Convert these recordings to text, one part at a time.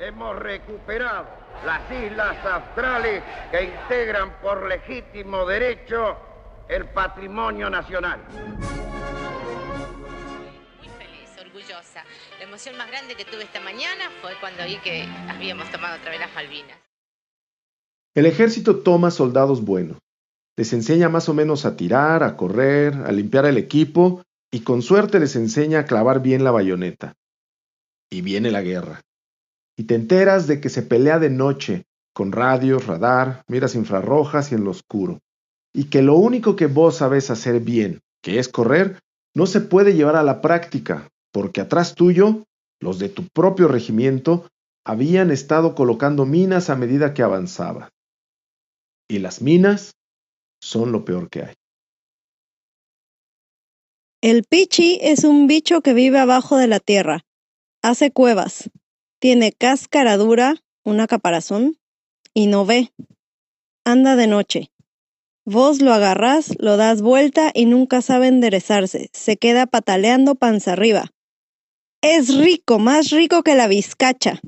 hemos recuperado las islas australes que integran por legítimo derecho el patrimonio nacional. Muy feliz, orgullosa. La emoción más grande que tuve esta mañana fue cuando vi que habíamos tomado otra vez las Malvinas. El ejército toma soldados buenos. Les enseña más o menos a tirar, a correr, a limpiar el equipo y con suerte les enseña a clavar bien la bayoneta. Y viene la guerra. Y te enteras de que se pelea de noche, con radios, radar, miras infrarrojas y en lo oscuro. Y que lo único que vos sabés hacer bien, que es correr, no se puede llevar a la práctica, porque atrás tuyo, los de tu propio regimiento, habían estado colocando minas a medida que avanzaba. Y las minas son lo peor que hay. El pichi es un bicho que vive abajo de la tierra. Hace cuevas. Tiene cáscara dura, una caparazón, y no ve. Anda de noche. Vos lo agarrás, lo das vuelta y nunca sabe enderezarse. Se queda pataleando panza arriba. Es rico, más rico que la vizcacha.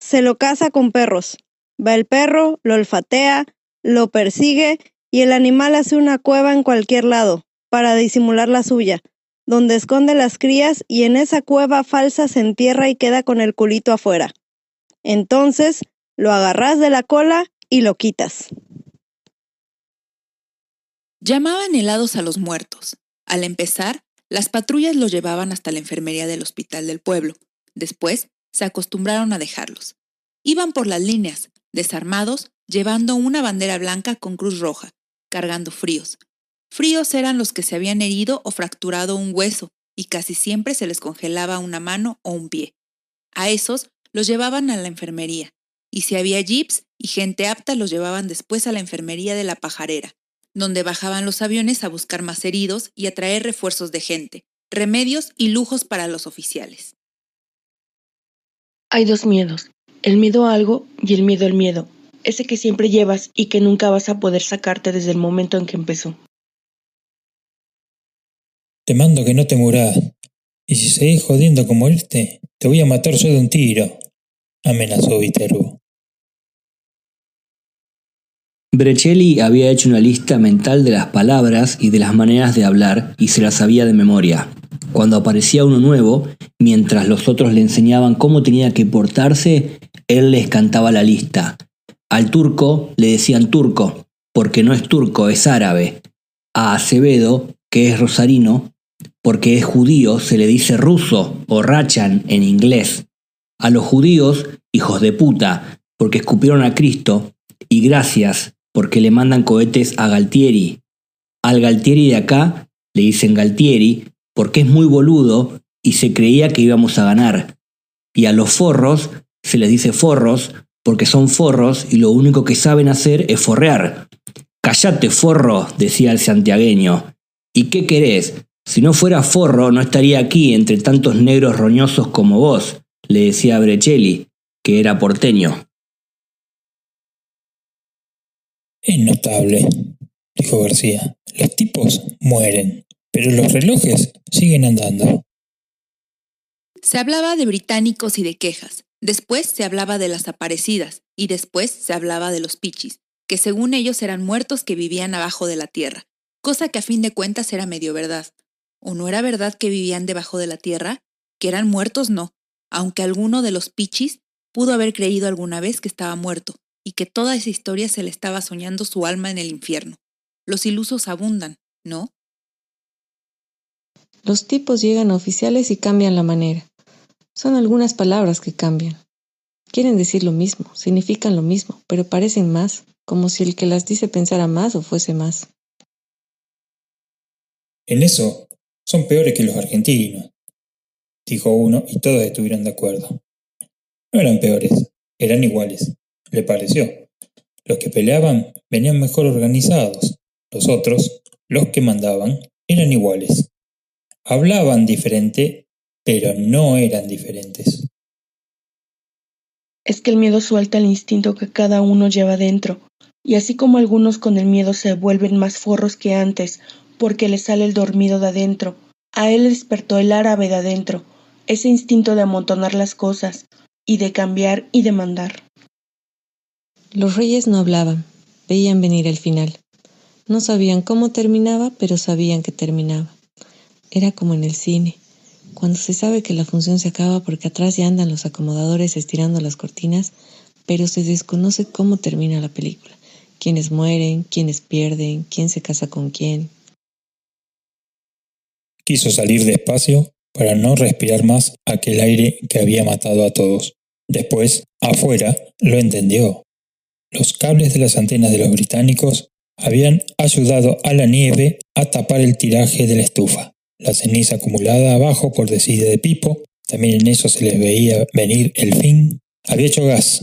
Se lo caza con perros. Va el perro, lo olfatea, lo persigue y el animal hace una cueva en cualquier lado, para disimular la suya, donde esconde las crías y en esa cueva falsa se entierra y queda con el culito afuera. Entonces, lo agarras de la cola y lo quitas. Llamaban helados a los muertos. Al empezar, las patrullas los llevaban hasta la enfermería del hospital del pueblo. Después, se acostumbraron a dejarlos. Iban por las líneas, desarmados, llevando una bandera blanca con cruz roja, cargando fríos. Fríos eran los que se habían herido o fracturado un hueso, y casi siempre se les congelaba una mano o un pie. A esos los llevaban a la enfermería, y si había jeeps y gente apta los llevaban después a la enfermería de la pajarera, donde bajaban los aviones a buscar más heridos y a traer refuerzos de gente, remedios y lujos para los oficiales. Hay dos miedos, el miedo a algo y el miedo al miedo, ese que siempre llevas y que nunca vas a poder sacarte desde el momento en que empezó. Te mando que no te muras, y si seguís jodiendo como este, te voy a matar yo de un tiro, amenazó Viterbo. Breccelli había hecho una lista mental de las palabras y de las maneras de hablar y se las sabía de memoria. Cuando aparecía uno nuevo, mientras los otros le enseñaban cómo tenía que portarse, él les cantaba la lista. Al turco le decían turco, porque no es turco, es árabe. A Acevedo, que es rosarino, porque es judío, se le dice ruso o rachan en inglés. A los judíos, hijos de puta, porque escupieron a Cristo, y gracias, porque le mandan cohetes a Galtieri. Al Galtieri de acá le dicen Galtieri porque es muy boludo y se creía que íbamos a ganar. Y a los forros se les dice forros porque son forros y lo único que saben hacer es forrear. Cállate, forro, decía el santiagueño. ¿Y qué querés? Si no fuera forro, no estaría aquí entre tantos negros roñosos como vos, le decía a Breccelli, que era porteño. Es notable, dijo García. Los tipos mueren, pero los relojes siguen andando. Se hablaba de británicos y de quejas. Después se hablaba de las aparecidas y después se hablaba de los pichis, que según ellos eran muertos que vivían abajo de la tierra, cosa que a fin de cuentas era medio verdad. ¿O no era verdad que vivían debajo de la tierra? Que eran muertos, no, aunque alguno de los pichis pudo haber creído alguna vez que estaba muerto, y que toda esa historia se le estaba soñando su alma en el infierno. Los ilusos abundan, ¿no? Los tipos llegan a oficiales y cambian la manera. Son algunas palabras que cambian. Quieren decir lo mismo, significan lo mismo, pero parecen más, como si el que las dice pensara más o fuese más. En eso son peores que los argentinos, dijo uno y todos estuvieron de acuerdo. No eran peores, eran iguales le pareció. Los que peleaban venían mejor organizados. Los otros, los que mandaban, eran iguales. Hablaban diferente, pero no eran diferentes. Es que el miedo suelta el instinto que cada uno lleva dentro, y así como algunos con el miedo se vuelven más forros que antes, porque les sale el dormido de adentro, a él despertó el árabe de adentro, ese instinto de amontonar las cosas, y de cambiar y de mandar. Los reyes no hablaban, veían venir el final. No sabían cómo terminaba, pero sabían que terminaba. Era como en el cine, cuando se sabe que la función se acaba porque atrás ya andan los acomodadores estirando las cortinas, pero se desconoce cómo termina la película, quiénes mueren, quiénes pierden, quién se casa con quién. Quiso salir despacio para no respirar más aquel aire que había matado a todos. Después, afuera, lo entendió. Los cables de las antenas de los británicos habían ayudado a la nieve a tapar el tiraje de la estufa. La ceniza acumulada abajo por decide de Pipo, también en eso se les veía venir el fin, había hecho gas.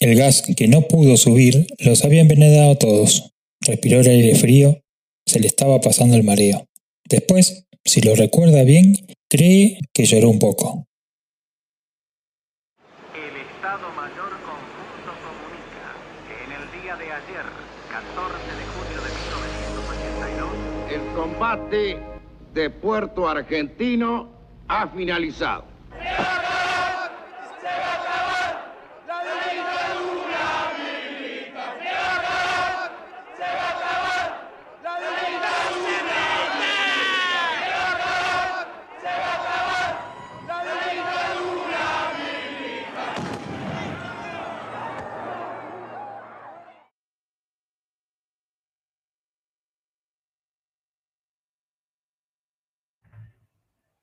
El gas que no pudo subir los había envenenado todos. Respiró el aire frío, se le estaba pasando el mareo. Después, si lo recuerda bien, cree que lloró un poco. El Estado Mayor Conjunto comunica que en el día de ayer, 14 de junio de 1982, El combate de Puerto Argentino ha finalizado.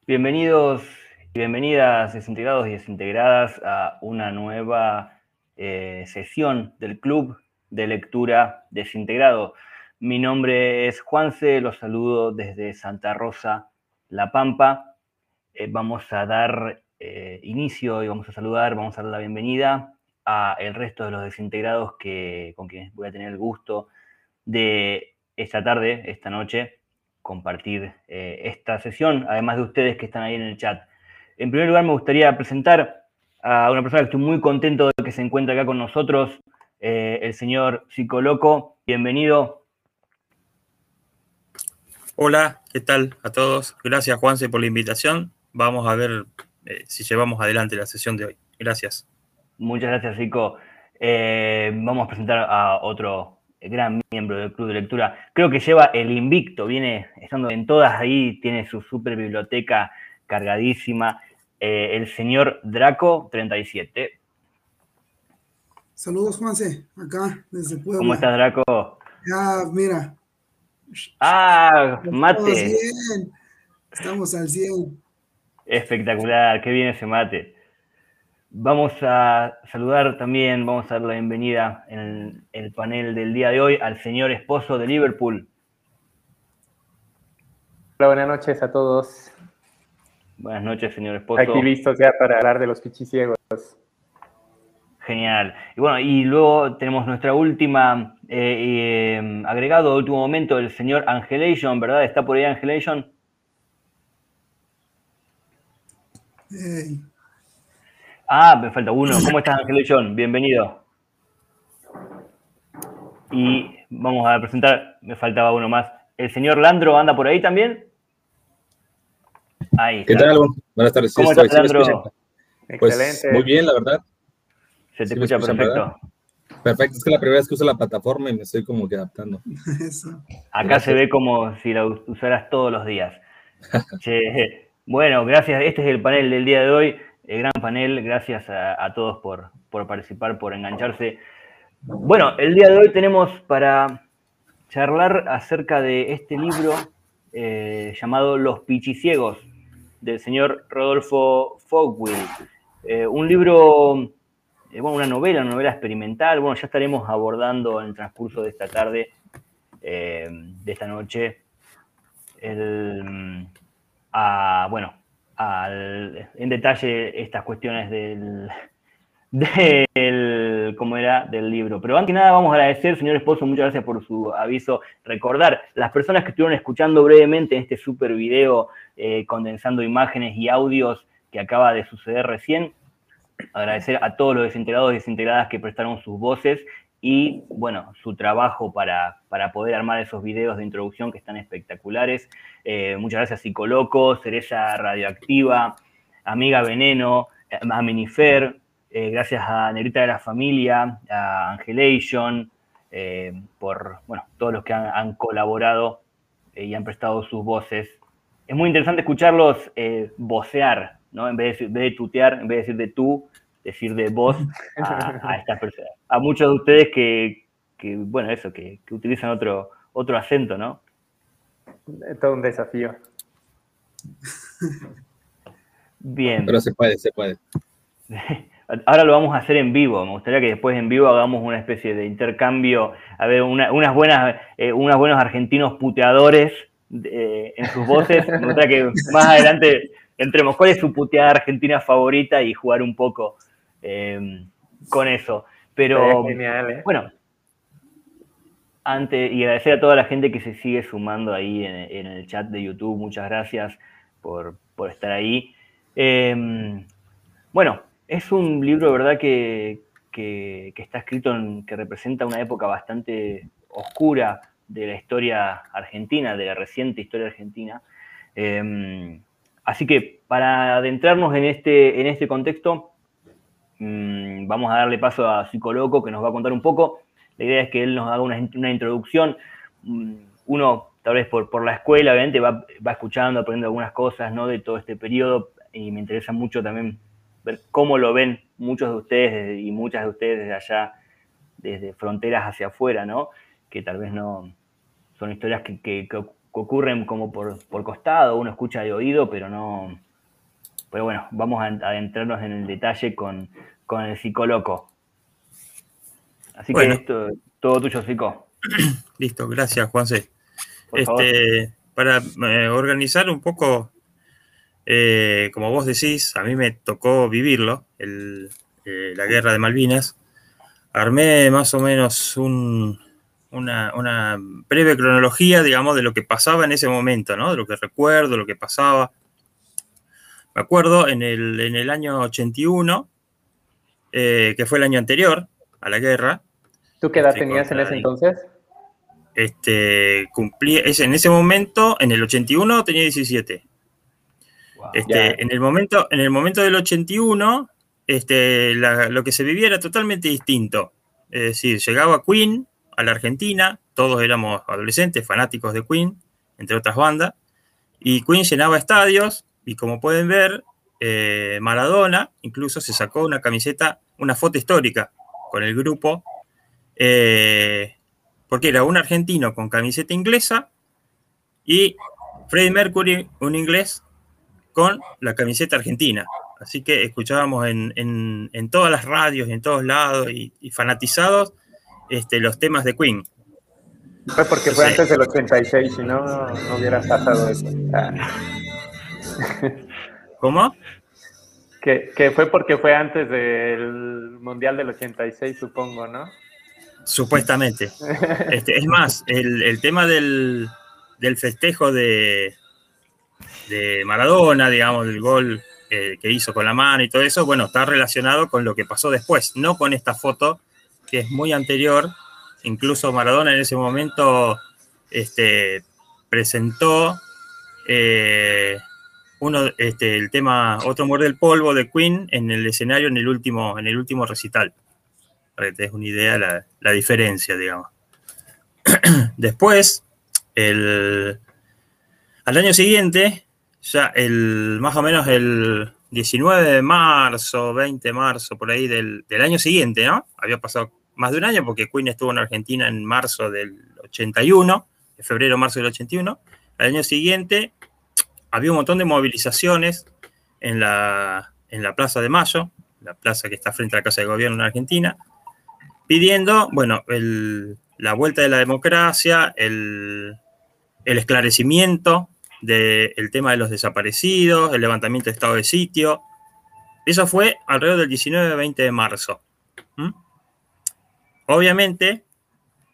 Bienvenidos y bienvenidas desintegrados y desintegradas a una nueva eh, sesión del Club de Lectura Desintegrado. Mi nombre es Juanse, los saludo desde Santa Rosa, La Pampa. Eh, vamos a dar eh, inicio y vamos a saludar, vamos a dar la bienvenida a el resto de los desintegrados que, con quienes voy a tener el gusto de esta tarde, esta noche, compartir eh, esta sesión, además de ustedes que están ahí en el chat. En primer lugar, me gustaría presentar a una persona que estoy muy contento de que se encuentre acá con nosotros, eh, el señor Psicoloco. Bienvenido. Hola, ¿qué tal a todos? Gracias, Juanse, por la invitación. Vamos a ver eh, si llevamos adelante la sesión de hoy. Gracias. Muchas gracias, Zico. Eh, vamos a presentar a otro gran miembro del Club de Lectura. Creo que lleva el invicto, viene estando en todas ahí, tiene su super biblioteca cargadísima. Eh, el señor Draco 37. Saludos, Juanse, acá desde Puebla. ¿Cómo estás, Draco? Ya, mira. Ah, Estamos mate. bien. Estamos al 100. Espectacular, qué bien ese mate. Vamos a saludar también, vamos a dar la bienvenida en el panel del día de hoy al señor esposo de Liverpool. Hola, buenas noches a todos. Buenas noches, señor esposo. Aquí listos ya para hablar de los pichiciegos. Genial. Y bueno, y luego tenemos nuestra última eh, eh, agregado de último momento, el señor Angelation, ¿verdad? ¿Está por ahí Angelation? Ah, me falta uno. ¿Cómo estás, Angelation? Bienvenido. Y vamos a presentar, me faltaba uno más. ¿El señor Landro anda por ahí también? Ahí ¿Qué está. tal? Buenas tardes. Sí, ¿Cómo estás, Landro? Pues Excelente. muy bien, la verdad. Se te Sí escucha escuchan, perfecto. ¿verdad? Perfecto, es que la primera vez que uso la plataforma y me estoy como que adaptando. Eso. Acá Gracias. se ve como si la usaras todos los días. Che, bueno, gracias. Este es el panel del día de hoy. El gran panel. Gracias a, todos por, participar, por engancharse. Bueno, el día de hoy tenemos para charlar acerca de este libro eh, llamado Los Pichiciegos, del señor Rodolfo Fogwill. Eh, un libro, eh, bueno, una novela, una novela experimental. Bueno, ya estaremos abordando en el transcurso de esta tarde, de esta noche, el, a, bueno, en detalle estas cuestiones del, del, ¿cómo era? del libro. Pero antes que nada vamos a agradecer, señor esposo, muchas gracias por su aviso. Recordar, las personas que estuvieron escuchando brevemente este super video eh, condensando imágenes y audios que acaba de suceder recién, agradecer a todos los desintegrados y desintegradas que prestaron sus voces y, bueno, su trabajo para, para poder armar esos videos de introducción que están espectaculares. Eh, muchas gracias, Psicoloco, Cereza Radioactiva, Amiga Veneno, eh, a Minifer, eh, gracias a Negrita de la Familia, a Angelation, por bueno, todos los que han, colaborado y han prestado sus voces. Es muy interesante escucharlos vocear, ¿no? En vez, de, de tutear, en vez de decir de tú, decir de vos a, a estas personas. A muchos de ustedes que, que, bueno, eso, que, que utilizan otro, otro acento, ¿no? Es todo un desafío. Bien. Pero se puede, se puede. Ahora lo vamos a hacer en vivo. Me gustaría que después en vivo hagamos una especie de intercambio. A ver, una- unas buenas, eh, unos buenos argentinos puteadores eh, en sus voces. Me gustaría que más adelante entremos. ¿Cuál es su puteada argentina favorita? Y jugar un poco eh, con eso. Pero genial, ¿eh? bueno, antes, y agradecer a toda la gente que se sigue sumando ahí en, en el chat de YouTube. Muchas gracias por, por estar ahí. Eh, bueno, es un libro, ¿verdad?, que, que- que está escrito, en, que representa una época bastante oscura de la historia argentina, de la reciente historia argentina. Eh, así que para adentrarnos en este, en este contexto, mm, vamos a darle paso a Psicoloco, que nos va a contar un poco. La idea es que él nos haga una, introducción. Mm, Uno, tal vez por, la escuela, obviamente, va, escuchando, aprendiendo algunas cosas ¿no? de todo este periodo, y me interesa mucho también ver cómo lo ven muchos de ustedes y muchas de ustedes desde allá, desde fronteras hacia afuera, ¿no? Que tal vez no son historias que ocurren como por, por costado, uno escucha de oído, pero no. Pero bueno, vamos a adentrarnos en el detalle con, con el psicólogo. Así Bueno. que esto, todo tuyo, psico. Listo, gracias, Juanse. Por favor. Este, para eh, organizar un poco, eh, como vos decís, a mí me tocó vivirlo, el- eh, la guerra de Malvinas. Armé más o menos un- una, una breve cronología, digamos, de lo que pasaba en ese momento, ¿no? De lo que recuerdo, lo que pasaba. Me acuerdo en el, en el año 81, eh, que fue el año anterior a la guerra, ¿Tú qué edad Sí, tenías en ese entonces? este, cumplí, es, en ese momento, en el 81 tenía 17. Este, en, el momento, en el momento del 81, este, la- lo que se vivía era totalmente distinto. Es decir, llegaba Queen a la Argentina, todos éramos adolescentes, fanáticos de Queen, entre otras bandas, y Queen llenaba estadios, y como pueden ver, eh, Maradona incluso se sacó una camiseta, una foto histórica con el grupo, eh, porque era un argentino con camiseta inglesa y Freddie Mercury, un inglés, con la camiseta argentina. Así que escuchábamos en, en- en todas las radios y en todos lados y, y fanatizados este, los temas de Queen. Fue porque fue antes del 86, si no, no hubiera pasado eso. Ah. ¿Cómo? Que, que fue porque fue antes del Mundial del 86, supongo, ¿no? Supuestamente. Este, es más, el, el tema del, del festejo de, de Maradona, digamos, del gol eh, que hizo con la mano y todo eso, bueno, está relacionado con lo que pasó después, no con esta foto que es muy anterior. Incluso Maradona en ese momento este, presentó eh, uno, este, el tema Otro muerde el polvo de Queen en el escenario en el último, en el último recital para que te des una idea la, la diferencia, digamos. Después, el, al año siguiente, ya el, más o menos el 19 de marzo, 20 de marzo, por ahí del, del año siguiente, ¿no? Había pasado más de un año porque Queen estuvo en Argentina en marzo del 81, de febrero, marzo del 81. Al año siguiente había un montón de movilizaciones en la, en la Plaza de Mayo, la plaza que está frente a la Casa de Gobierno en Argentina, pidiendo, bueno, el- la vuelta de la democracia, el, el esclarecimiento del tema de los desaparecidos, el levantamiento de estado de sitio. Eso fue alrededor del 19-20 de marzo. Obviamente,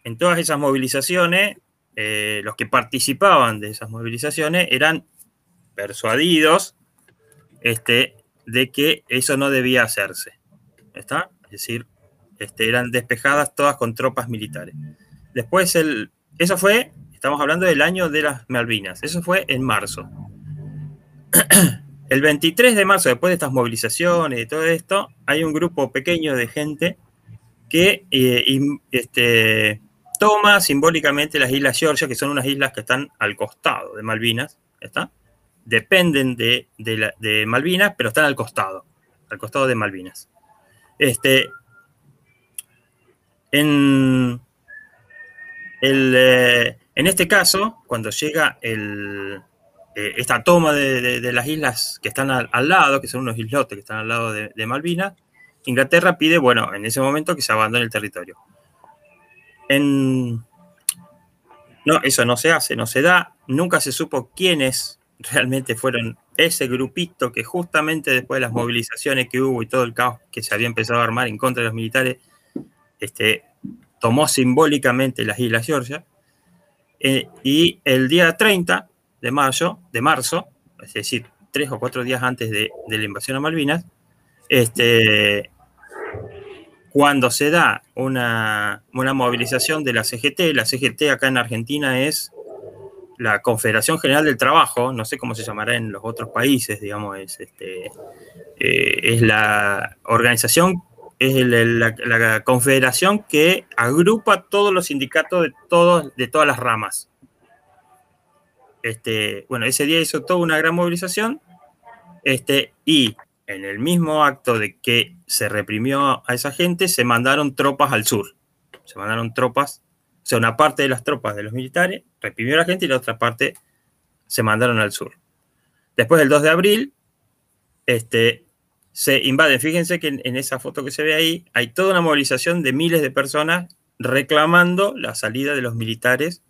en todas esas movilizaciones, eh, los que participaban de esas movilizaciones eran persuadidos este, de que eso no debía hacerse. ¿Está? Es decir, este, eran despejadas todas con tropas militares. Después, el, eso fue, estamos hablando del año de las Malvinas, eso fue en marzo. El 23 de marzo, después de estas movilizaciones y todo esto, hay un grupo pequeño de gente que eh, este, toma simbólicamente las Islas Georgia, que son unas islas que están al costado de Malvinas, ¿está? Dependen de, Malvinas, pero están al costado, al costado de Malvinas. Este, en, eh, en este caso, cuando llega eh, esta toma de, las islas que están al, lado, que son unos islotes que están al lado de, Malvinas, Inglaterra pide, bueno, en ese momento que se abandone el territorio. No, eso no se hace, no se da. Nunca se supo quiénes realmente fueron ese grupito que justamente después de las movilizaciones que hubo y todo el caos que se había empezado a armar en contra de los militares, este, tomó simbólicamente las Islas Georgia. Eh, y el día 30 de mayo, de marzo, es decir, tres o cuatro días antes de, la invasión a Malvinas, este, cuando se da una, una movilización de la CGT, la CGT acá en Argentina es la Confederación General del Trabajo, no sé cómo se llamará en los otros países, digamos, es, este, eh, es la organización, es la confederación que agrupa todos los sindicatos de, todos, de todas las ramas. Este, bueno, ese día hizo toda una gran movilización este, y en el mismo acto de que se reprimió a esa gente, se mandaron tropas al sur. Se mandaron tropas, o sea, una parte de las tropas de los militares reprimió a la gente y la otra parte se mandaron al sur. Después del 2 de abril, este, se invaden. Fíjense que en, esa foto que se ve ahí hay toda una movilización de miles de personas reclamando la salida de los militares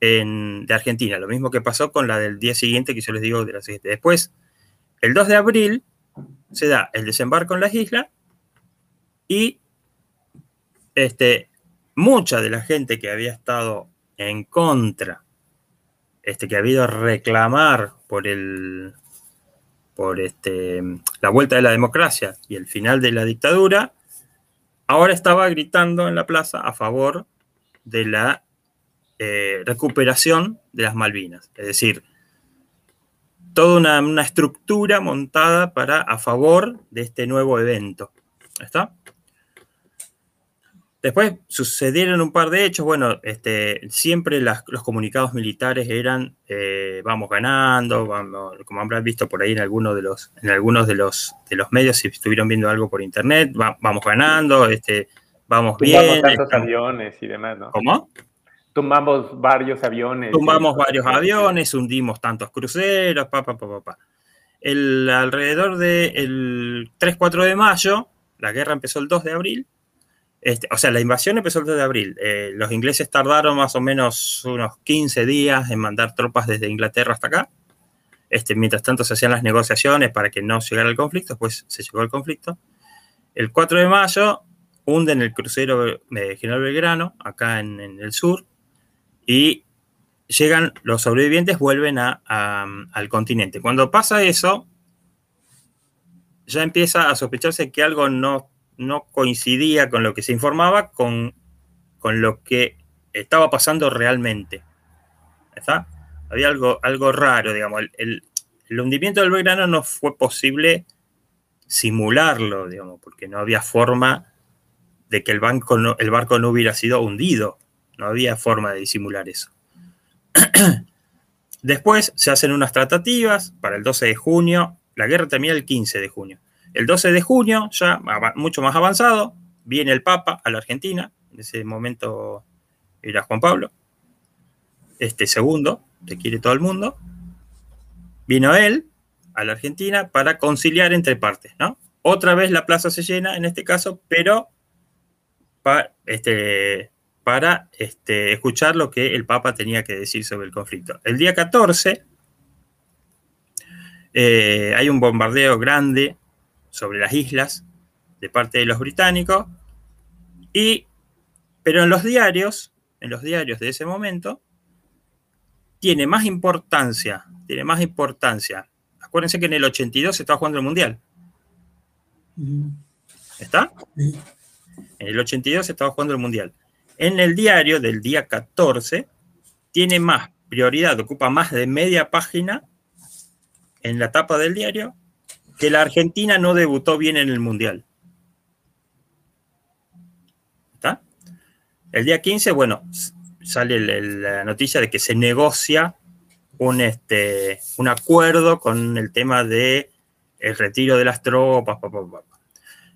en- de Argentina. Lo mismo que pasó con la del día siguiente que yo les digo de la siguiente. Después, el 2 de abril, se da el desembarco en las islas y este, mucha de la gente que había estado en contra, este, que había ido a reclamar por el por este, la vuelta de la democracia y el final de la dictadura, ahora estaba gritando en la plaza a favor de la eh, recuperación de las Malvinas. Es decir, toda una, una estructura montada para a favor de este nuevo evento. ¿Está? Después sucedieron un par de hechos. Bueno, este, siempre las- los comunicados militares eran eh, vamos ganando, vamos, como habrán visto por ahí en algunos de los, en algunos de los, de los medios, si estuvieron viendo algo por internet, va- vamos ganando, este, vamos Tumbamos bien. tantos estamos- aviones y demás, ¿no? ¿Cómo? Tumbamos varios aviones. Tumbamos y- varios aviones, hundimos tantos cruceros, pa, pa, pa, pa, pa. El, alrededor del 3-4 de mayo, la guerra empezó el 2 de abril, este, o sea, la invasión empezó el 2 de abril. Eh, los ingleses tardaron más o menos unos 15 días en mandar tropas desde Inglaterra hasta acá. Este, mientras tanto se hacían las negociaciones para que no llegara el conflicto, después se llegó el conflicto. El 4 de mayo hunden el crucero eh, General Belgrano, acá en, el sur, y llegan los sobrevivientes, vuelven al continente. Cuando pasa eso, ya empieza a sospecharse que algo no, no coincidía con lo que se informaba con, con lo que estaba pasando realmente. ¿Está? Había algo, algo raro, digamos. El, el- el hundimiento del Belgrano no fue posible simularlo, digamos, porque no había forma de que el, banco no- el barco no hubiera sido hundido. No había forma de disimular eso. Después se hacen unas tratativas para el 12 de junio. La guerra termina el 15 de junio. El 12 de junio, ya mucho más avanzado, viene el Papa a la Argentina. En ese momento era Juan Pablo. Este segundo, te quiere todo el mundo. Vino él a la Argentina para conciliar entre partes, ¿no? Otra vez la plaza se llena en este caso, pero este, para este, escuchar lo que el Papa tenía que decir sobre el conflicto. El día 14 eh, hay un bombardeo grande sobre las islas de parte de los británicos, y, pero en los diarios, en los diarios de ese momento, tiene más importancia, tiene más importancia. Acuérdense que en el 82 se estaba jugando el Mundial. ¿Está? En el 82 se estaba jugando el Mundial. En el diario del día 14 tiene más prioridad, ocupa más de media página en la tapa del diario que la Argentina no debutó bien en el Mundial. ¿Está? El día 15, bueno, sale la noticia de que se negocia un, este, un acuerdo con el tema de el retiro de las tropas. pa, pa, pa, pa.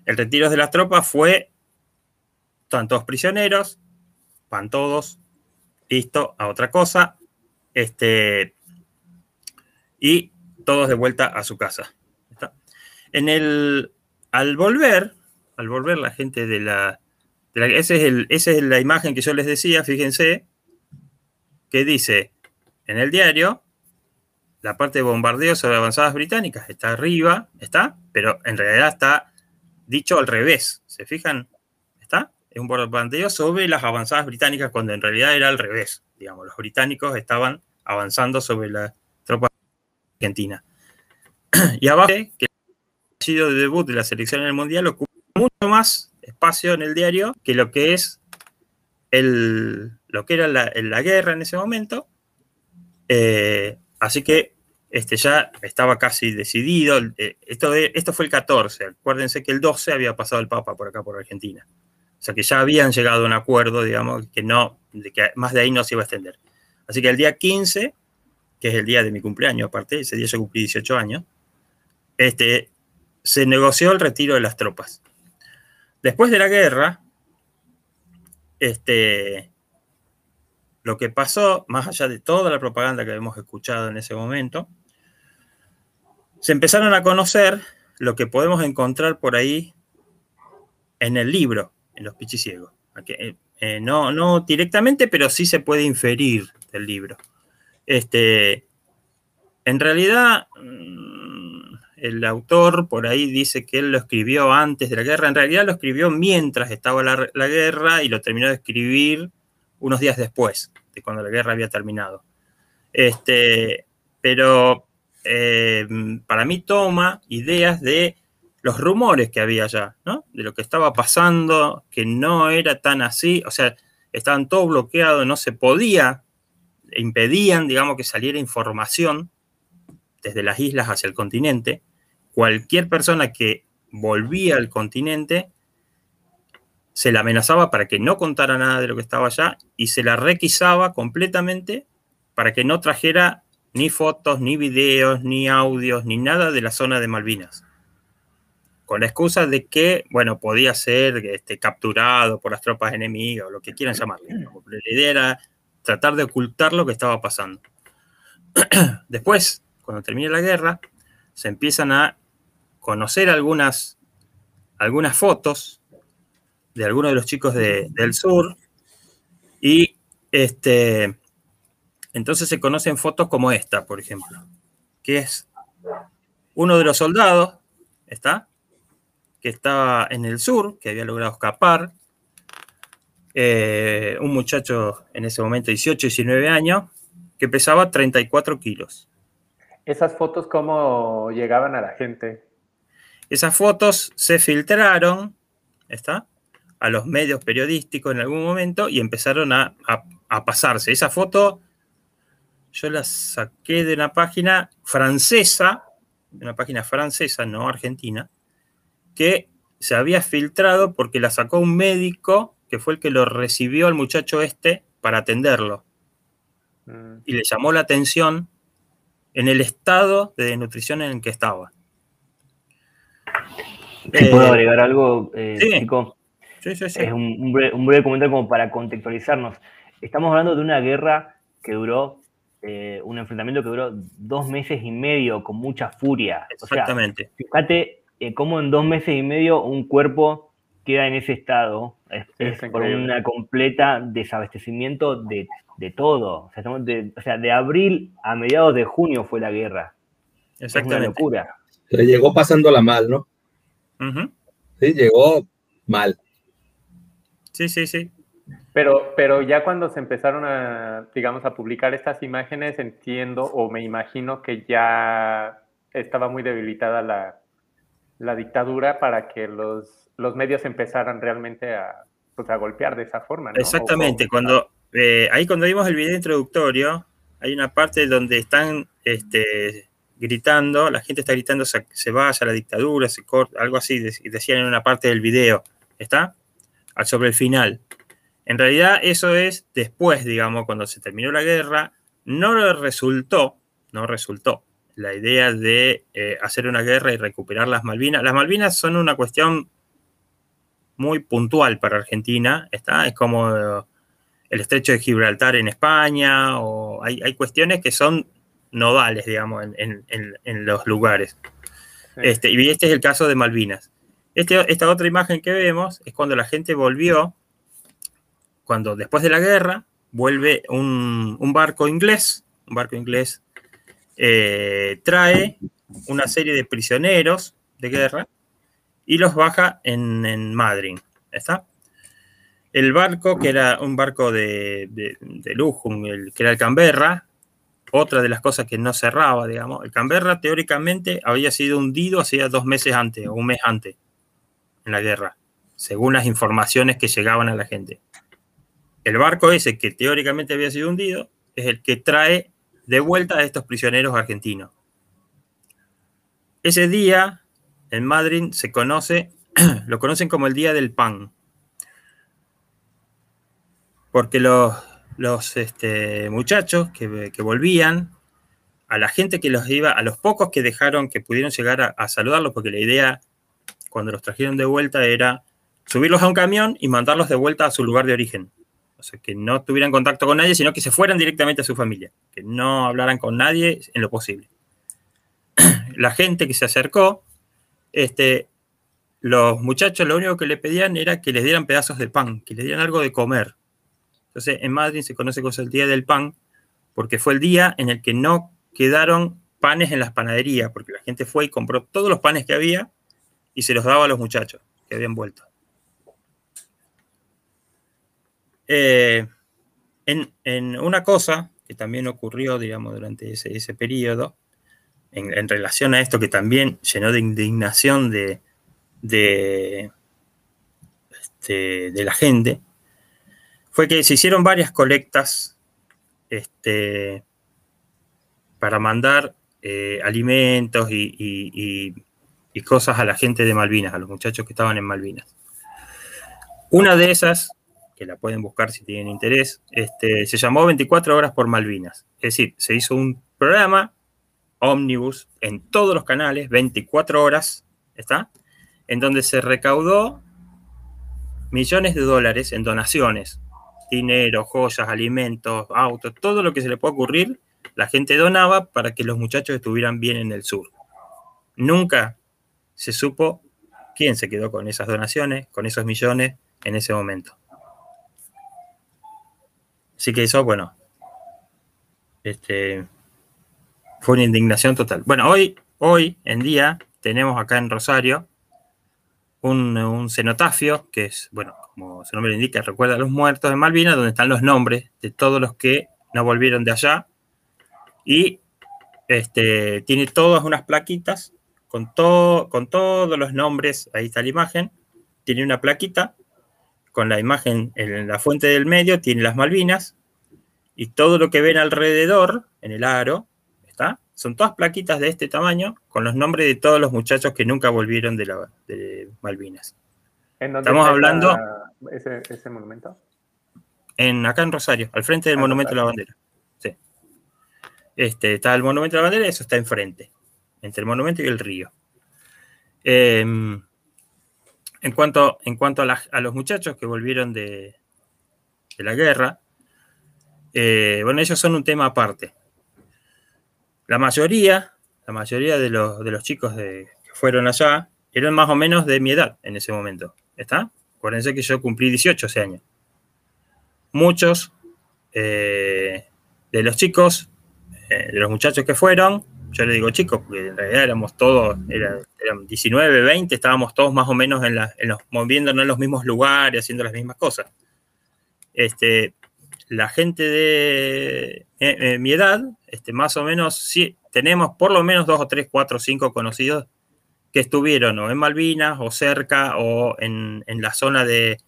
El retiro de las tropas fue, están todos prisioneros, van todos, listo, a otra cosa, este, y todos de vuelta a su casa. En el, al volver, al volver la gente de la, de es el, esa es la imagen que yo les decía, fíjense, que dice en el diario, la parte de bombardeo sobre avanzadas británicas está arriba, está, pero en realidad está dicho al revés. ¿Se fijan? ¿Está? Es un bombardeo sobre las avanzadas británicas cuando en realidad era al revés. Digamos, los británicos estaban avanzando sobre la tropa argentina. Y abajo, que sido de debut de la selección en el Mundial, ocupa mucho más espacio en el diario que lo que es el, lo que era la, guerra en ese momento. Eh, así que este, ya estaba casi decidido. Eh, esto, de- esto fue el 14. Acuérdense que el 12 había pasado el Papa por acá, por Argentina. O sea que ya habían llegado a un acuerdo, digamos, que no, que más de ahí no se iba a extender. Así que el día 15, que es el día de mi cumpleaños, aparte, ese día yo cumplí 18 años, este, se negoció el retiro de las tropas. Después de la guerra, este, lo que pasó, más allá de toda la propaganda que habíamos escuchado en ese momento, se empezaron a conocer lo que podemos encontrar por ahí en el libro, en Los Pichiciegos. Aquí, eh, eh, no, no directamente, pero sí se puede inferir del libro. Este, en realidad, mm, el autor por ahí dice que él lo escribió antes de la guerra. En realidad lo escribió mientras estaba la, guerra y lo terminó de escribir unos días después de cuando la guerra había terminado. Este, pero eh, para mí toma ideas de los rumores que había ya, ¿no? De lo que estaba pasando, que no era tan así, o sea, estaban todos bloqueados, no se podía, impedían, digamos, que saliera información desde las islas hacia el continente. Cualquier persona que volvía al continente se la amenazaba para que no contara nada de lo que estaba allá y se la requisaba completamente para que no trajera ni fotos, ni videos, ni audios, ni nada de la zona de Malvinas. Con la excusa de que, bueno, podía ser este, capturado por las tropas enemigas o lo que quieran llamarle. Pero La idea era tratar de ocultar lo que estaba pasando. Después, cuando termine la guerra, se empiezan a conocer algunas, algunas fotos de algunos de los chicos de- del sur y este, entonces se conocen fotos como esta, por ejemplo, que es uno de los soldados, ¿está? Que estaba en el sur, que había logrado escapar, eh, un muchacho en ese momento, 18, 19 años, que pesaba 34 kilos. Esas fotos, ¿cómo llegaban a la gente? Esas fotos se filtraron, ¿está? A los medios periodísticos en algún momento y empezaron a, a- a pasarse. Esa foto yo la saqué de una página francesa, de una página francesa, no argentina, que se había filtrado porque la sacó un médico que fue el que lo recibió al muchacho este para atenderlo. Mm. Y le llamó la atención en el estado de desnutrición en el que estaba. Si Eh, puedo agregar algo, eh, sí. chico. Sí, sí, sí. Es un, un breve, un breve comentario como para contextualizarnos. Estamos hablando de una guerra que duró, eh, un enfrentamiento que duró dos meses y medio con mucha furia. O sea, Exactamente. fíjate eh, cómo en dos meses y medio un cuerpo queda en ese estado. Es, Sí, es por increíble. un completa desabastecimiento de, de todo. O sea, estamos de, o sea, de abril a mediados de junio fue la guerra. Es una Exactamente. locura. Le llegó pasándola mal, ¿no? Sí, llegó mal. Sí, sí, sí. Pero, pero ya cuando se empezaron a, digamos, a publicar estas imágenes, entiendo o me imagino que ya estaba muy debilitada la, la dictadura para que los, los medios empezaran realmente a, pues, a golpear de esa forma, ¿no? Exactamente. Cuando, eh, ahí cuando vimos el video introductorio, hay una parte donde están este, gritando, la gente está gritando se, se vaya la dictadura, se corta, algo así, de- decían en una parte del video, ¿está? Al- Sobre el final. En realidad eso es después, digamos, cuando se terminó la guerra, no resultó, no resultó la idea de eh, hacer una guerra y recuperar las Malvinas. Las Malvinas son una cuestión muy puntual para Argentina, ¿está? Es como eh, el estrecho de Gibraltar en España, o hay, hay cuestiones que son nodales, digamos, en, en- en- en los lugares. Este, y este es el caso de Malvinas. Este- esta otra imagen que vemos es cuando la gente volvió, cuando después de la guerra, vuelve un, un barco inglés, un barco inglés eh, trae una serie de prisioneros de guerra y los baja en, en Madrid. ¿Está? El barco, que era un barco de, de- de lujo, el, que era el Canberra, otra de las cosas que no cerraba, digamos, el Canberra teóricamente había sido hundido hacía dos meses antes o un mes antes en la guerra, según las informaciones que llegaban a la gente. El barco ese que teóricamente había sido hundido es el que trae de vuelta a estos prisioneros argentinos. Ese día en Madrid se conoce, lo conocen como el Día del Pan, porque los, los este, muchachos que, que volvían, a la gente que los iba, a los pocos que dejaron, que pudieron llegar a, saludarlos, porque la idea cuando los trajeron de vuelta era subirlos a un camión y mandarlos de vuelta a su lugar de origen. O sea, que no tuvieran contacto con nadie, sino que se fueran directamente a su familia, que no hablaran con nadie en lo posible. La gente que se acercó, este, los muchachos lo único que le pedían era que les dieran pedazos de pan, que les dieran algo de comer. Entonces, en Madrid se conoce como el Día del Pan, porque fue el día en el que no quedaron panes en las panaderías, porque la gente fue y compró todos los panes que había y se los daba a los muchachos que habían vuelto. Eh, en, en una cosa que también ocurrió, digamos, durante ese, ese periodo, en, relación a esto que también llenó de indignación de, de, este, de la gente, fue que se hicieron varias colectas este, para mandar eh, alimentos y, cosas a la gente de Malvinas, a los muchachos que estaban en Malvinas. Una de esas, que la pueden buscar si tienen interés, este, se llamó 24 horas por Malvinas. Es decir, se hizo un programa ómnibus en todos los canales, 24 horas, ¿está? En donde se recaudó millones de dólares en donaciones, dinero, joyas, alimentos, autos, todo lo que se le pueda ocurrir, la gente donaba para que los muchachos estuvieran bien en el sur. Nunca se supo quién se quedó con esas donaciones, con esos millones en ese momento. Así que eso, bueno, este, fue una indignación total. Bueno, hoy, hoy en día tenemos acá en Rosario un, un cenotafio que es, bueno, como su nombre lo indica, recuerda a los muertos de Malvinas, donde están los nombres de todos los que no volvieron de allá. Y este, tiene todas unas plaquitas con, todo, con todos los nombres, ahí está la imagen, tiene una plaquita con la imagen en la fuente del medio, tiene las Malvinas, y todo lo que ven alrededor, en el aro, ¿está? Son todas plaquitas de este tamaño, con los nombres de todos los muchachos que nunca volvieron de, la, de Malvinas. ¿En dónde Estamos hablando ese, ese monumento? en, acá en Rosario, al frente del Ah, Monumento a la. Bandera. Sí. Este, está el Monumento a la Bandera, eso está enfrente, entre el monumento y el río. Eh, en cuanto, en cuanto a, los muchachos que volvieron de, de la guerra, eh, bueno, ellos son un tema aparte. La mayoría, la mayoría de los, de los chicos de- que fueron allá eran más o menos de mi edad en ese momento. ¿Está? Acuérdense que yo cumplí 18 ese año. Muchos eh, de los chicos, eh, de los muchachos que fueron, yo le digo chicos, porque en realidad éramos todos, era- eran 19, 20, estábamos todos más o menos en, los, moviéndonos en los mismos lugares, haciendo las mismas cosas. Este, la gente de eh, mi edad, este, más o menos, sí, tenemos por lo menos dos o tres, cuatro, cinco conocidos que estuvieron o en Malvinas o cerca o en, en la zona de,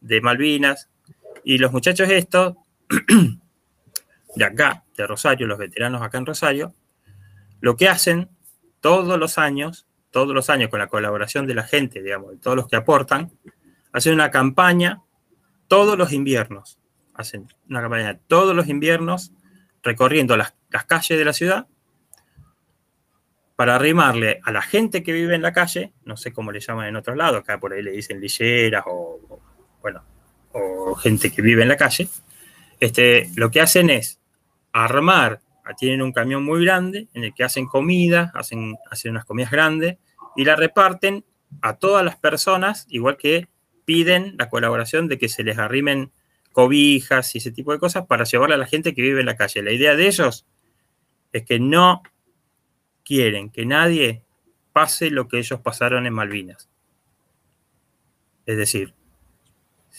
de Malvinas. Y los muchachos estos, de acá, de Rosario, los veteranos acá en Rosario, lo que hacen todos los años, todos los años con la colaboración de la gente, digamos, de todos los que aportan, hacen una campaña todos los inviernos. Hacen una campaña todos los inviernos recorriendo las, las calles de la ciudad para arrimarle a la gente que vive en la calle, no sé cómo le llaman en otros lados, acá por ahí le dicen lilleras o, bueno, o gente que vive en la calle, este, lo que hacen es armar, tienen un camión muy grande en el que hacen comida, hacen, hacen unas comidas grandes y la reparten a todas las personas, igual que piden la colaboración de que se les arrimen cobijas y ese tipo de cosas para llevarle a la gente que vive en la calle. La idea de ellos es que no quieren que nadie pase lo que ellos pasaron en Malvinas. Es decir,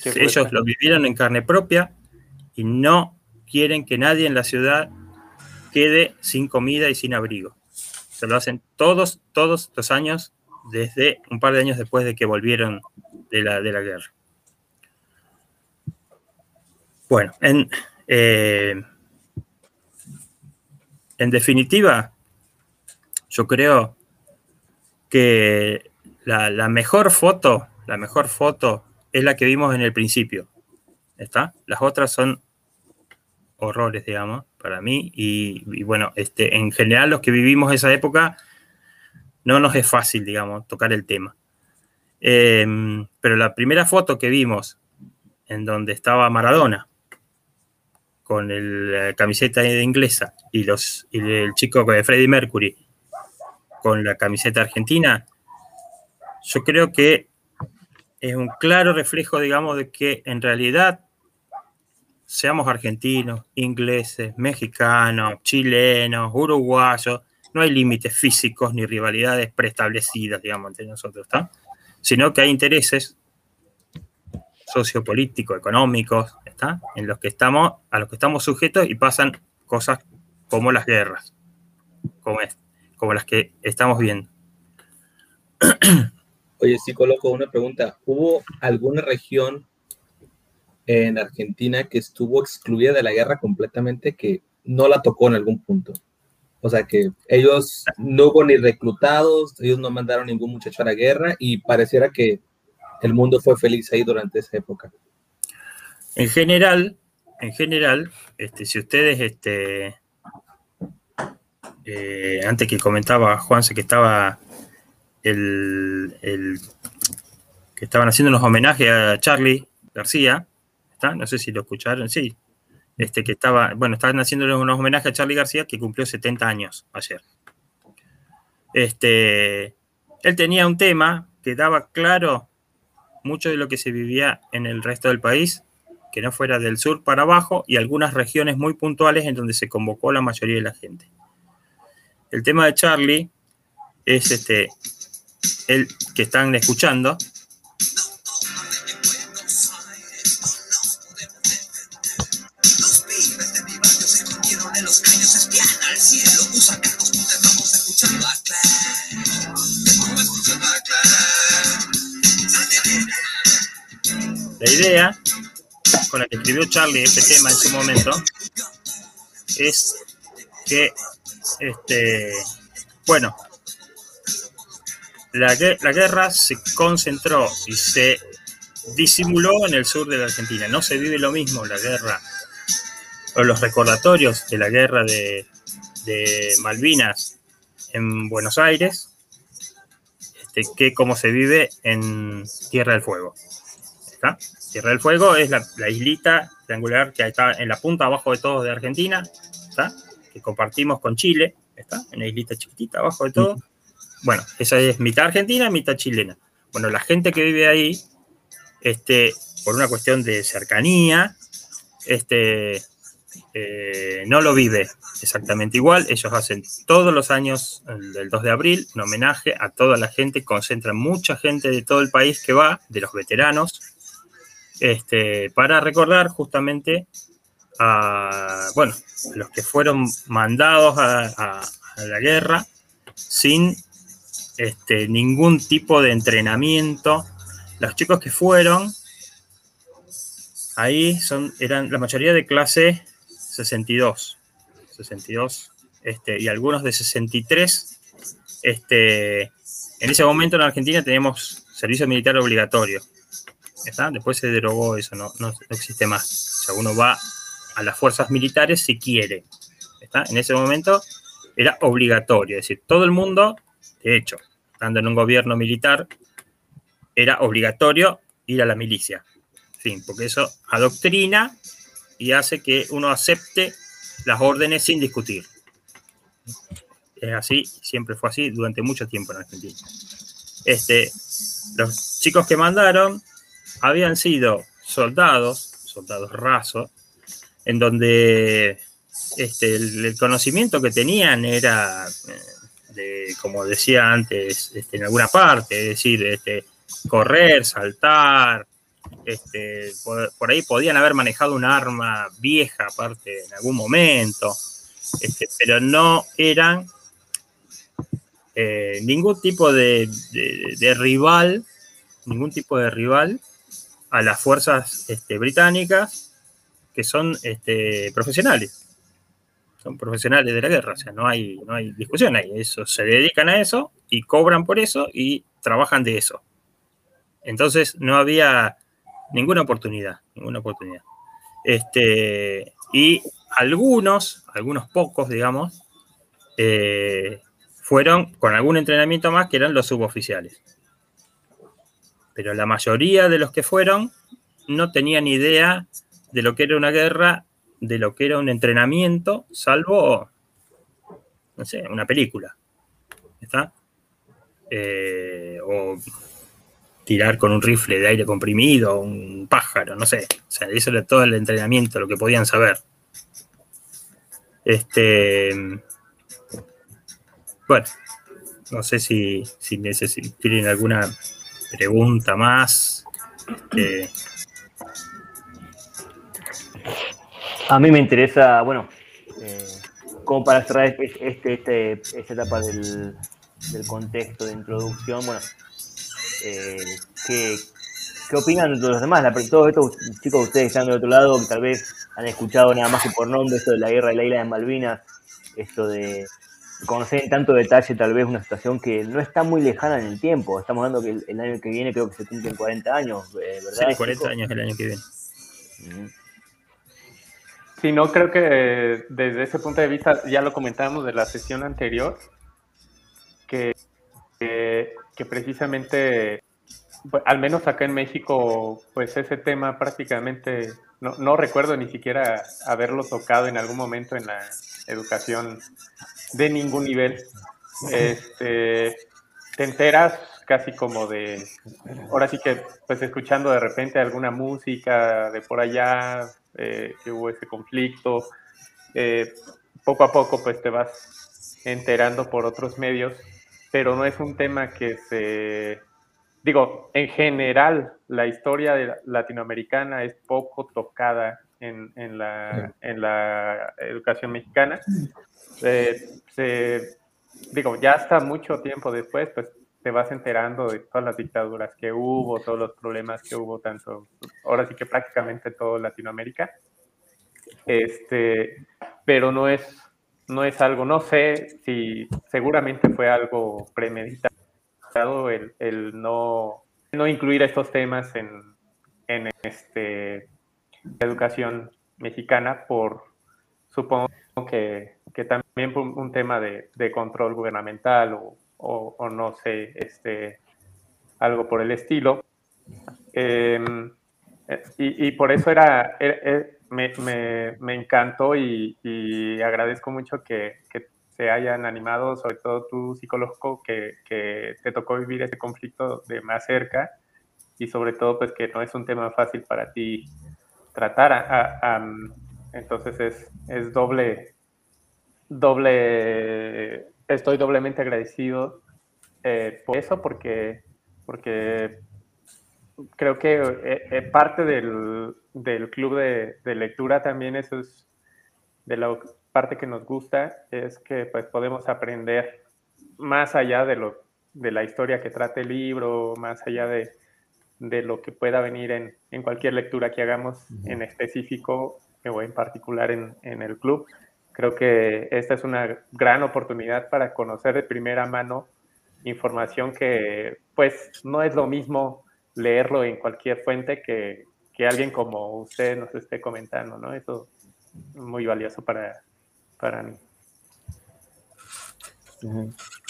ellos lo vivieron en carne propia y no quieren que nadie en la ciudad quede sin comida y sin abrigo. Se lo hacen todos, todos los años, desde un par de años después de que volvieron de la, de la guerra. Bueno, en, eh, en definitiva, yo creo que la, la mejor foto, la mejor foto es la que vimos en el principio. ¿Está? Las otras son horrores, digamos, para mí. Y, bueno, este, en general los que vivimos esa época no nos es fácil, digamos, tocar el tema. Eh, pero la primera foto que vimos en donde estaba Maradona con el, la camiseta inglesa y, los, y el chico de Freddie Mercury con la camiseta argentina, yo creo que es un claro reflejo, digamos, de que en realidad seamos argentinos, ingleses, mexicanos, chilenos, uruguayos, no hay límites físicos ni rivalidades preestablecidas, digamos, entre nosotros, ¿está? Sino que hay intereses sociopolíticos, económicos, ¿está? En los que estamos, a los que estamos sujetos y pasan cosas como las guerras, como, es, como las que estamos viendo. Oye, sí, coloco una pregunta. ¿Hubo alguna región en Argentina que estuvo excluida de la guerra completamente que no la tocó en algún punto? O sea, que ellos no hubo ni reclutados, ellos no mandaron ningún muchacho a la guerra y pareciera que el mundo fue feliz ahí durante esa época. En general, en general, este, si ustedes, este, eh, antes que comentaba Juanse que estaba el, que estaban haciendo unos homenajes a Charlie García, ¿está? No sé si lo escucharon, sí. Este que estaba, bueno, estaban haciéndole unos homenajes a Charlie García que cumplió 70 años ayer. Este, él tenía un tema que daba claro mucho de lo que se vivía en el resto del país, que no fuera del sur para abajo, y algunas regiones muy puntuales en donde se convocó la mayoría de la gente. El tema de Charlie es este, el que están escuchando. La idea con la que escribió Charlie este tema en su momento es que, este, bueno, la, gue- la guerra se concentró y se disimuló en el sur de la Argentina. No se vive lo mismo la guerra o los recordatorios de la guerra de, Malvinas en Buenos Aires este, que como se vive en Tierra del Fuego. ¿Está? Tierra del Fuego es la, la islita triangular que está en la punta abajo de todo de Argentina, ¿está? Que compartimos con Chile, ¿está? una islita chiquitita abajo de todo. Bueno, esa es mitad argentina, mitad chilena. Bueno, la gente que vive ahí, este, por una cuestión de cercanía, este, eh, no lo vive exactamente igual. Ellos hacen todos los años, el del 2 de abril, un homenaje a toda la gente, concentran mucha gente de todo el país que va, de los veteranos, este, para recordar justamente bueno, los que fueron mandados a, la guerra sin este, ningún tipo de entrenamiento. Los chicos que fueron ahí son, eran la mayoría de clase 62. 62. este, y algunos de 63. Este, en ese momento en Argentina tenemos servicio militar obligatorio. ¿está? Después se derogó eso, no, no, no existe más. O sea, uno va a las fuerzas militares si quiere. En ese momento era obligatorio, es decir, todo el mundo, de hecho, estando en un gobierno militar, era obligatorio ir a la milicia. Fin, porque eso adoctrina y hace que uno acepte las órdenes sin discutir. Es así, siempre fue así durante mucho tiempo en Argentina. Este, los chicos que mandaron habían sido soldados, soldados rasos, en donde este, el, conocimiento que tenían era, eh, de, como decía antes, este, en alguna parte, es decir, este, correr, saltar, este, por, ahí podían haber manejado un arma vieja aparte en algún momento, este, pero no eran eh, ningún tipo de, de- de rival, ningún tipo de rival a las fuerzas este, británicas que son este, profesionales. Son profesionales de la guerra, o sea, no hay, no hay discusión ahí. Eso, se dedican a eso y cobran por eso y trabajan de eso. Entonces no había ninguna oportunidad, ninguna oportunidad. Este, y algunos, algunos pocos, digamos, eh, fueron con algún entrenamiento más que eran los suboficiales. Pero la mayoría de los que fueron no tenían idea de lo que era una guerra, de lo que era un entrenamiento, salvo, no sé, una película. ¿Está? Eh, o tirar con un rifle de aire comprimido, un pájaro, no sé. O sea, eso era todo el entrenamiento, lo que podían saber. Este. Bueno, no sé si, si necesi- tienen alguna pregunta más. Este, A mí me interesa, bueno, eh, como para cerrar este, este- este- esta etapa del, del contexto de introducción, bueno, eh, ¿qué, qué opinan de los demás? La- todos estos chicos que ustedes que están del otro lado, que tal vez han escuchado nada más que por nombre esto de la guerra de la isla de Malvinas, esto de conocer en tanto detalle tal vez una situación que no está muy lejana en el tiempo. Estamos hablando que el, el año que viene creo que se cumplen 40 años, eh, ¿verdad? sí, 40 chicos? años el año que viene. Sí, no, creo que desde ese punto de vista, ya lo comentamos de la sesión anterior, que, que, que precisamente, pues, al menos acá en México, pues ese tema prácticamente, no, no recuerdo ni siquiera haberlo tocado en algún momento en la educación de ningún nivel. Este, te enteras casi como de, ahora sí que, pues escuchando de repente alguna música de por allá, eh, que hubo ese conflicto, eh, poco a poco pues te vas enterando por otros medios, pero no es un tema que se, digo, en general la historia latinoamericana es poco tocada en, en la, en la educación mexicana. Eh, se, digo, ya hasta mucho tiempo después, pues te vas enterando de todas las dictaduras que hubo, todos los problemas que hubo, tanto, ahora sí que prácticamente todo Latinoamérica. Este, pero no es, no es algo, no sé si seguramente fue algo premeditado el, el no, no incluir estos temas en, en este, educación mexicana por, supongo que, que también por un tema de, de control gubernamental o, o, no sé, este, algo por el estilo. Em, eh, y, por eso era, era- me, me- encantó y, agradezco mucho que, se hayan animado, sobre todo tú, psicólogo, que, te tocó vivir ese conflicto de más cerca y sobre todo pues que no es un tema fácil para ti tratar. entonces es, es doble, doble, estoy doblemente agradecido eh, por eso, porque, porque creo que eh, eh, parte del, del club de, de lectura también eso es de la parte que nos gusta, es que pues podemos aprender más allá de, lo, de la historia que trata el libro, más allá de, de lo que pueda venir en, en cualquier lectura que hagamos en específico o en particular en, en el club. Creo que esta es una gran oportunidad para conocer de primera mano información que pues no es lo mismo leerlo en cualquier fuente que, que alguien como usted nos esté comentando, ¿no? Eso es muy valioso para, para mí.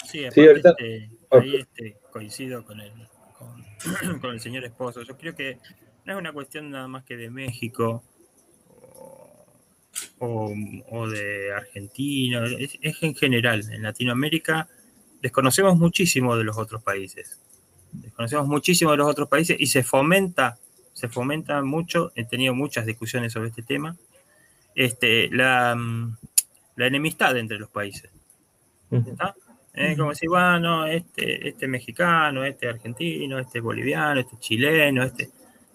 Sí, aparte, Sí, ahorita- este, ahí este, coincido con el, con, con el señor esposo. Yo creo que no es una cuestión nada más que de México o, o de Argentina, es, es en general. En Latinoamérica desconocemos muchísimo de los otros países. Desconocemos muchísimo de los otros países y se fomenta, se fomenta mucho, he tenido muchas discusiones sobre este tema, este, la, la enemistad entre los países. ¿está? Es como decir, bueno, este, este mexicano, este argentino, este boliviano, este chileno, este.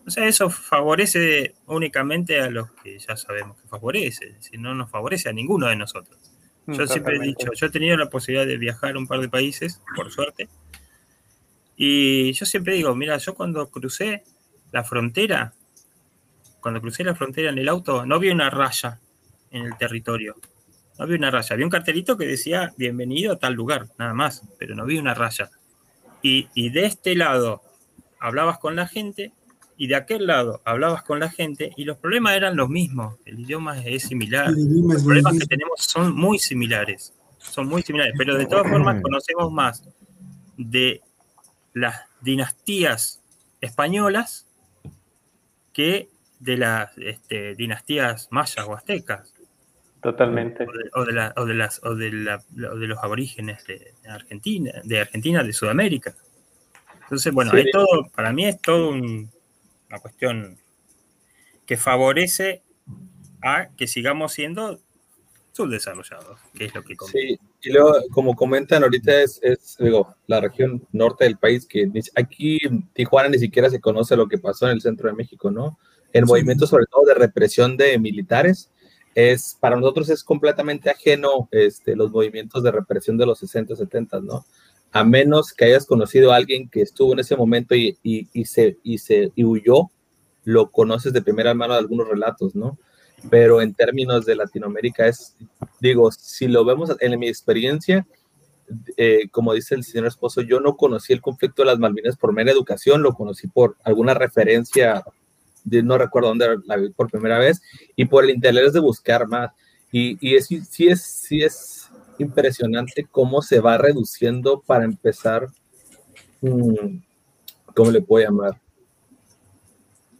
O sea, eso favorece únicamente a los que ya sabemos que favorece, decir, no nos favorece a ninguno de nosotros. Mm, Yo siempre he dicho, yo he tenido la posibilidad de viajar a un par de países, por suerte, y yo siempre digo, mira, yo cuando crucé la frontera, cuando crucé la frontera en el auto, no vi una raya en el territorio. No vi una raya. Vi un cartelito que decía bienvenido a tal lugar, nada más, pero no vi una raya. Y, y de este lado hablabas con la gente y de aquel lado hablabas con la gente y los problemas eran los mismos. El idioma es similar. Idioma Los problemas que tenemos son muy similares. Son muy similares. Pero de todas formas conocemos más de las dinastías españolas que de las este, dinastías mayas o aztecas. Totalmente. O de, o de la- o de las, o de, la- o de los aborígenes de Argentina, de Argentina, de Sudamérica. Entonces, bueno, Sí. hay todo, para mí es todo un- una cuestión que favorece a que sigamos siendo subdesarrollados, que es lo que conviene. Sí, y luego, como comentan ahorita, es, es, digo, la región norte del país, que aquí Tijuana ni siquiera se conoce lo que pasó en el centro de México, ¿no? El Sí. movimiento, sobre todo de represión de militares, es, para nosotros es completamente ajeno este, los movimientos de represión de los 60, 70, ¿no? A menos que hayas conocido a alguien que estuvo en ese momento y, y, y se, y, se, huyó, lo conoces de primera mano de algunos relatos, ¿no? Pero en términos de Latinoamérica es, digo, si lo vemos en mi experiencia, eh, como dice el señor esposo, yo no conocí el conflicto de las Malvinas por mera educación, lo conocí por alguna referencia, no recuerdo dónde la vi por primera vez, y por el interés de buscar más. Y, y es, sí, es, sí es impresionante cómo se va reduciendo para empezar, mm, ¿cómo le puedo llamar?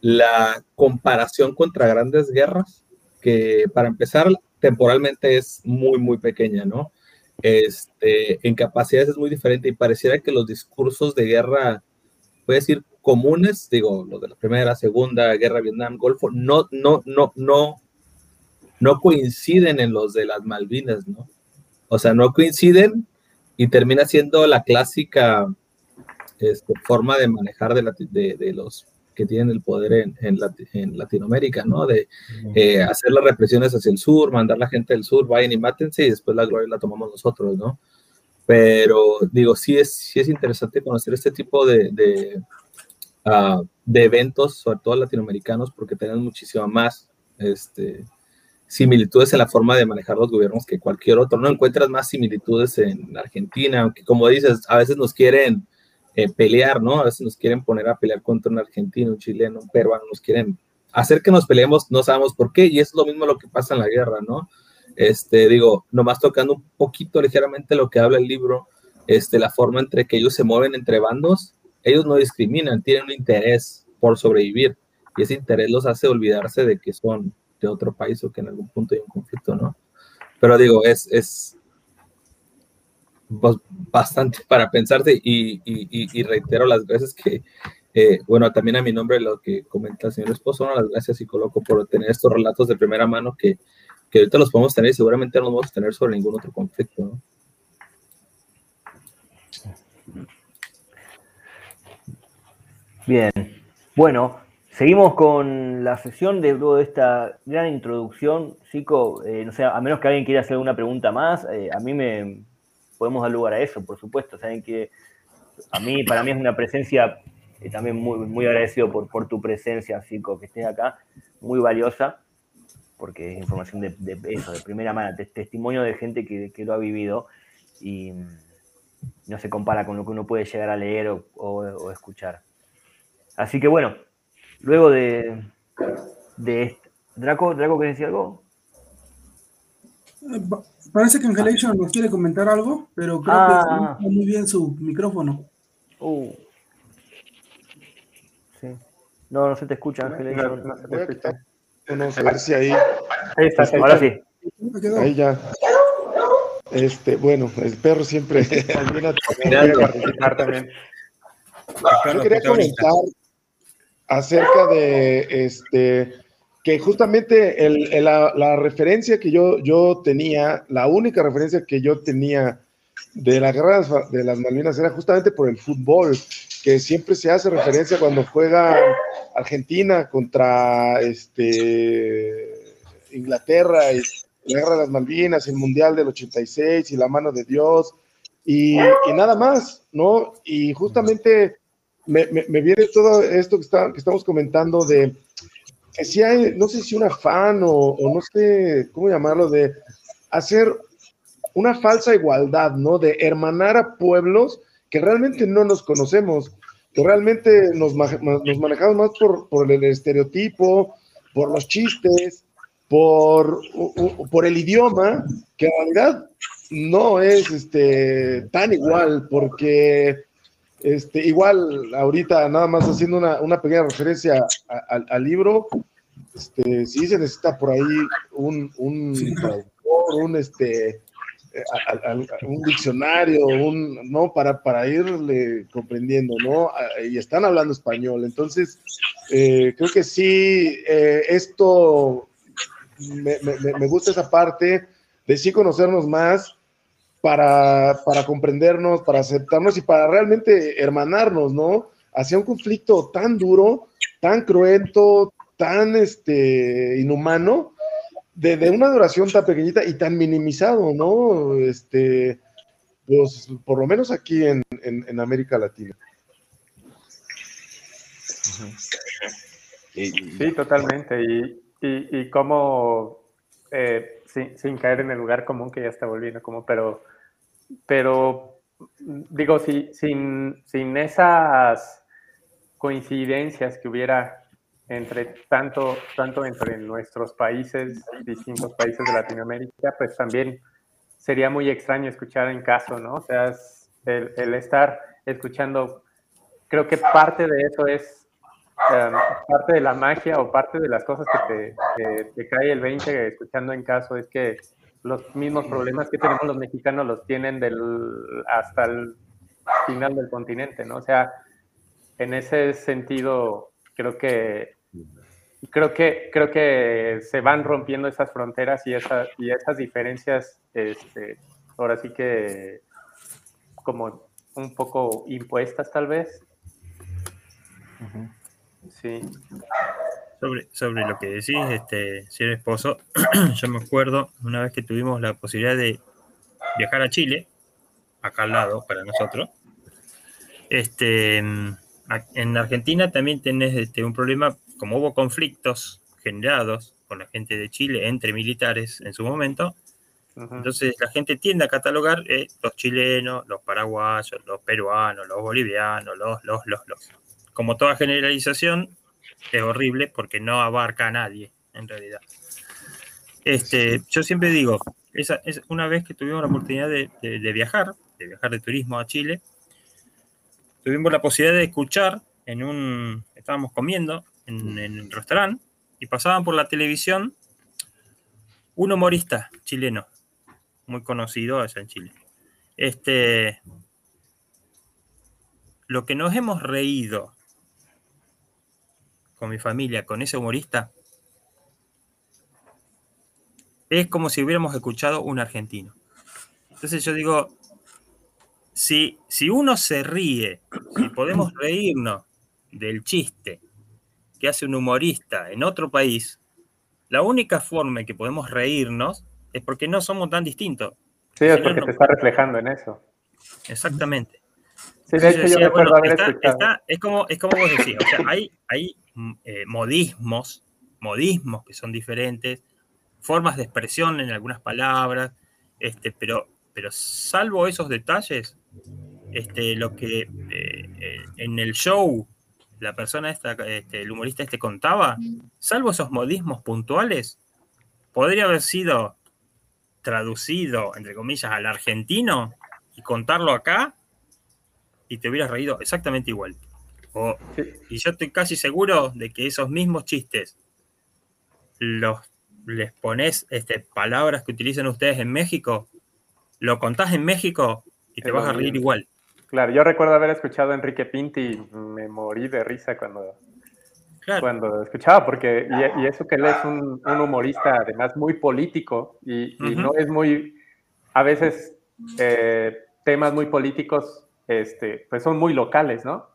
La comparación contra grandes guerras, que para empezar temporalmente es muy, muy pequeña, ¿no? Este, en capacidades es muy diferente y pareciera que los discursos de guerra, a decir, comunes, digo, los de la Primera, Segunda, Guerra Vietnam, Golfo, no, no, no, no, no coinciden en los de las Malvinas, ¿no? O sea, no coinciden y termina siendo la clásica este, forma de manejar de, la- de- de los que tienen el poder en, en Lati- en Latinoamérica, ¿no? De eh, hacer las represiones hacia el sur, mandar la gente del sur, vayan y mátense y después la gloria la tomamos nosotros, ¿no? Pero digo, sí es, sí es interesante conocer este tipo de, de, ah, de eventos, sobre todo latinoamericanos, porque tienen muchísima más este, similitudes en la forma de manejar los gobiernos que cualquier otro. No encuentras más similitudes en Argentina, aunque como dices, a veces nos quieren eh, pelear, ¿no? A veces nos quieren poner a pelear contra un argentino, un chileno, un peruano, nos quieren hacer que nos peleemos, no sabemos por qué, y es lo mismo lo que pasa en la guerra, ¿no? Este, digo, nomás tocando un poquito ligeramente lo que habla el libro, este, la forma entre que ellos se mueven entre bandos, ellos no discriminan, tienen un interés por sobrevivir, y ese interés los hace olvidarse de que son de otro país o que en algún punto hay un conflicto, ¿no? Pero digo, es, es bas- bastante para y- y- y reitero las veces que, eh, bueno, también a mi nombre lo que comenta el señor esposo, ¿no? las gracias y coloco por tener estos relatos de primera mano que, que ahorita los podemos tener y seguramente no los vamos a tener sobre ningún otro conflicto, ¿no? Bien, bueno, seguimos con la sesión de luego esta gran introducción. Chico, eh, no sé, a menos que alguien quiera hacer alguna pregunta más, eh, a mí me podemos dar lugar a eso, por supuesto. Saben que a mí, para mí es una presencia, eh, también muy, muy agradecido por, tu presencia, Chico, que estés acá, muy valiosa. porque es información de, eso, de primera mano, de testimonio de gente que, lo ha vivido y no se compara con lo que uno puede llegar a leer o escuchar. Así que bueno, luego de, de esto, Draco, Draco, ¿querés decir algo? Eh, Parece que Angelation nos quiere comentar algo, pero creo Ah. que está muy bien su micrófono. Uh. Sí. No, no se te escucha, Ángel. No, no se te escucha. Vamos a ver si ahí. Ahí está, ¿Me Ahora sí. Ahí ya. Este, bueno, el perro siempre. Yo quería comentar acerca de este que justamente la, referencia que yo, yo tenía, la única referencia que yo tenía de la guerra de las Malvinas era justamente por el fútbol, que siempre se hace referencia cuando juega Argentina contra este Inglaterra y la guerra de las Malvinas, el Mundial del 86 y la mano de Dios y nada más, ¿no? Y justamente me, viene todo esto que, estamos comentando de que si hay, no sé si un afán o, no sé cómo llamarlo, de hacer una falsa igualdad, ¿no? De hermanar a pueblos que realmente no nos conocemos, que realmente nos, ma- nos manejamos más por, el estereotipo, por los chistes, por, por el idioma, que en realidad no es este, tan igual, porque este, igual ahorita nada más haciendo una, una pequeña referencia al- libro, este, sí se necesita por ahí un, un traductor, un, este, eh, a- a- a- un diccionario, un, ¿no? Para, para irle comprendiendo, ¿no? Y están hablando español. Entonces, eh, creo que sí, eh, esto me, me- me- me gusta esa parte de sí conocernos más para, para comprendernos, para aceptarnos y para realmente hermanarnos, ¿no? Hacia un conflicto tan duro, tan cruento, tan este, inhumano, de, de una duración tan pequeñita y tan minimizado, ¿no? Este, pues por lo menos aquí en, en- en América Latina. Sí, totalmente. Y, y, y cómo, eh, sin, sin caer en el lugar común que ya está volviendo como, pero, pero digo, si, sin, sin esas coincidencias que hubiera entre tanto, tanto entre nuestros países, distintos países de Latinoamérica, pues también sería muy extraño escuchar en caso, ¿no? O sea, el, el estar escuchando, creo que parte de eso es um, parte de la magia o parte de las cosas que te, que te cae el 20 escuchando en caso es que los mismos problemas que tenemos los mexicanos los tienen del, hasta el final del continente, ¿no? O sea, en ese sentido, creo que creo que creo que se van rompiendo esas fronteras y esas y esas diferencias este ahora sí que como un poco impuestas tal vez. Sí Sobre, sobre lo que decís, este, señor esposo, yo me acuerdo una vez que tuvimos la posibilidad de viajar a Chile, acá al lado para nosotros. Este, en Argentina también tenés este, un problema, como hubo conflictos generados con la gente de Chile entre militares en su momento, entonces la gente tiende a catalogar eh, los chilenos, los paraguayos, los peruanos, los bolivianos, los, los, los, los. Como toda generalización, es horrible porque no abarca a nadie, en realidad. Este, yo siempre digo, esa, es una vez que tuvimos la oportunidad de, de- de viajar, de viajar de turismo a Chile, tuvimos la posibilidad de escuchar en un, estábamos comiendo en, en el restaurante y pasaban por la televisión un humorista chileno, muy conocido allá en Chile. Este, lo que nos hemos reído con mi familia, con ese humorista, es como si hubiéramos escuchado un argentino. Entonces yo digo, si, si uno se ríe, si podemos reírnos del chiste que hace un humorista en otro país, la única forma en que podemos reírnos es porque no somos tan distintos. sí es porque te está reflejando en eso Exactamente. Sí de hecho Entonces yo decía, recuerdo bueno, haber está- escuchado. está- es, como, es como vos decías, o sea, hay, hay mm, eh, modismos, modismos que son diferentes, formas de expresión en algunas palabras, este, pero, pero salvo esos detalles, este, lo que eh, eh, en el show la persona esta, este, el humorista este contaba, salvo esos modismos puntuales, podría haber sido traducido, entre comillas, al argentino y contarlo acá y te hubieras reído exactamente igual. O- Y yo estoy casi seguro de que esos mismos chistes los les pones este, palabras que utilizan ustedes en México, lo contás en México y te Es vas a reír mismo. igual. Claro, yo recuerdo haber escuchado a Enrique Pinti y me morí de risa cuando, cuando escuchaba, porque y, y eso que él es un, un humorista además muy político y, y Ujú. no es muy, a veces eh, temas muy políticos, este, pues son muy locales, ¿no?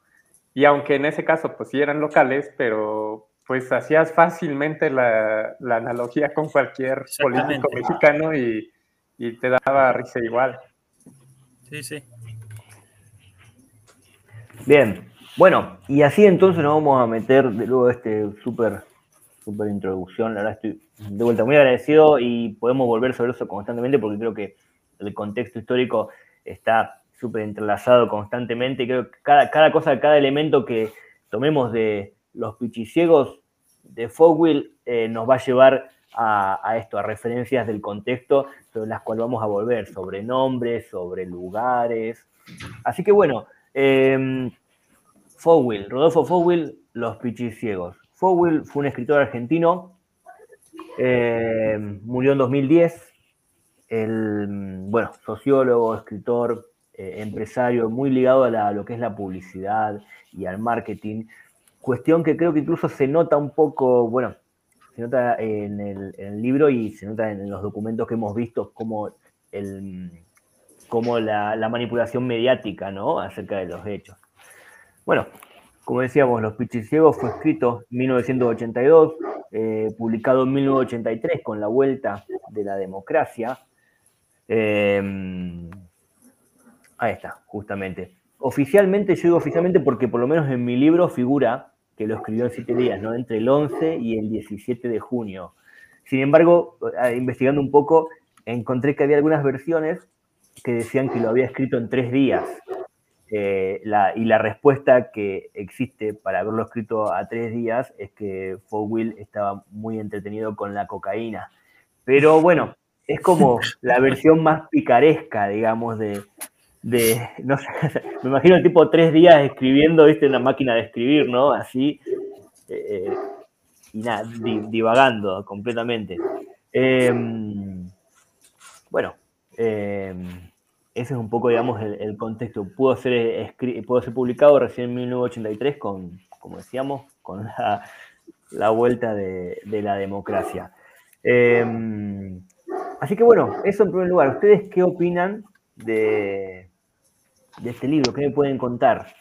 Y aunque en ese caso pues sí eran locales, pero pues hacías fácilmente la, la analogía con cualquier político mexicano y, y te daba risa igual. Sí, sí. Bien, bueno, y así entonces nos vamos a meter de luego este súper súper introducción. La verdad estoy de vuelta muy agradecido y podemos volver sobre eso constantemente porque creo que el contexto histórico está súper entrelazado constantemente creo que cada, cada cosa, cada elemento que tomemos de los pichiciegos de Fogwill eh, nos va a llevar a, esto, a referencias del contexto sobre las cuales vamos a volver, sobre nombres, sobre lugares. Así que bueno, eh, Fogwill, Rodolfo Fogwill, Los Pichiciegos. Fogwill fue un escritor argentino, eh, murió en 2010, el, bueno, sociólogo, escritor, eh, empresario, muy ligado a, lo que es la publicidad y al marketing, cuestión que creo que incluso se nota un poco, bueno, se nota en el, libro y se nota en los documentos que hemos visto como el, como la, la manipulación mediática, ¿no? Acerca de los hechos. Bueno, como decíamos, Los Pichiciegos fue escrito en 1982, eh, publicado en 1983 con la vuelta de la democracia. Eh, ahí está, justamente. Oficialmente, yo digo oficialmente porque por lo menos en mi libro figura que lo escribió en siete días, ¿no? Entre el 11 y el 17 de junio. Sin embargo, investigando un poco, encontré que había algunas versiones que decían que lo había escrito en tres días. Eh, y la respuesta que existe para haberlo escrito a tres días es que Fogwill estaba muy entretenido con la cocaína. Pero bueno, es como la versión más picaresca, digamos, de, de no sé, me imagino el tipo tres días escribiendo, viste, en la máquina de escribir, ¿no? Así, eh, y nada, di- divagando completamente. Em, bueno, em, ese es un poco, digamos, el, contexto. Pudo ser, pudo ser publicado recién en 1983 con, como decíamos, con la, vuelta de, de la democracia. Em, así que bueno, eso en primer lugar. ¿Ustedes qué opinan de, de este libro? ¿Qué me pueden contar?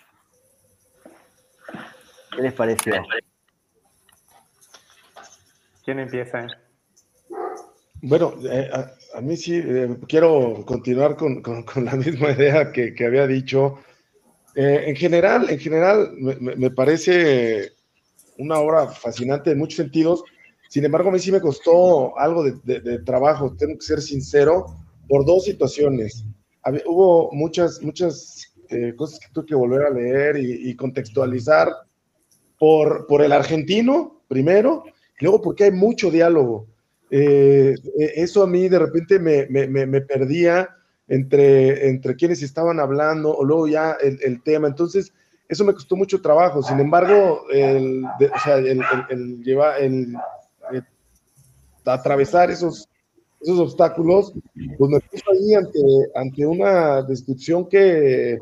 ¿Qué les pareció? ¿Quién empieza? Bueno, eh, a, a mí sí, eh, quiero continuar con, con- con la misma idea que, que había dicho. Eh, en general, en general, me, me- me parece una obra fascinante en muchos sentidos. Sin embargo, a mí sí me costó algo de, de- de trabajo, tengo que ser sincero, por dos situaciones. Había- hubo muchas, muchas eh, cosas que tuve que volver a leer y, y contextualizar por, por el argentino, primero, y luego porque hay mucho diálogo. Eh, eh, eso a mí de repente me, me- me- me perdía entre, entre quienes estaban hablando o luego ya el, el tema. Entonces, eso me costó mucho trabajo. Sin embargo, el, de- o sea, el, el- el llevar, el, eh, atravesar esos, esos obstáculos, pues me puso ahí ante, ante una descripción que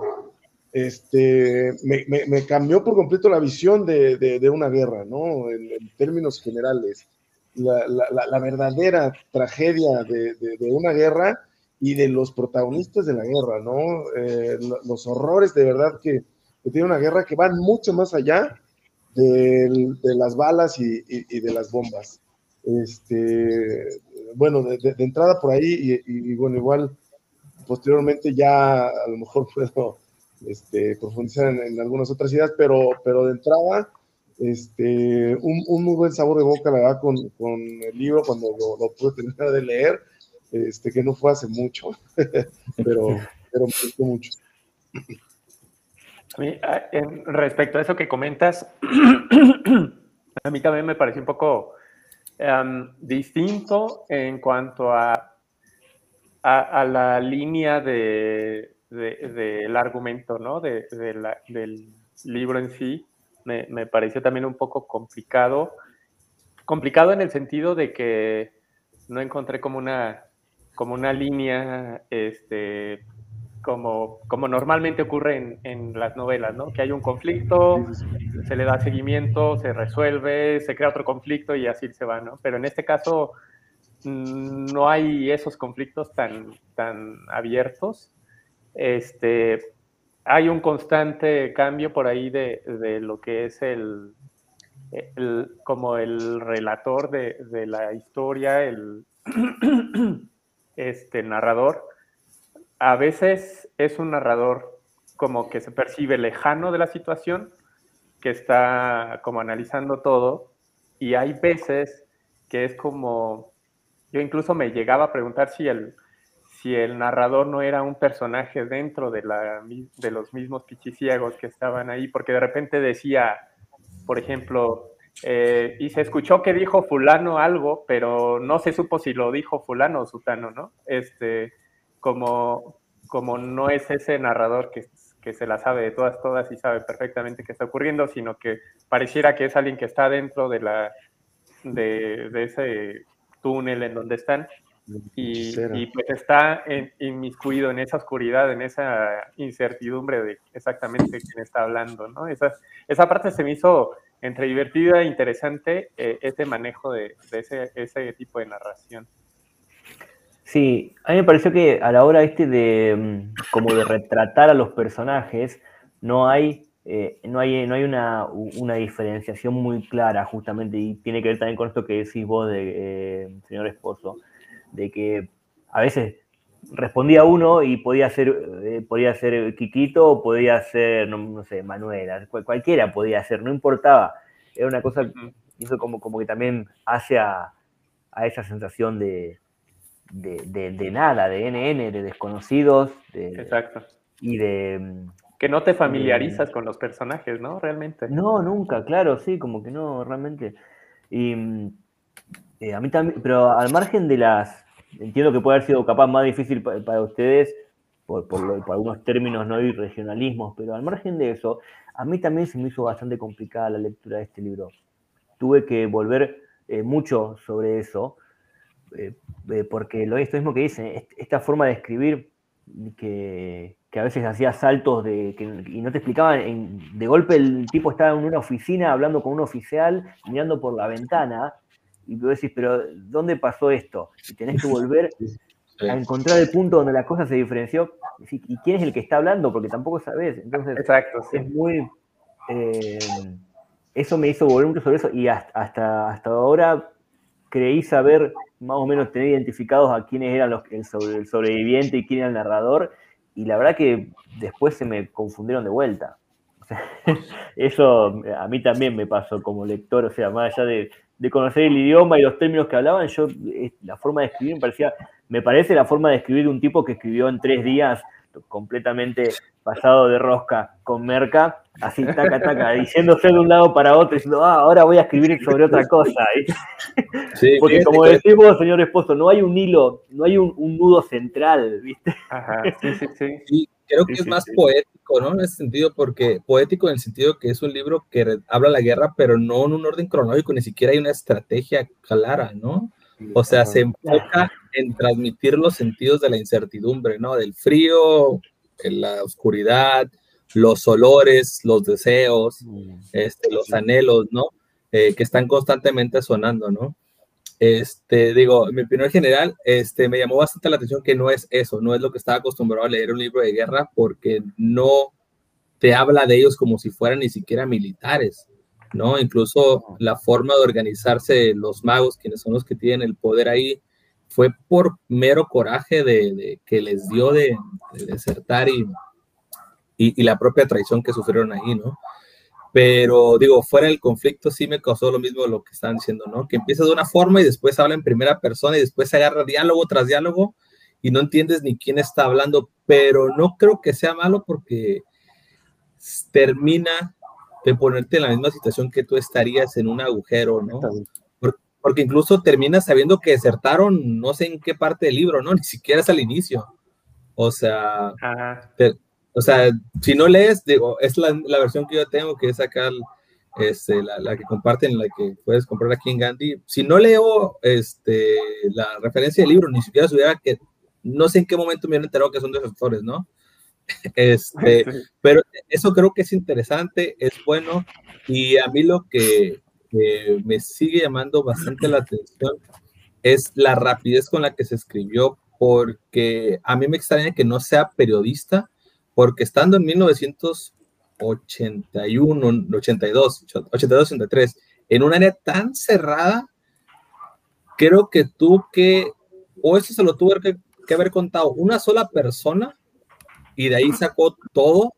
este, me, me- cambió por completo la visión de, de- una guerra, ¿no? En, términos generales. La, la- verdadera tragedia de, de- una guerra y de los protagonistas de la guerra, ¿no? Eh, lo- los horrores de verdad que, que tiene una guerra que van mucho más allá de, las balas y, y- y de las bombas. Este, bueno, de, de- entrada por ahí y, bueno, igual posteriormente ya a lo mejor puedo este, profundizar en, algunas otras ideas, pero, pero de entrada, este, un, un muy buen sabor de boca, la verdad, con, con el libro cuando lo, lo pude terminar de leer, este, que no fue hace mucho, pero, pero me gustó mucho. Respecto a eso que comentas, a mí también me pareció un poco em, distinto en cuanto a, a, la línea de, de- del argumento, ¿no? De, de la- del libro en sí. Me, me pareció también un poco complicado. Complicado en el sentido de que no encontré como una, como una línea este, como, como normalmente ocurre en, en las novelas, ¿no? Que hay un conflicto, se le da seguimiento, se resuelve, se crea otro conflicto y así se va, ¿no? Pero en este caso mm, no hay esos conflictos tan, tan abiertos. Este, hay un constante cambio por ahí de, de lo que es el, el- como el relator de, de la historia, el este, narrador, a veces es un narrador como que se percibe lejano de la situación, que está como analizando todo, y hay veces que es como, yo incluso me llegaba a preguntar si el, si el narrador no era un personaje dentro de, la, de los mismos pichiciegos que estaban ahí, porque de repente decía, por ejemplo, eh, y se escuchó que dijo fulano algo, pero no se supo si lo dijo fulano o sutano, ¿no? Este, como, como no es ese narrador que, que se la sabe de todas, todas y sabe perfectamente qué está ocurriendo, sino que pareciera que es alguien que está dentro de, la, de, de ese túnel en donde están y, pues está en- inmiscuido en esa oscuridad, en esa incertidumbre de exactamente quién está hablando, ¿no? Esa, esa parte se me hizo entre divertida e interesante, eh, este manejo de, de ese, ese tipo de narración. Sí, a mí me pareció que a la hora este de mm, como de retratar a los personajes, no hay, eh, no hay, no hay una, una diferenciación muy clara justamente, y tiene que ver también con esto que decís vos de eh, señor esposo, de que a veces respondía uno y podía ser, eh, podía ser Quiquito o podía ser, no, no sé, Manuela, cual- cualquiera podía ser, no importaba. Era una cosa, eso como, como que también hace a, a esa sensación de, de, de- de nada, de NN, de desconocidos, de, Exacto. y de... Que no te familiarizas con los personajes, ¿no? Realmente. No, nunca, claro, sí, como que no, realmente. Y eh, a mí también, pero al margen de las, entiendo que puede haber sido capaz más difícil pa- para ustedes por, por, lo- por algunos términos no y regionalismos, pero al margen de eso, a mí también se me hizo bastante complicada la lectura de este libro. Tuve que volver eh, mucho sobre eso, eh, eh, porque lo esto mismo que dicen, est- esta forma de escribir que, que a veces hacía saltos de, que, y no te explicaban, en- de golpe el tipo estaba en una oficina hablando con un oficial, mirando por la ventana, y tú decís, pero ¿dónde pasó esto? Y tenés que volver a encontrar el punto donde la cosa se diferenció, y decir, ¿y quién es el que está hablando? Porque tampoco sabes. Entonces, Exacto, sí. es muy... eh, eso me hizo volver mucho sobre eso, y hasta, hasta, hasta ahora creí saber más o menos tener identificados a quiénes eran los, el, el sobreviviente y quién era el narrador, y la verdad que después se me confundieron de vuelta. Eso a mí también me pasó como lector, o sea, más allá de, de conocer el idioma y los términos que hablaban, yo eh, la forma de escribir me parecía, me parece la forma de escribir de un tipo que escribió en tres días completamente pasado de rosca con merca, así taca taca, diciéndose de un lado para otro, diciendo, ah, ahora voy a escribir sobre otra cosa. ¿eh? Sí, Porque como decimos, señor esposo, no hay un hilo, no hay un, un nudo central, ¿viste? Ajá, sí, sí, sí. Sí, creo que Sí, es más sí. poético, ¿no? En ese sentido, porque poético en el sentido que es un libro que habla la guerra, pero no en un orden cronológico, ni siquiera hay una estrategia clara, ¿no? O sea, se enfoca en transmitir los sentidos de la incertidumbre, ¿no? Del frío, en la oscuridad, los olores, los deseos, este, los anhelos, ¿no? Eh, que están constantemente sonando, ¿no? Este, digo, en mi opinión general, este, me llamó bastante la atención que no es eso, no es lo que estaba acostumbrado a leer un libro de guerra, porque no te habla de ellos como si fueran ni siquiera militares, ¿no? Incluso la forma de organizarse los magos, quienes son los que tienen el poder ahí, fue por mero coraje de, de- que les dio de, de desertar y, y, y la propia traición que sufrieron ahí, ¿no? Pero digo, fuera del conflicto sí me causó lo mismo lo que estaban diciendo, ¿no? Que empieza de una forma y después habla en primera persona y después se agarra diálogo tras diálogo y no entiendes ni quién está hablando, pero no creo que sea malo porque termina de ponerte en la misma situación que tú estarías en un agujero, ¿no? Por- Porque incluso terminas sabiendo que desertaron no sé en qué parte del libro, ¿no? Ni siquiera es al inicio. O sea, te- o sea, si no lees, digo, es la, la versión que yo tengo, que es acá este, la, la que comparten, la que puedes comprar aquí en Gandhi. Si no leo este, la referencia del libro, ni siquiera supiera que no sé en qué momento me hubieran enterado que son desertores, ¿no? Este, pero eso creo que es interesante, es bueno, y a mí lo que, que me sigue llamando bastante la atención es la rapidez con la que se escribió, porque a mí me extraña que no sea periodista, porque estando en 1981, 82, 82, 83, en un área tan cerrada, creo que tú que, o eso se lo tuvo que, que haber contado una sola persona y de ahí sacó todo,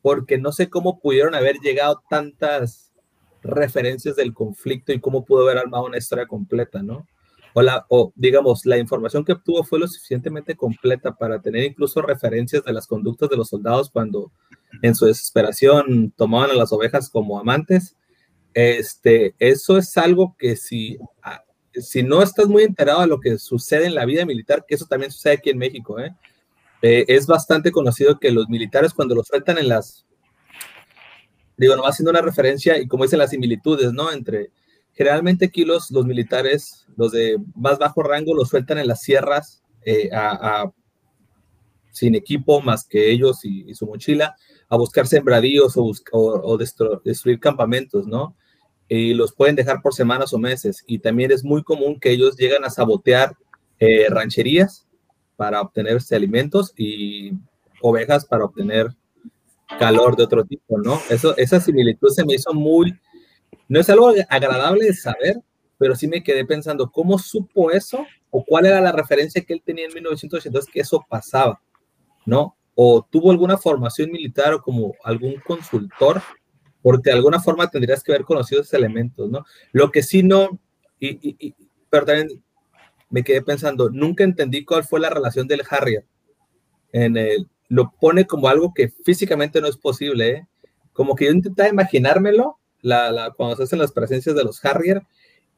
porque no sé cómo pudieron haber llegado tantas referencias del conflicto y cómo pudo haber armado una historia completa, ¿no? O, la, o digamos, la información que obtuvo fue lo suficientemente completa para tener incluso referencias de las conductas de los soldados cuando en su desesperación tomaban a las ovejas como amantes. Este, eso es algo que si, si no estás muy enterado de lo que sucede en la vida militar, que eso también sucede aquí en México, ¿eh? Eh, es bastante conocido que los militares cuando los sueltan en las, digo, nomás haciendo una referencia y como dicen las similitudes, ¿no? Entre, generalmente aquí los, militares, los de más bajo rango, los sueltan en las sierras eh, sin equipo más que ellos y, su mochila, a buscar sembradíos o, destruir campamentos, ¿no? Y los pueden dejar por semanas o meses. Y también es muy común que ellos llegan a sabotear eh, rancherías para obtener este, alimentos y ovejas para obtener calor de otro tipo, ¿no? Eso, esa similitud se me hizo muy, no es algo agradable de saber, pero sí me quedé pensando, ¿cómo supo eso? ¿O cuál era la referencia que él tenía en 1982 que eso pasaba? ¿No? ¿O tuvo alguna formación militar o como algún consultor? Porque de alguna forma tendrías que haber conocido esos elementos, ¿no? Lo que sí no, y, y- y- pero también me quedé pensando, nunca entendí cuál fue la relación del Harrier. En el, lo pone como algo que físicamente no es posible, ¿eh? Como que yo intentaba imaginármelo la, la- cuando se hacen las presencias de los Harrier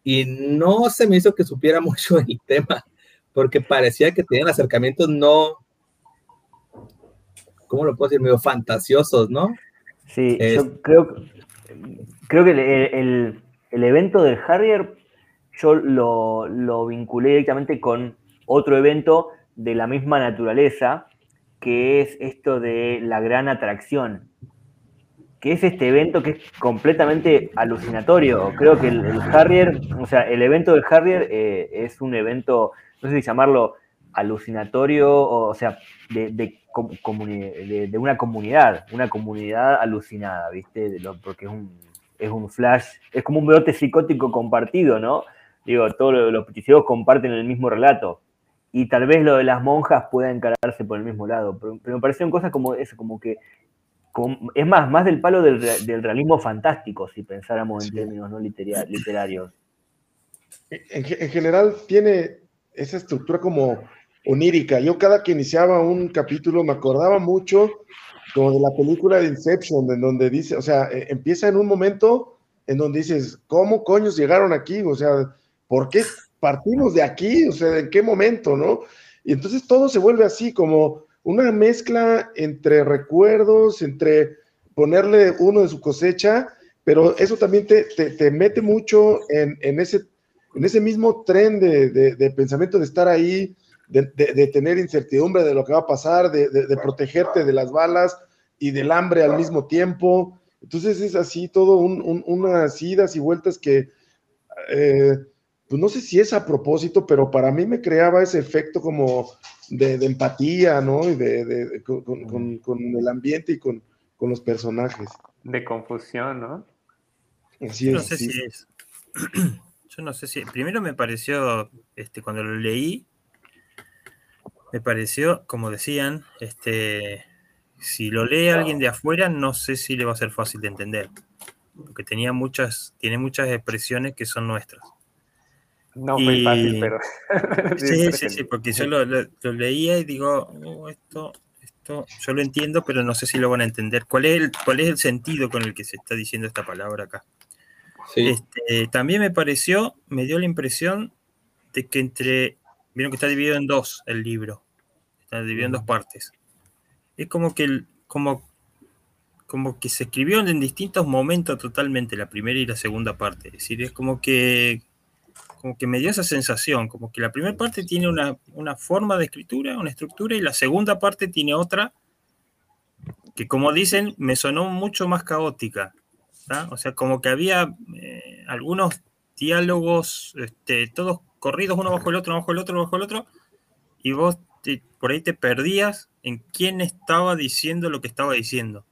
y no se me hizo que supiera mucho el tema, porque parecía que tenían acercamientos no, ¿cómo lo puedo decir? Medio fantasiosos, ¿no? Sí, Es- yo creo, creo que el, el- el evento del Harrier yo lo, lo vinculé directamente con otro evento de la misma naturaleza, que es esto de la gran atracción, que es este evento que es completamente alucinatorio. Creo que el, Harrier, o sea, el evento del Harrier eh, es un evento, no sé si llamarlo alucinatorio, o, sea, de, de de- de una comunidad, una comunidad alucinada, ¿viste? Porque es un, es un flash, es como un brote psicótico compartido, ¿no? Digo, todos los, peticidos comparten el mismo relato. Y tal vez lo de las monjas pueda encararse por el mismo lado, pero, pero me parecieron cosas como eso, como que como- es más, más del palo del, del realismo fantástico, si pensáramos en términos no litera- literarios. En, en general tiene esa estructura como onírica. Yo cada que iniciaba un capítulo me acordaba mucho como de la película de Inception, en donde dice, o sea, eh, empieza en un momento en donde dices, ¿cómo coños llegaron aquí? O sea, ¿por qué partimos de aquí? O sea, ¿en qué momento, no? Y entonces todo se vuelve así, como una mezcla entre recuerdos, entre ponerle uno de su cosecha, pero eso también te, te- te mete mucho en, en ese, en ese mismo tren de, de- pensamiento de estar ahí, de, de- tener incertidumbre de lo que va a pasar, de, protegerte de las balas y del hambre al mismo tiempo. Entonces es así todo un- unas idas y vueltas que, eh, pues no sé si es a propósito, pero para mí me creaba ese efecto como de, de empatía, ¿no? Y de, de- de- con, con- con- con el ambiente y con, con los personajes. De confusión, ¿no? Así no sé sí. si es. Yo no sé si. Primero me pareció, este, cuando lo leí, me pareció, como decían, este, si lo lee alguien de afuera, no sé si le va a ser fácil de entender. porque tenía muchas, tiene muchas expresiones que son nuestras. No fue fácil, pero. sí, sí, sí, porque yo lo, lo- lo leía y digo, "Oh, esto, esto, yo lo entiendo, pero no sé si lo van a entender. ¿Cuál es el, cuál es el sentido con el que se está diciendo esta palabra acá? Este, también me pareció, me dio la impresión de que entre, vieron que está dividido en dos el libro, está dividido en dos partes. Es como que, el- como, como que se escribió en distintos momentos totalmente, la primera y la segunda parte. Es decir, es como que, como que me dio esa sensación, como que la primera parte tiene una, una forma de escritura, una estructura, y la segunda parte tiene otra que, como dicen, me sonó mucho más caótica. O sea, como que había eh, algunos diálogos, este, todos corridos uno bajo el otro, bajo el otro, bajo el otro, y vos te- por ahí te perdías en quién estaba diciendo lo que estaba diciendo.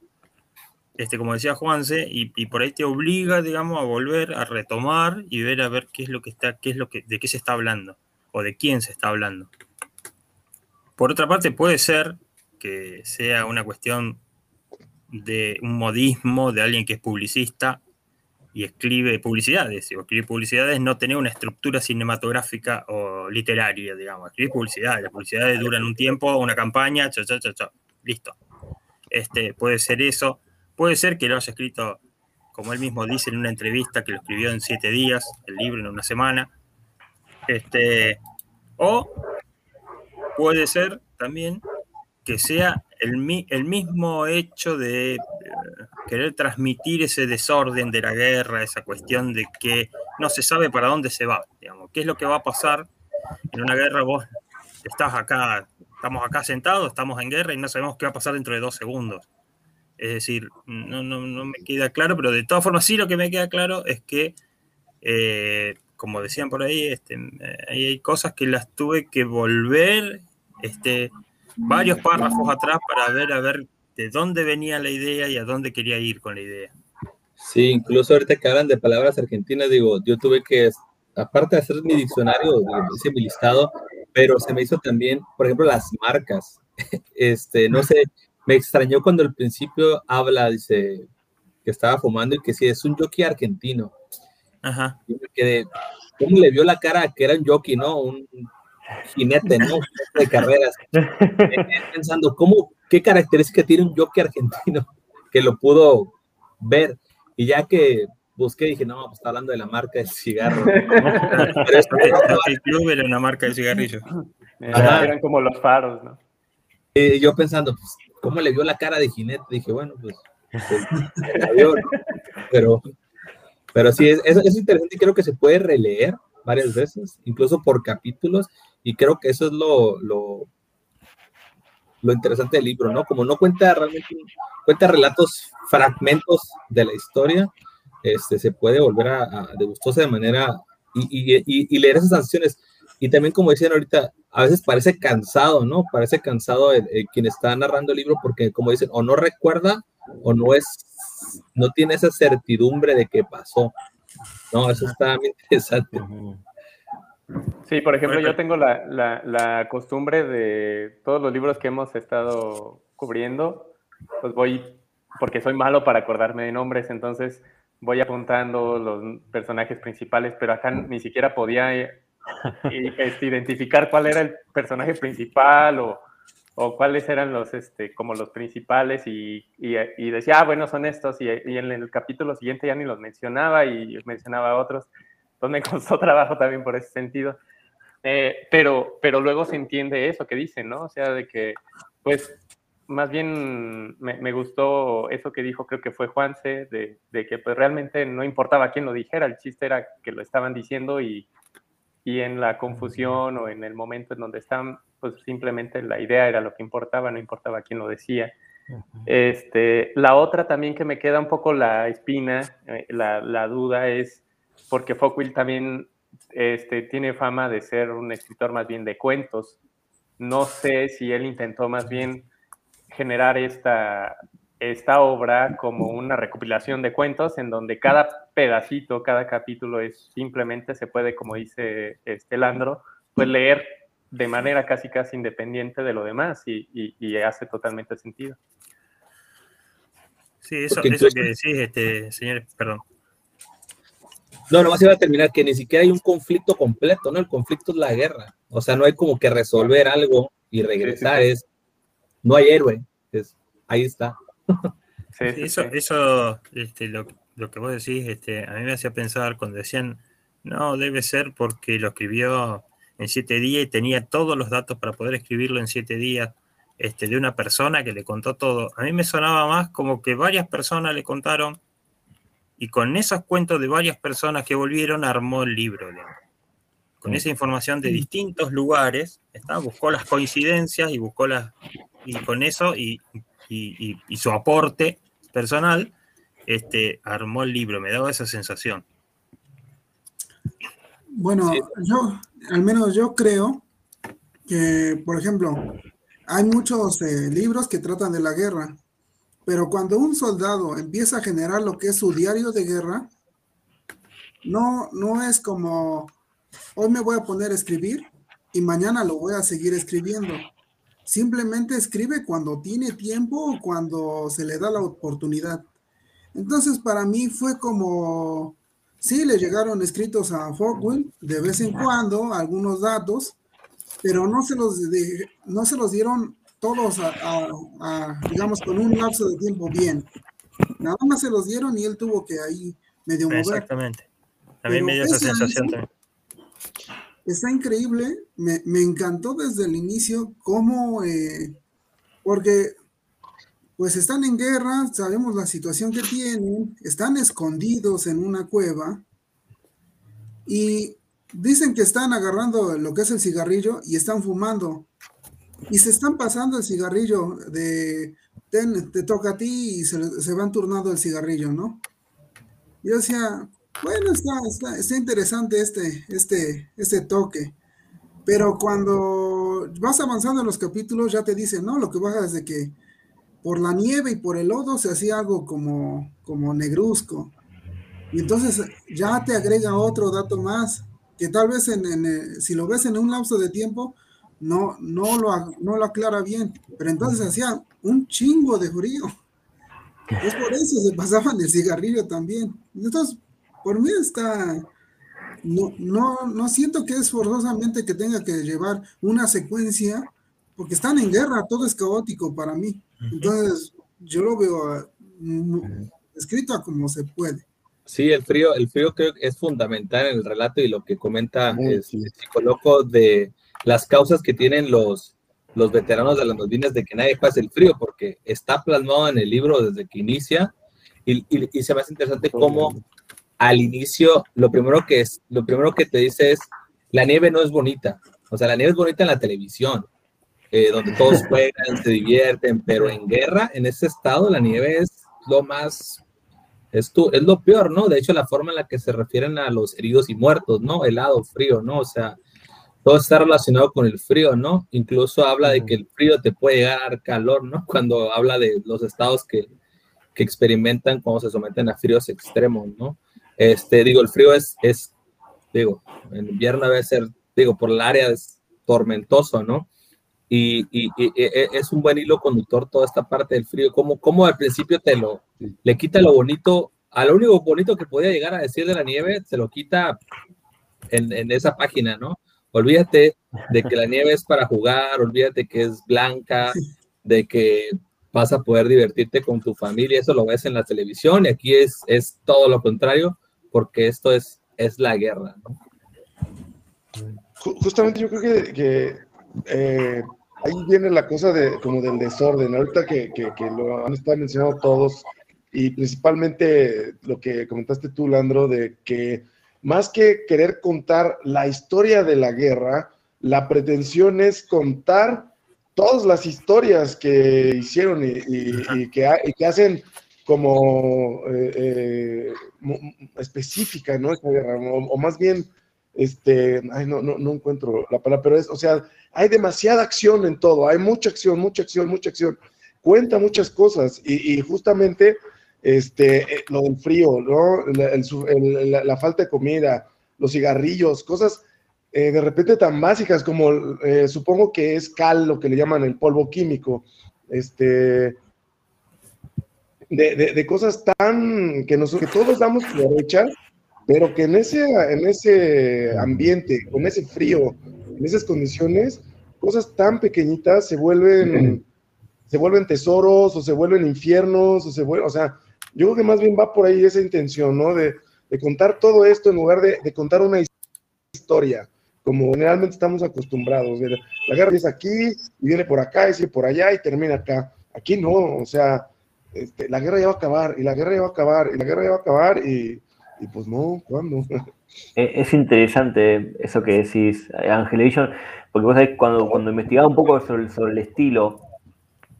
Este, como decía Juanse, y, y por ahí te obliga, digamos, a volver a retomar y ver a ver qué es lo que está, qué es lo que, de qué se está hablando, o de quién se está hablando. Por otra parte, puede ser que sea una cuestión de un modismo de alguien que es publicista y escribe publicidades. Si escribe publicidades, no tener una estructura cinematográfica o literaria, digamos. Escribir publicidades. Las publicidades duran un tiempo, una campaña, cha, cha, cha, cha. Listo. Este, puede ser eso. Puede ser que lo haya escrito, como él mismo dice en una entrevista, que lo escribió en siete días, el libro en una semana. Este, o puede ser también que sea el, el mismo hecho de eh, querer transmitir ese desorden de la guerra, esa cuestión de que no se sabe para dónde se va, digamos, qué es lo que va a pasar en una guerra, vos estás acá, estamos acá sentados, estamos en guerra y no sabemos qué va a pasar dentro de dos segundos. Es decir, no, no, no me queda claro, pero de todas formas sí lo que me queda claro es que, eh, como decían por ahí, este, ahí hay cosas que las tuve que volver este, varios párrafos atrás para ver a ver de dónde venía la idea y a dónde quería ir con la idea. Sí, incluso ahorita que hablan de palabras argentinas, digo, yo tuve que, aparte de hacer mi diccionario, hice mi listado, pero se me hizo también, por ejemplo, las marcas. Este, no sé, me extrañó cuando al principio habla, dice, que estaba fumando y que sí, es un jockey argentino. Ajá. Yo me quedé, ¿cómo le vio la cara que era un jockey, no? Un jinete, ¿no? Un jinete de carreras. Me quedé pensando, ¿cómo, qué característica tiene un jockey argentino que lo pudo ver? Y ya que busqué, dije, no, pues está hablando de la marca del cigarro. Pero es que- El club era una marca de cigarrillos. Ajá. Eran como los faros, ¿no? Eh, yo pensando, pues, ¿cómo le vio la cara de jinete? Dije, bueno, pues, pues, pero, pero sí, es, es, es interesante y creo que se puede releer varias veces, incluso por capítulos, y creo que eso es lo, lo, lo interesante del libro, ¿no? Como no cuenta realmente, cuenta relatos, fragmentos de la historia, este, se puede volver a, a degustarse de manera y, y leer esas sanciones. Y también, como decían ahorita, a veces parece cansado, ¿no? Parece cansado el, el quien está narrando el libro porque, como dicen, o no recuerda o no es, no tiene esa certidumbre de que pasó. No, eso está muy interesante. Sí, por ejemplo, yo tengo la, la, la costumbre de todos los libros que hemos estado cubriendo, pues voy, porque soy malo para acordarme de nombres, entonces voy apuntando los personajes principales, pero acá ni siquiera podía eh, este, identificar cuál era el personaje principal o, o cuáles eran los, este, como los principales y, y, y decía, ah, bueno, son estos, y, y, en el capítulo siguiente ya ni los mencionaba y mencionaba otros, entonces me costó trabajo también por ese sentido. Eh, pero, pero luego se entiende eso que dicen, ¿no? O sea, de que, pues, más bien me, me, gustó eso que dijo, creo que fue Juanse, de, de, que pues realmente no importaba quién lo dijera, el chiste era que lo estaban diciendo y, y en la confusión o en el momento en donde están, pues simplemente la idea era lo que importaba, no importaba quién lo decía. Este, la otra también que me queda un poco la espina, eh, la, la, duda es porque Fockwell también este, tiene fama de ser un escritor más bien de cuentos. No sé si él intentó más bien generar esta, esta obra como una recopilación de cuentos en donde cada pedacito, cada capítulo es simplemente se puede, como dice este Landro, pues leer de manera casi casi independiente de lo demás y, y, y hace totalmente sentido. Sí, eso, Porque eso que decís, este, señor, perdón. No, nomás iba a terminar que ni siquiera hay un conflicto completo, ¿no? El conflicto es la guerra. O sea, no hay como que resolver algo y regresar, es, no hay héroe, es, ahí está. Sí, eso, eso este, lo, lo que vos decís, este, a mí me hacía pensar cuando decían, no, debe ser porque lo escribió en siete días y tenía todos los datos para poder escribirlo en siete días, este, de una persona que le contó todo. A mí me sonaba más como que varias personas le contaron y con esos cuentos de varias personas que volvieron armó el libro. digamos. Con esa información de distintos lugares, ¿está? buscó las coincidencias y buscó las y con eso y, y- y- y su aporte personal, este, armó el libro. Me daba esa sensación. Bueno, yo, al menos yo creo que, por ejemplo, hay muchos eh, libros que tratan de la guerra, pero cuando un soldado empieza a generar lo que es su diario de guerra, no, no es como, hoy me voy a poner a escribir y mañana lo voy a seguir escribiendo. Simplemente escribe cuando tiene tiempo o cuando se le da la oportunidad. Entonces, para mí fue como, sí, le llegaron escritos a Fogwill de vez en cuando, algunos datos, pero no se los, de- no se los dieron todos, a, a- a, digamos, con un lapso de tiempo bien. Nada más se los dieron y él tuvo que ahí medio mover. Exactamente. A mí Pero me dio esa sensación también. Está increíble, me, me encantó desde el inicio cómo, eh, porque pues están en guerra, sabemos la situación que tienen, están escondidos en una cueva y dicen que están agarrando lo que es el cigarrillo y están fumando y se están pasando el cigarrillo de, ten, te toca a ti y se, se van turnando el cigarrillo, ¿no? Yo decía, bueno, está, está, está interesante este, este, este toque. Pero cuando vas avanzando en los capítulos, ya te dicen, ¿no? Lo que baja desde que por la nieve y por el lodo se hacía algo como, como negruzco. Y entonces ya te agrega otro dato más, que tal vez en, en, eh, si lo ves en un lapso de tiempo, no, no, lo, no lo aclara bien. Pero entonces hacía un chingo de frío. Es por eso se pasaban el cigarrillo también. Entonces, por mí está. No, no, no siento que es forzosamente que tenga que llevar una secuencia, porque están en guerra, todo es caótico para mí. Entonces, yo lo veo mm, escrito a como se puede. Sí, el frío, el frío creo que es fundamental en el relato y lo que comenta este, Psicoloco de las causas que tienen los, los veteranos de las Malvinas de que nadie pase el frío, porque está plasmado en el libro desde que inicia y, y- y se me hace interesante cómo al inicio lo primero que es, lo primero que te dice es la nieve no es bonita, o sea, la nieve es bonita en la televisión, eh, donde todos juegan, se divierten, pero en guerra, en ese estado, la nieve es lo más es, tu- es lo peor, ¿no? De hecho, la forma en la que se refieren a los heridos y muertos, ¿no? Helado, frío, ¿no? O sea, todo está relacionado con el frío, ¿no? Incluso habla de que el frío te puede llegar a dar calor, ¿no? Cuando habla de los estados que, que experimentan cuando se someten a fríos extremos, ¿no? Este, digo, el frío es, es digo, en invierno debe ser, digo, por el área es tormentoso, ¿no? Y, y- y- e- es un buen hilo conductor toda esta parte del frío, como, como al principio te lo, le quita lo bonito, a lo único bonito que podía llegar a decir de la nieve, se lo quita en, en esa página, ¿no? Olvídate de que la nieve es para jugar, olvídate que es blanca, de que vas a poder divertirte con tu familia, eso lo ves en la televisión y aquí es, es todo lo contrario, porque esto es, es la guerra, ¿no? Ju- Justamente yo creo que, eh, ahí viene la cosa de como del desorden. Ahorita que, lo han estado mencionando todos y principalmente lo que comentaste tú, Landro, de que más que querer contar la historia de la guerra, la pretensión es contar todas las historias que hicieron y que hacen como eh, eh, específica, ¿no? O, o más bien, este, ay, no, no, no encuentro la palabra, pero es, o sea, hay demasiada acción en todo, hay mucha acción, mucha acción, mucha acción, cuenta muchas cosas y, justamente este, eh, lo del frío, ¿no? La, falta de comida, los cigarrillos, cosas de repente tan básicas como, supongo que es cal, lo que le llaman el polvo químico, este, de, de- de cosas tan que, nos, que todos damos por hechas, pero que en ese, en ese ambiente, con ese frío, en esas condiciones, cosas tan pequeñitas se vuelven, se vuelven tesoros o se vuelven infiernos o se vuelven, o sea, yo creo que más bien va por ahí esa intención, ¿no? De, de contar todo esto en lugar de, de contar una historia, como generalmente estamos acostumbrados. La guerra empieza aquí y viene por acá y sigue por allá y termina acá. Aquí no, o sea, este, la guerra ya va a acabar y la guerra ya va a acabar y la guerra ya va a acabar y, pues no, ¿cuándo? Eh, Es interesante eso que decís, Angelation, porque vos sabés, cuando, cuando investigaba un poco sobre, sobre el estilo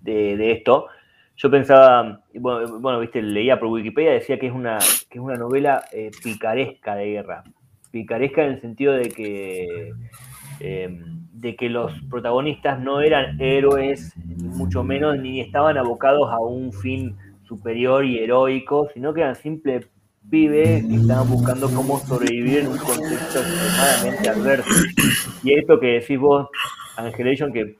de, de esto, yo pensaba, bueno, bueno, viste, leía por Wikipedia, decía que es una, que es una novela eh, picaresca de guerra. Picaresca en el sentido de que, eh, de que los protagonistas no eran héroes, ni mucho menos, ni estaban abocados a un fin superior y heroico, sino que eran simples pibes que estaban buscando cómo sobrevivir en un contexto extremadamente adverso. Y esto que decís vos, Angelation, que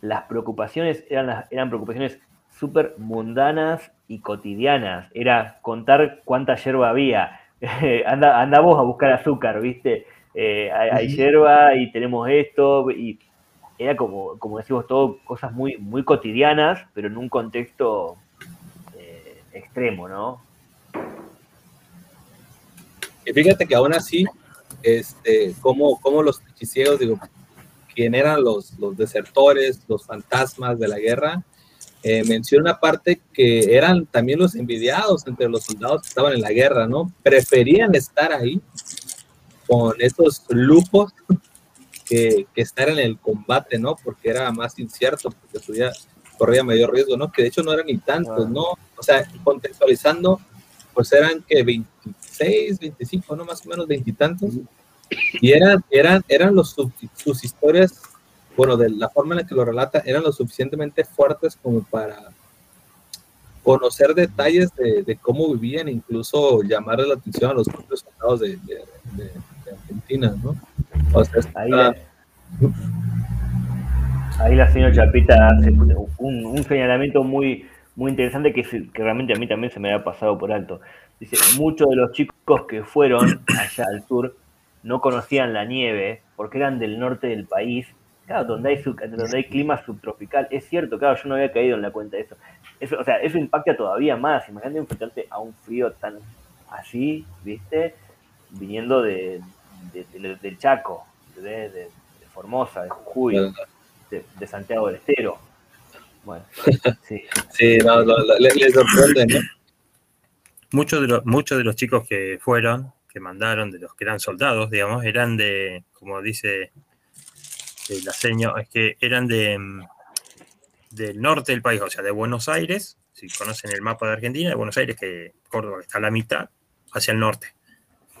las preocupaciones eran, las, eran preocupaciones súper mundanas y cotidianas. Era contar cuánta hierba había. anda, anda vos a buscar azúcar, ¿viste? Eh, hay, hierba y tenemos esto. Y era como, como decimos, todo cosas muy, muy cotidianas, pero en un contexto eh, extremo, ¿no? Y fíjate que aún así, este, como, como los hechicieros, digo, quién eran los, los desertores, los fantasmas de la guerra, eh, menciona una parte que eran también los envidiados entre los soldados que estaban en la guerra, ¿no? Preferían estar ahí con esos lujos que, que estar en el combate, ¿no? Porque era más incierto, porque subía, corría mayor riesgo, ¿no? Que de hecho no eran ni tantos, ¿no? O sea, contextualizando, pues eran que 26, 25, ¿no? Más o menos veintitantos. Y eran, eran, eran los, sub- sus historias, bueno, de la forma en la que lo relata, eran lo suficientemente fuertes como para conocer detalles de, de cómo vivían, incluso llamarle la atención a los propios soldados de, de- de- de Argentina, ¿no? O sea, Ahí la señora Chapita hace un, un señalamiento muy, muy interesante que, se- que realmente a mí también se me había pasado por alto. Dice, muchos de los chicos que fueron allá al sur no conocían la nieve porque eran del norte del país, claro, donde hay, sub- donde hay clima subtropical. Es cierto, claro, yo no había caído en la cuenta de eso. eso o sea, eso impacta todavía más. Imagínate enfrentarte a un frío tan así, ¿viste? Viniendo de, de- de- del Chaco, de, de- de Formosa, de Jujuy, de, de Santiago del Estero. Bueno, sí. Sí, no, sorprende, ¿no? Muchos de, los, muchos de los chicos que fueron, que mandaron, de los que eran soldados, digamos, eran de, como dice el seño, es que eran de mm, del norte del país, o sea, de Buenos Aires, si conocen el mapa de Argentina, de Buenos Aires, que Córdoba está a la mitad, hacia el norte.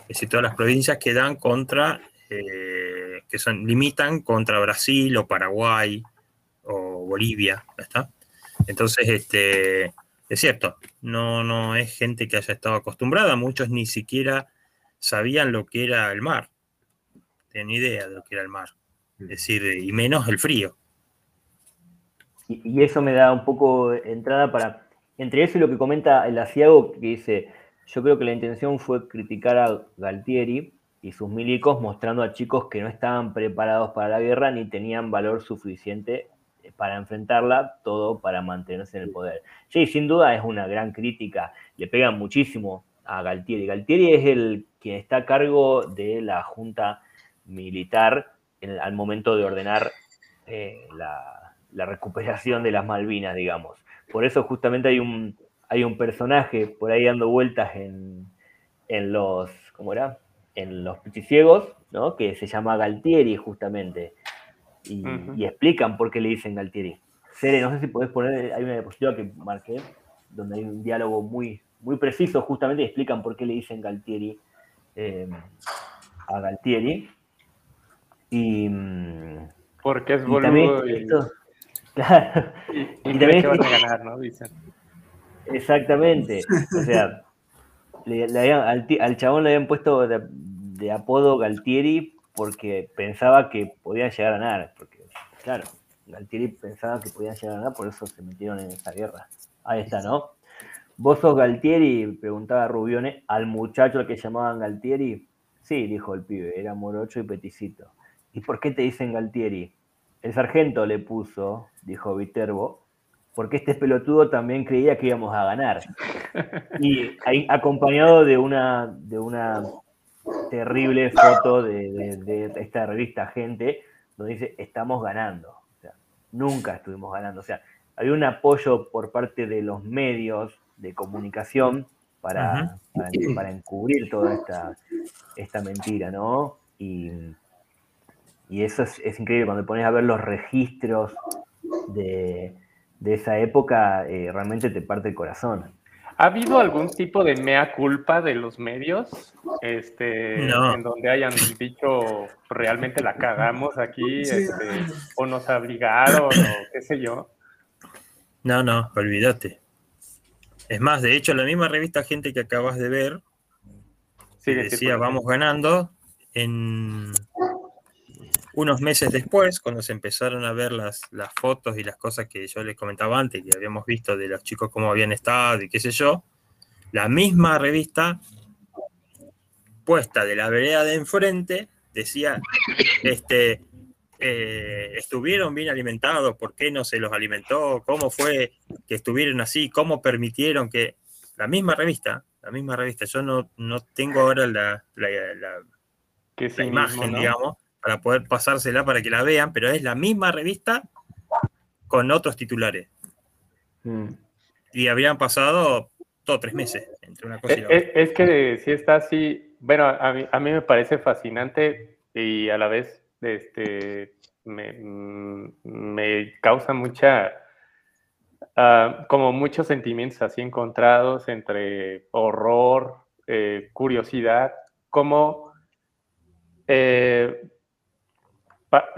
Es decir, todas las provincias que dan contra, eh, que son, limitan contra Brasil o Paraguay o Bolivia, ¿ya ¿está? Entonces, este, es cierto, no, no es gente que haya estado acostumbrada, muchos ni siquiera sabían lo que era el mar, tenían idea de lo que era el mar, es decir, y menos el frío. Y, y eso me da un poco entrada para, entre eso y lo que comenta el asiago, que dice, yo creo que la intención fue criticar a Galtieri y sus milicos mostrando a chicos que no estaban preparados para la guerra ni tenían valor suficiente para enfrentarla, todo para mantenerse en el poder. Sí, sin duda es una gran crítica, le pegan muchísimo a Galtieri. Galtieri es el quien está a cargo de la junta militar al momento de ordenar eh, la, la recuperación de las Malvinas, digamos. Por eso justamente hay un, hay un personaje por ahí dando vueltas en, en los, ¿cómo era? En los pichiciegos, ¿no? Que se llama Galtieri justamente. Y, explican por qué le dicen Galtieri. Cere, no sé si podés poner, hay una diapositiva que marqué, donde hay un diálogo muy, muy preciso justamente y explican por qué le dicen Galtieri eh, a Galtieri. Y, mm, Porque es y boludo también y- esto- claro. Y, también que van a ganar, ¿no? Dicen. Exactamente. O sea, le- al, chabón le habían puesto de, de apodo Galtieri porque pensaba que podían llegar a ganar. Porque, claro, Galtieri pensaba que podían llegar a ganar, por eso se metieron en esa guerra. Ahí está, ¿no? ¿Vos sos Galtieri? Preguntaba Rubione al muchacho al que llamaban Galtieri. Sí, dijo el pibe, era morocho y peticito. ¿Y por qué te dicen Galtieri? El sargento le puso, dijo Viterbo, porque este pelotudo también creía que íbamos a ganar. Y acompañado de una, de una terrible foto de, de- de esta revista Gente, donde dice, estamos ganando. O sea, nunca estuvimos ganando. O sea, había un apoyo por parte de los medios de comunicación para, para, para encubrir toda esta, esta mentira, ¿no? Y, y eso es, es increíble, cuando pones a ver los registros de, de esa época, eh, realmente te parte el corazón. ¿Ha habido algún tipo de mea culpa de los medios? Este, No. en donde hayan dicho realmente la cagamos aquí, Sí. este, o nos obligaron, o qué sé yo. No, no, olvídate. Es más, de hecho, la misma revista Gente que acabas de ver Sí, que de decía vamos ganando, en unos meses después, cuando se empezaron a ver las, las fotos y las cosas que yo les comentaba antes, que habíamos visto de los chicos cómo habían estado y qué sé yo, la misma revista puesta de la vereda de enfrente decía, este, eh, estuvieron bien alimentados, ¿por qué no se los alimentó? ¿Cómo fue que estuvieron así? ¿Cómo permitieron que la misma revista, la misma revista, yo no, no tengo ahora la, la- la- la imagen, ¿no? digamos, para poder pasársela para que la vean, pero es la misma revista con otros titulares. Mm. Y habrían pasado todos tres meses entre una cosa y Es, la otra. es- es que sí está así, bueno, a mí, a mí me parece fascinante y a la vez este, me, mm, me causa mucha, ah, como muchos sentimientos así encontrados entre horror, eh, curiosidad, como, eh,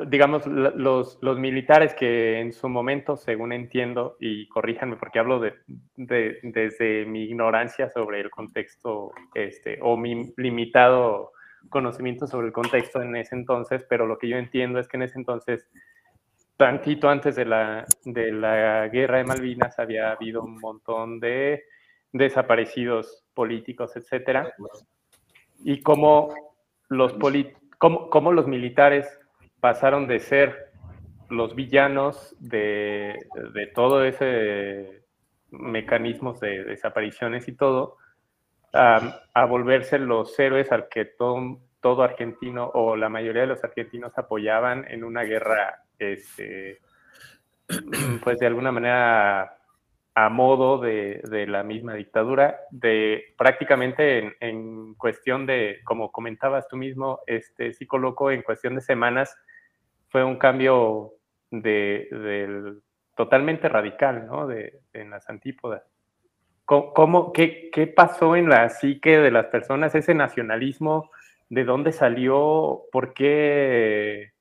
digamos, los, los militares que en su momento, según entiendo, y corríjanme porque hablo de, de- desde mi ignorancia sobre el contexto, este, o mi limitado conocimiento sobre el contexto en ese entonces, pero lo que yo entiendo es que en ese entonces, tantito antes de la, de la guerra de Malvinas, había habido un montón de desaparecidos políticos, etcétera, y cómo los, cómo, cómo los militares pasaron de ser los villanos de, de todo ese mecanismos de desapariciones y todo, a, volverse los héroes al que todo, todo argentino o la mayoría de los argentinos apoyaban en una guerra, este, pues de alguna manera a modo de, de la misma dictadura, de prácticamente en, en cuestión de, como comentabas tú mismo, este psicólogo, en cuestión de semanas, fue un cambio de, totalmente radical, ¿no? De, en las antípodas. ¿Cómo, cómo- qué, qué pasó en la psique de las personas? ¿Ese nacionalismo? ¿De dónde salió? ¿Por qué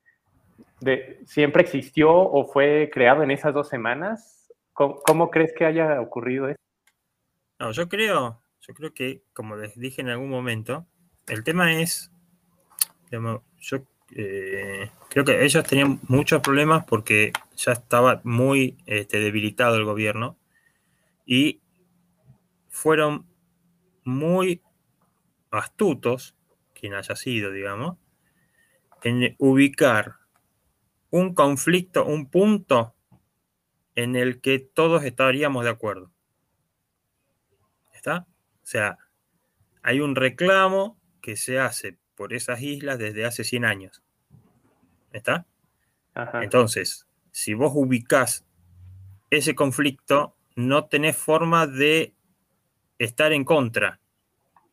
de- siempre existió o fue creado en esas dos semanas? ¿Cómo, crees que haya ocurrido eso? No, yo creo, yo creo que, como les dije en algún momento, el tema es, yo eh, creo que ellos tenían muchos problemas porque ya estaba muy este, debilitado el gobierno y fueron muy astutos, quien haya sido, digamos, en ubicar un conflicto, un punto en el que todos estaríamos de acuerdo. ¿Está? O sea, hay un reclamo que se hace por esas islas desde hace 100 años. ¿Está? Entonces, si vos ubicás ese conflicto, no tenés forma de estar en contra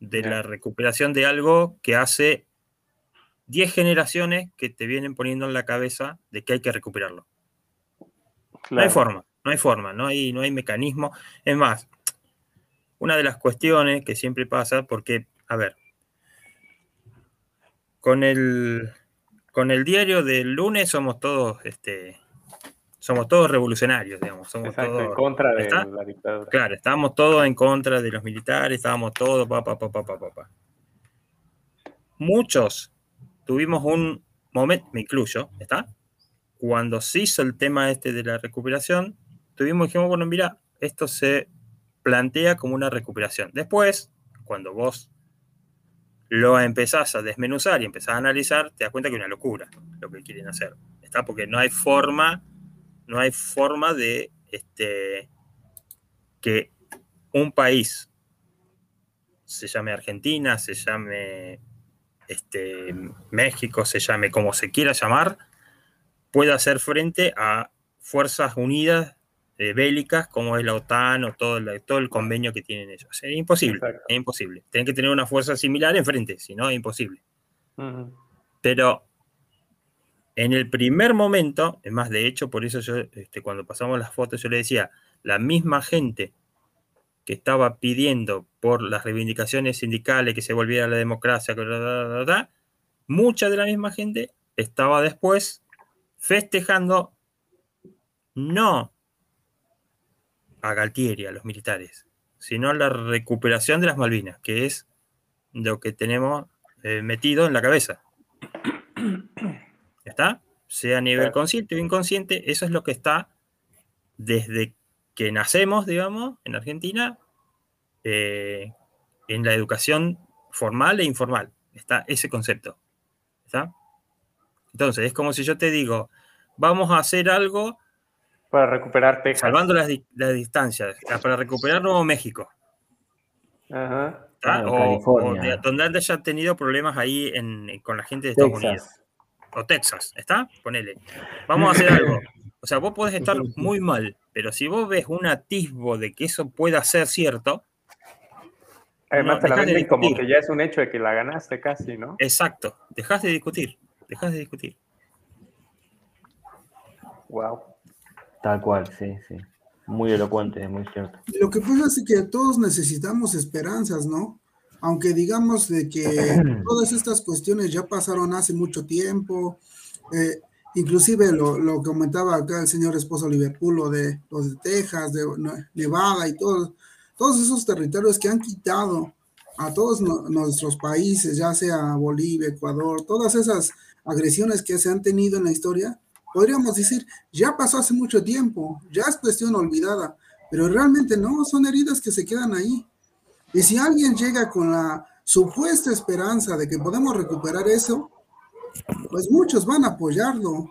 de la recuperación de algo que hace 10 generaciones que te vienen poniendo en la cabeza de que hay que recuperarlo. No hay forma, no hay forma, no hay, no hay mecanismo. Es más, una de las cuestiones que siempre pasa, porque, a ver, con el, con el diario del lunes somos todos, este, somos todos revolucionarios, digamos. Somos Exacto, todos, en contra de ¿está? la dictadura. Claro, estábamos todos en contra de los militares, estábamos todos, pa, pa, pa, pa, pa, pa, pa. Muchos tuvimos un momento, me incluyo, ¿está? Cuando se hizo el tema este de la recuperación, tuvimos, dijimos, bueno, mira, esto se plantea como una recuperación. Después, cuando vos lo empezás a desmenuzar y empezás a analizar, te das cuenta que es una locura lo que quieren hacer. ¿Está? Porque no hay forma, no hay forma de este, que un país se llame Argentina, se llame este, México, se llame como se quiera llamar, pueda hacer frente a fuerzas unidas eh, bélicas como es la OTAN o todo el, todo el convenio que tienen ellos. Es imposible, es imposible. Tienen que tener una fuerza similar enfrente, si no es imposible. Pero en el primer momento, es más, de hecho, por eso yo, este, cuando pasamos las fotos, yo le decía, la misma gente que estaba pidiendo por las reivindicaciones sindicales que se volviera a la democracia, mucha de la misma gente estaba después festejando no a Galtieri, a los militares, sino la recuperación de las Malvinas, que es lo que tenemos eh, metido en la cabeza. ¿Ya está? Sea a nivel consciente o inconsciente, eso es lo que está desde que nacemos, digamos, en Argentina, eh, en la educación formal e informal. Está ese concepto. ¿Está? Entonces, es como si yo te digo, vamos a hacer algo para recuperar Texas. Salvando las, las distancias, para recuperar Nuevo México. Ajá. O, o de- donde haya tenido problemas ahí en- con la gente de Estados Texas. Unidos. O Texas, ¿está? Ponele. Vamos a hacer algo. O sea, vos podés estar muy mal, pero si vos ves un atisbo de que eso pueda ser cierto, Además no, te la venden como que ya es un hecho de que la ganaste casi, ¿no? Exacto, dejas de discutir, dejas de discutir. Wow. Tal cual, sí, sí. Muy elocuente, muy cierto. Lo que pasa es que todos necesitamos esperanzas, ¿no? Aunque digamos de que todas estas cuestiones ya pasaron hace mucho tiempo, eh, inclusive lo, lo comentaba acá el señor esposo Liverpool, lo de los de Texas, de Ne- Nevada y todos, todos esos territorios que han quitado a todos no- nuestros países, ya sea Bolivia, Ecuador, todas esas agresiones que se han tenido en la historia, podríamos decir, ya pasó hace mucho tiempo, ya es cuestión olvidada, pero realmente no, son heridas que se quedan ahí. Y si alguien llega con la supuesta esperanza de que podemos recuperar eso, pues muchos van a apoyarlo.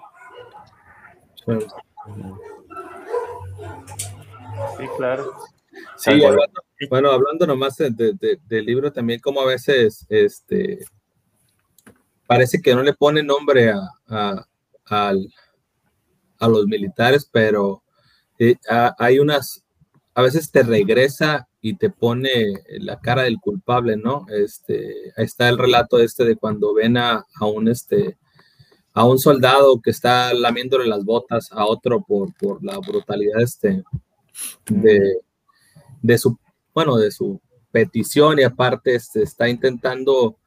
Sí, claro. Sí, hablando- bueno, hablando nomás de- de- de- del libro también, como a veces este, parece que no le pone nombre a, a, al- a los militares, pero eh, a- hay unas, a veces te regresa y te pone la cara del culpable, ¿no? Este, está el relato este de cuando ven a, a un este a un soldado que está lamiéndole las botas a otro por, por la brutalidad este de, de su, bueno, de su petición y aparte este, está intentando,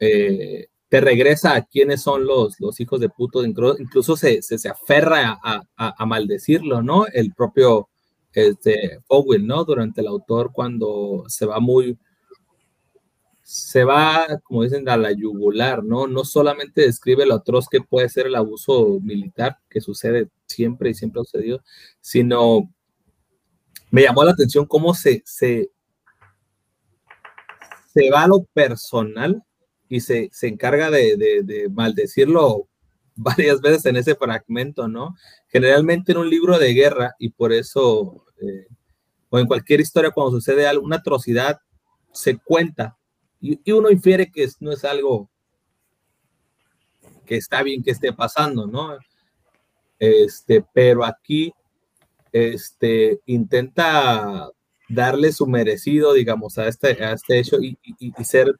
eh, te regresa a quiénes son los, los hijos de puto, inclu- incluso se, se, se aferra a, a- maldecirlo, ¿no? El propio este, Powell, ¿no? Durante el autor cuando se va muy, se va, como dicen, a la yugular, ¿no? No solamente describe lo atroz que puede ser el abuso militar, que sucede siempre y siempre ha sucedido, sino me llamó la atención cómo se, se, se va a lo personal y se, se encarga de, de- de maldecirlo varias veces en ese fragmento, ¿no? Generalmente en un libro de guerra, y por eso, eh, o en cualquier historia cuando sucede algo, una atrocidad, se cuenta, y, y uno infiere que no es algo que está bien que esté pasando, ¿no? Este, pero aquí este, intenta darle su merecido, digamos, a este, a este hecho y- y ser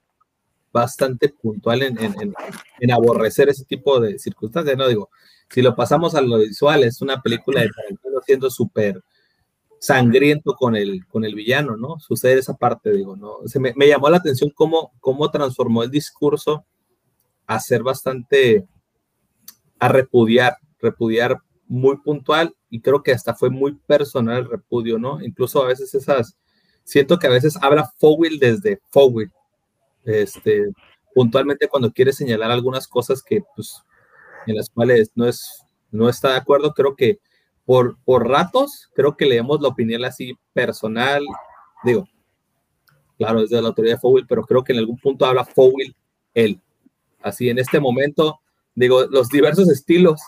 bastante puntual en, en- en- en aborrecer ese tipo de circunstancias, ¿no? Digo, si lo pasamos a lo visual, es una película de Tarantino siendo súper sangriento con el, con el villano, ¿no? Sucede esa parte, digo, ¿no? Se me, me llamó la atención cómo, cómo transformó el discurso a ser bastante, a repudiar, repudiar muy puntual y creo que hasta fue muy personal el repudio, ¿no? Incluso a veces esas, siento que a veces habla Fowell desde Fowell, este, puntualmente cuando quiere señalar algunas cosas que, pues, en las cuales no es, no está de acuerdo, creo que por, por ratos, creo que leemos la opinión así personal Digo, claro, es de la autoridad de Fowell, pero creo que en algún punto habla Fowell él. Así en este momento, digo, los diversos estilos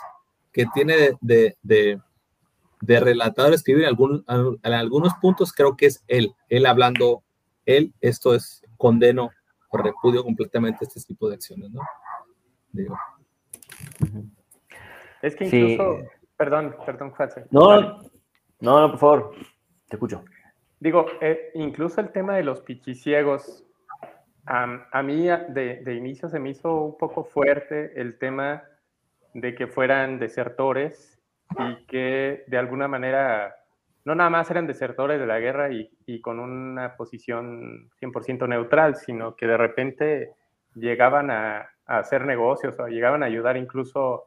que tiene de, de, de, de relatador escribir en, algún, en algunos puntos, creo que es él, él hablando, él, esto es condeno repudio completamente este tipo de acciones, ¿no? Digo. Es que Sí. incluso, perdón, perdón, Juanse. No, no, no, por favor, te escucho. Digo, eh, incluso el tema de los pichiciegos, am, a mí de, de inicio se me hizo un poco fuerte el tema de que fueran desertores y que de alguna manera no nada más eran desertores de la guerra y, con una posición 100% neutral, sino que de repente llegaban a, hacer negocios o llegaban a ayudar incluso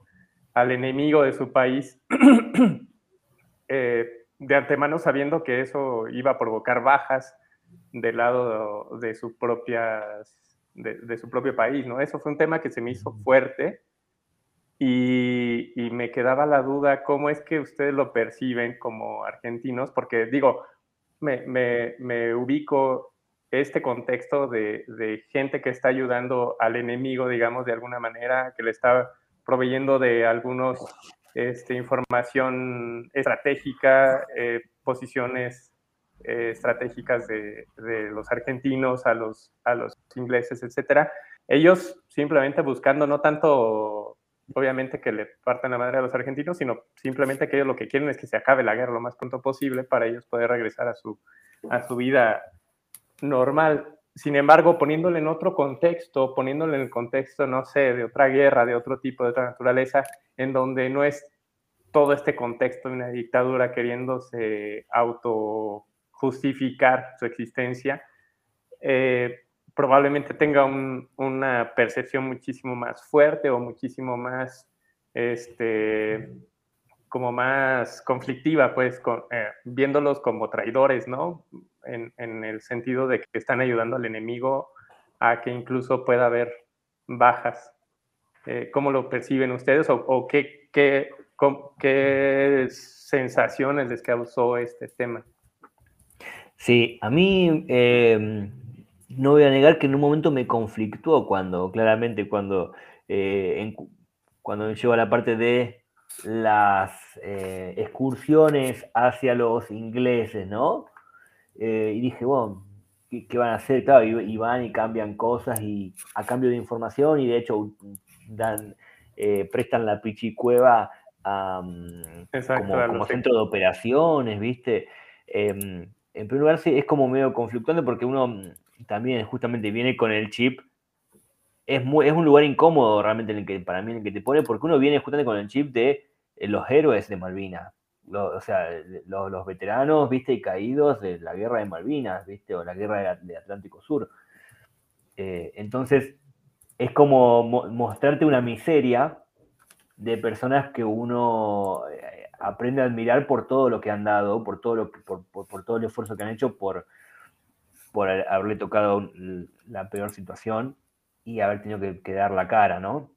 al enemigo de su país. eh, de antemano sabiendo que eso iba a provocar bajas del lado de su, propias, de, de su propio país, ¿no? Eso fue un tema que se me hizo fuerte y, me quedaba la duda cómo es que ustedes lo perciben como argentinos, porque digo, me, me, me ubico este contexto de, de gente que está ayudando al enemigo, digamos, de alguna manera, que le está proveyendo de algunos este, información estratégica, eh, posiciones eh, estratégicas de, de, los argentinos a los, a los ingleses, etcétera. Ellos simplemente buscando no tanto, obviamente, que le partan la madre a los argentinos, sino simplemente que ellos lo que quieren es que se acabe la guerra lo más pronto posible para ellos poder regresar a su, a su vida normal. Sin embargo, poniéndole en otro contexto, poniéndole en el contexto, no sé, de otra guerra, de otro tipo, de otra naturaleza, en donde no es todo este contexto de una dictadura queriéndose auto justificar su existencia, eh, probablemente tenga un, una percepción muchísimo más fuerte o muchísimo más, este, como más conflictiva, pues, eh, viéndolos como traidores, ¿no? En, el sentido de que están ayudando al enemigo a que incluso pueda haber bajas. Eh, ¿Cómo lo perciben ustedes o, qué, qué, qué sensaciones les causó este tema? Sí, a mí eh, no voy a negar que en un momento me conflictuó cuando, claramente, cuando, eh, en, cuando llego a la parte de las eh, excursiones hacia los ingleses, ¿no? Eh, y dije, bueno, ¿qué, ¿qué, van a hacer? Claro, y, y, van y cambian cosas y a cambio de información y de hecho dan, eh, prestan la pichicueva um, Exacto, como, como centro de operaciones, ¿viste? Em, en primer lugar, sí, es como medio conflictuante porque uno también justamente viene con el chip. Es, muy, es un lugar incómodo realmente en el que, para mí en el que te pone, porque uno viene justamente con el chip de eh, los héroes de Malvinas. O sea, lo, los veteranos, viste, caídos de la guerra de Malvinas, viste, o la guerra de, Atlántico Sur. Eh, entonces, es como mo mostrarte una miseria de personas que uno eh, aprende a admirar por todo lo que han dado, por todo, lo que, por, por, por, todo el esfuerzo que han hecho, por, por haberle tocado la peor situación y haber tenido que, que dar la cara, ¿no?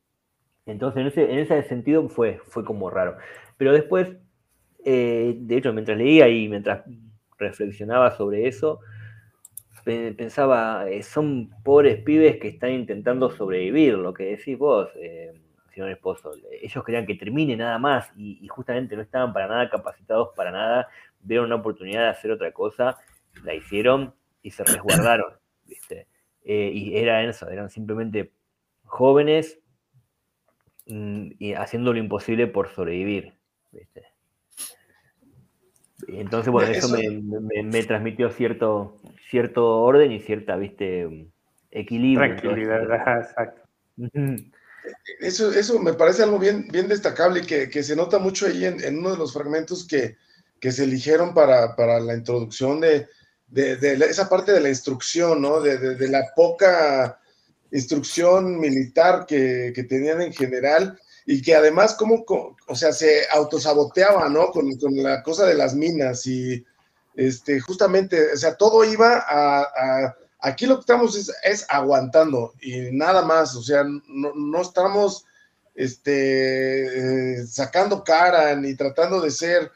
Entonces, en ese, en ese sentido fue, fue como raro. Pero después, eh, de hecho, mientras leía y mientras reflexionaba sobre eso, pensaba, eh, son pobres pibes que están intentando sobrevivir, lo que decís vos. Eh, señor esposo. Ellos querían que termine nada más y, y, justamente no estaban para nada capacitados para nada, vieron una oportunidad de hacer otra cosa, la hicieron y se resguardaron, ¿viste? Eh, y era eso, eran simplemente jóvenes mmm, y haciendo lo imposible por sobrevivir, ¿viste? Entonces, bueno, eso, eso me, me, me, transmitió cierto, cierto orden y cierta, viste, equilibrio. Tranquilidad, exacto. Eso, eso me parece algo bien, bien destacable y que, que se nota mucho ahí en, en, uno de los fragmentos que, que se eligieron para, para la introducción de, de, esa parte de la instrucción, ¿no? De, la poca instrucción militar que, tenían en general y que además como, o sea, se autosaboteaba, ¿no? Con, la cosa de las minas y este, justamente, o sea, todo iba a, Aquí lo que estamos es, es, aguantando y nada más, o sea, no, no estamos este, eh, sacando cara ni tratando de ser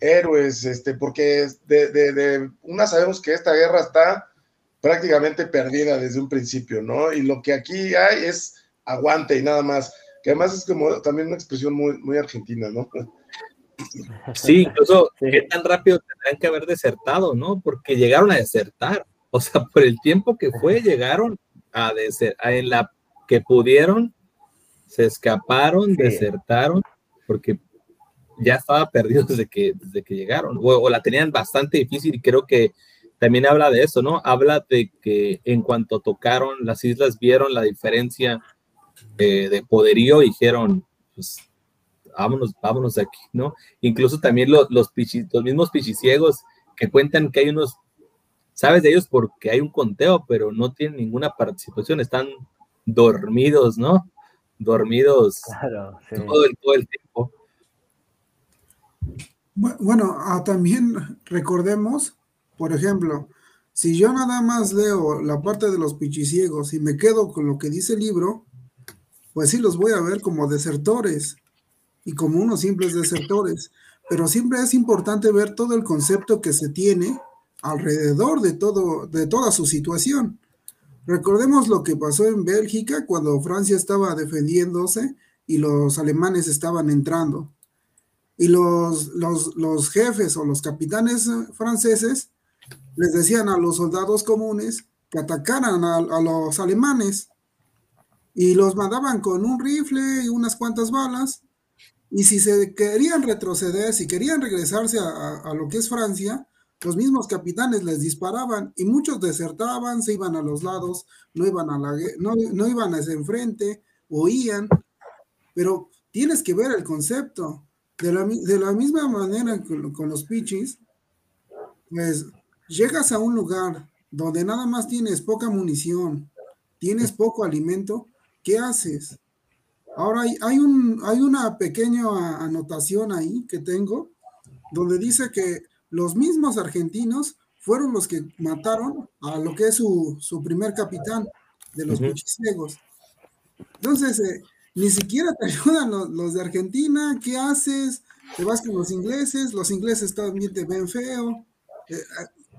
héroes, este, porque de, de, de una sabemos que esta guerra está prácticamente perdida desde un principio, ¿no? Y lo que aquí hay es aguante y nada más, que además es como también una expresión muy, muy argentina, ¿no? Sí, incluso qué tan rápido tendrán que haber desertado, ¿no? Porque llegaron a desertar. O sea, por el tiempo que fue, llegaron a desertar, en la que pudieron, se escaparon, desertaron, porque ya estaba perdido desde que, desde que llegaron, o, o, la tenían bastante difícil y creo que también habla de eso, ¿no? Habla de que en cuanto tocaron las islas, vieron la diferencia eh, de poderío y dijeron, pues vámonos, vámonos de aquí, ¿no? Incluso también los, los, pichis, los mismos pichiciegos que cuentan que hay unos, sabes de ellos porque hay un conteo, pero no tienen ninguna participación, están dormidos, ¿no? Dormidos claro, sí. todo, el, todo el tiempo. Bueno, ah, también recordemos, por ejemplo, si yo nada más leo la parte de los pichiciegos y me quedo con lo que dice el libro, pues sí los voy a ver como desertores y como unos simples desertores. Pero siempre es importante ver todo el concepto que se tiene alrededor de, todo, de toda su situación. Recordemos lo que pasó en Bélgica cuando Francia estaba defendiéndose y los alemanes estaban entrando. Y los, los, los jefes o los capitanes franceses les decían a los soldados comunes que atacaran a, los alemanes y los mandaban con un rifle y unas cuantas balas. Y si se querían retroceder, si querían regresarse a, lo que es Francia, los mismos capitanes les disparaban y muchos desertaban, se iban a los lados, no iban a la no, no iban hacia enfrente, huían. Pero tienes que ver el concepto. De la, de la misma manera con, con los pichis, pues llegas a un lugar donde nada más tienes poca munición, tienes poco alimento, ¿qué haces? Ahora hay, hay, un, hay una pequeña anotación ahí que tengo donde dice que los mismos argentinos fueron los que mataron a lo que es su, su primer capitán de los uh -huh. Entonces, eh, ni siquiera te ayudan los, de Argentina, ¿qué haces? Te vas con los ingleses, los ingleses también te ven feo. Eh,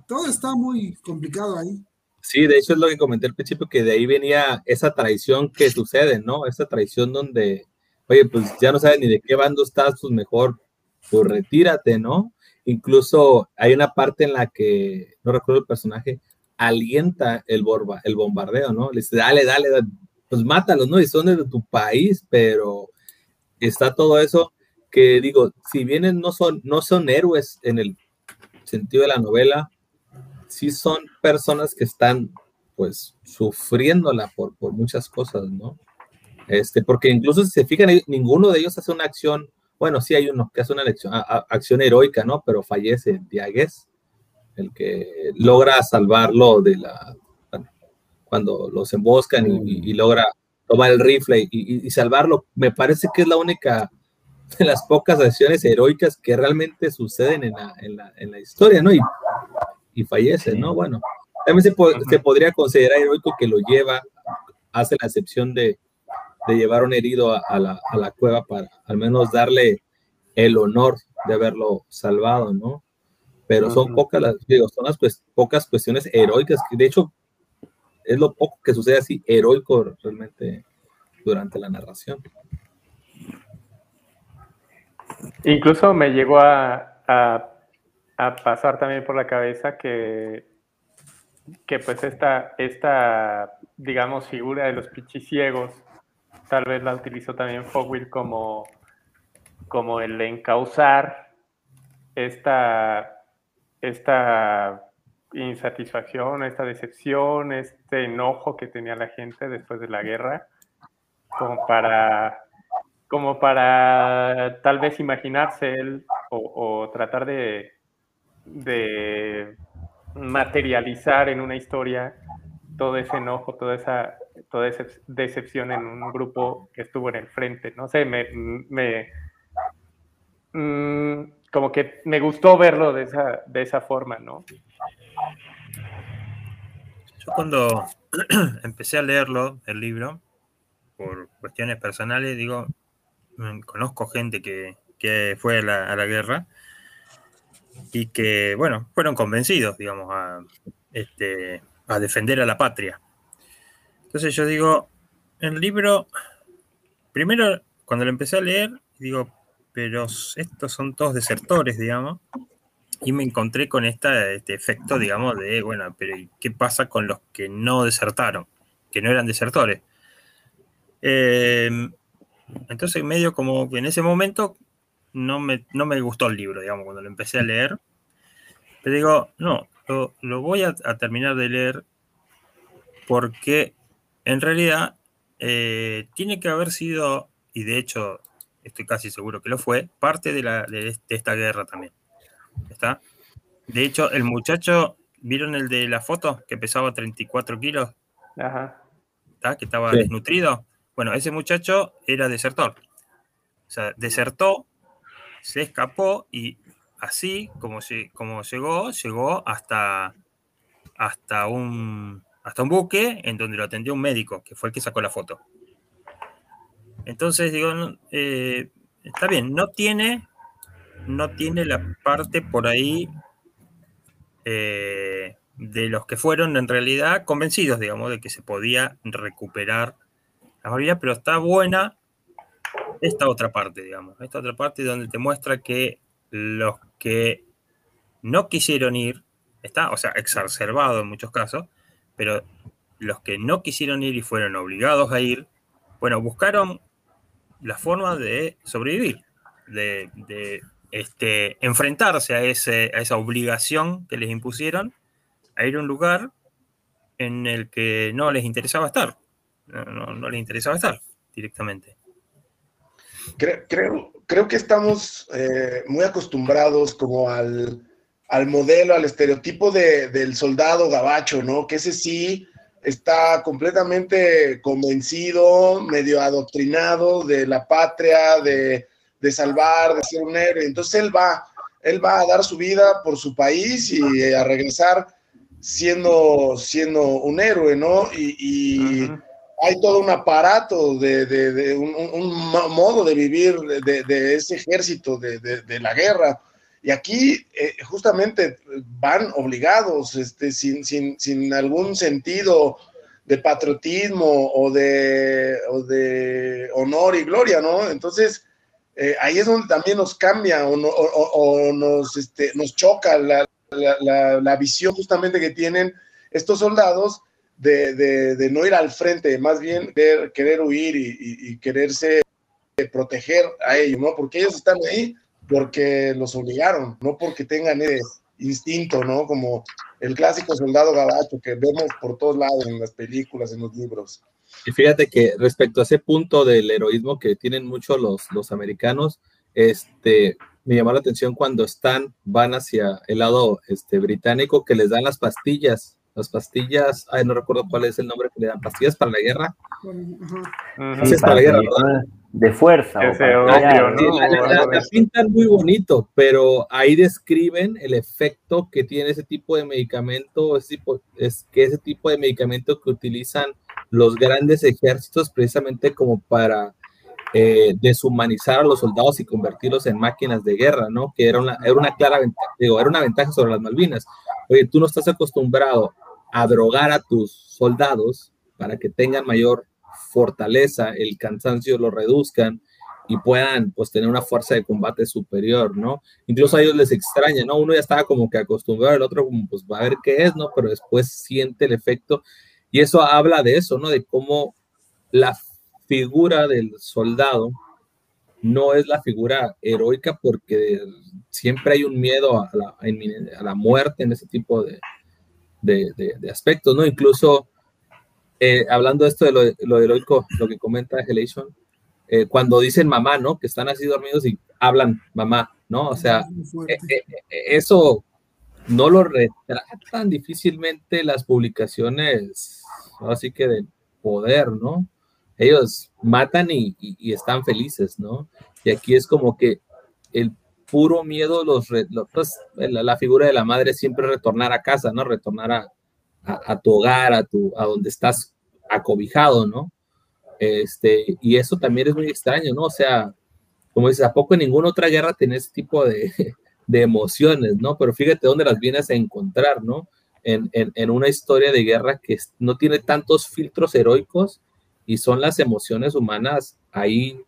todo está muy complicado ahí. Sí, de hecho es lo que comenté al principio, que de ahí venía esa traición que sucede, ¿no? Esa traición donde, oye, pues ya no sabes ni de qué bando estás, pues mejor, pues retírate, ¿no? Incluso hay una parte en la que, no recuerdo el personaje, alienta el, borba, el bombardeo, ¿no? Le dice, dale, dale, dale, pues mátalos, ¿no? Y son de tu país, pero está todo eso que digo, si bien no son, no son héroes en el sentido de la novela, sí son personas que están pues sufriéndola por, por muchas cosas, ¿no? Este, porque incluso si se fijan, ninguno de ellos hace una acción, bueno, sí hay uno que hace una acción, acción heroica, ¿no? Pero fallece Diagues, el que logra salvarlo de la, cuando los emboscan y, y, logra tomar el rifle y, y, salvarlo, me parece que es la única de las pocas acciones heroicas que realmente suceden en la, en la, en la historia, ¿no? Y, y fallece, ¿no? Bueno, también se, po se, podría considerar heroico que lo lleva, hace la excepción de, de llevar un herido a, a, la, a, la, cueva para al menos darle el honor de haberlo salvado, ¿no? Pero son pocas las, digo, son las pues, pocas cuestiones heroicas, que de hecho es lo poco que sucede así heroico realmente durante la narración. Incluso me llegó a, a, pasar también por la cabeza que, que pues esta, esta, digamos, figura de los pichiciegos, tal vez la utilizó también Fogwill como, como el encauzar esta, esta insatisfacción, esta decepción, este enojo que tenía la gente después de la guerra, como para como para tal vez imaginarse él o, tratar de, de, materializar en una historia todo ese enojo, toda esa, toda esa decepción en un grupo que estuvo en el frente. No sé, me, me mmm, como que me gustó verlo de esa, de esa forma, ¿no? Yo cuando empecé a leerlo, el libro, por cuestiones personales, digo, conozco gente que, que fue a la, a la, guerra y que, bueno, fueron convencidos, digamos, a, este, a defender a la patria. Entonces yo digo, el libro, primero, cuando lo empecé a leer, digo, pero estos son todos desertores, digamos, y me encontré con esta, este efecto, digamos, de, bueno, pero ¿y ¿qué pasa con los que no desertaron? Que no eran desertores. Eh, entonces, medio como que en ese momento no me, no me gustó el libro, digamos, cuando lo empecé a leer. Pero digo, no, lo, lo voy a, terminar de leer porque en realidad eh, tiene que haber sido, y de hecho estoy casi seguro que lo fue, parte de, la, de esta guerra también. ¿Está? De hecho, el muchacho, ¿vieron el de la foto que pesaba 34 kilos? Ajá. ¿Está? Que estaba Sí. desnutrido. Bueno, ese muchacho era desertor. O sea, desertó, se escapó y así como, se, como llegó, llegó hasta, hasta, un, hasta un buque en donde lo atendió un médico, que fue el que sacó la foto. Entonces, digo, eh, está bien, no tiene, no tiene la parte por ahí eh, de los que fueron en realidad convencidos, digamos, de que se podía recuperar la mayoría, pero está buena esta otra parte, digamos, esta otra parte donde te muestra que los que no quisieron ir, está, o sea, exacerbado en muchos casos, pero los que no quisieron ir y fueron obligados a ir, bueno, buscaron la forma de sobrevivir, de, de este, enfrentarse a, esa obligación que les impusieron, a ir a un lugar en el que no les interesaba estar, no, les interesaba estar directamente. Creo, creo, creo que estamos eh, muy acostumbrados como al, al, modelo, al estereotipo de, del soldado gabacho, ¿no? Que ese sí está completamente convencido, medio adoctrinado de la patria, de, de salvar, de ser un héroe. Entonces él va, él va a dar su vida por su país y a regresar siendo, siendo un héroe, ¿no? Y, y uh -huh. hay todo un aparato de, de, de un, un, modo de vivir de, de ese ejército de, la guerra. Y aquí eh, justamente van obligados, este, sin, sin, sin algún sentido de patriotismo o de, o de honor y gloria, ¿no? Entonces, eh, ahí es donde también nos cambia o, no, o, o nos, este, nos choca la, la, la, la, visión justamente que tienen estos soldados de, de, de, no ir al frente, más bien querer, huir y, y, y quererse proteger a ellos, ¿no? Porque ellos están ahí porque los obligaron, no porque tengan ese instinto, ¿no? Como el clásico soldado gabacho que vemos por todos lados en las películas, en los libros. Y fíjate que respecto a ese punto del heroísmo que tienen mucho los, los americanos, este, me llamó la atención cuando están, van hacia el lado este, británico, que les dan las pastillas, las pastillas, ay, no recuerdo cuál es el nombre que le dan, pastillas para la guerra. Uh -huh. sí, para la guerra, ¿verdad? de fuerza. La, pintan muy bonito, pero ahí describen el efecto que tiene ese tipo de medicamento, ese tipo, es que ese tipo de medicamento que utilizan los grandes ejércitos precisamente como para eh, deshumanizar a los soldados y convertirlos en máquinas de guerra, ¿no? Que era una, era una clara ventaja, digo, era una ventaja sobre las Malvinas. Oye, tú no estás acostumbrado a drogar a tus soldados para que tengan mayor fortaleza, el cansancio lo reduzcan y puedan pues tener una fuerza de combate superior, ¿no? Incluso a ellos les extraña, ¿no? Uno ya estaba como que acostumbrado, el otro como pues va a ver qué es, ¿no? Pero después siente el efecto y eso habla de eso, ¿no? De cómo la figura del soldado no es la figura heroica porque siempre hay un miedo a la, a la muerte en ese tipo de, de, de, de aspectos, ¿no? Incluso eh, hablando de esto de lo, lo, heroico, lo que comenta Helation, eh, cuando dicen mamá, ¿no? Que están así dormidos y hablan mamá, ¿no? O sea, eh, eso no lo retratan difícilmente las publicaciones, así que del poder, ¿no? Ellos matan y, están felices, ¿no? Y aquí es como que el puro miedo, los, los pues, la, figura de la madre siempre retornar a casa, ¿no? Retornar a, tu hogar, a, tu, a donde estás acobijado, ¿no? Este, y eso también es muy extraño, ¿no? O sea, como dices, ¿a poco en ninguna otra guerra tenés ese tipo de, de emociones, ¿no? Pero fíjate dónde las vienes a encontrar, ¿no? En, en, en una historia de guerra que no tiene tantos filtros heroicos y son las emociones humanas ahí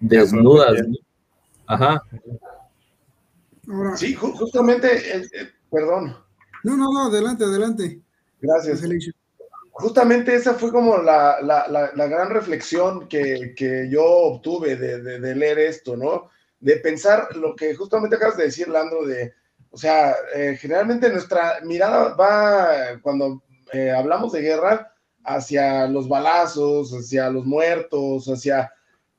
desnudas, ¿no? Ajá. Ahora, Sí, ju- justamente, eh, eh, perdón, no, no, no, adelante, adelante. gracias. Justamente esa fue como la, la- la- la gran reflexión que, que yo obtuve de, de- de leer esto, ¿no? De pensar lo que justamente acabas de decir, Landro, de, o sea, eh, generalmente nuestra mirada va, cuando eh, hablamos de guerra, hacia los balazos, hacia los muertos, hacia...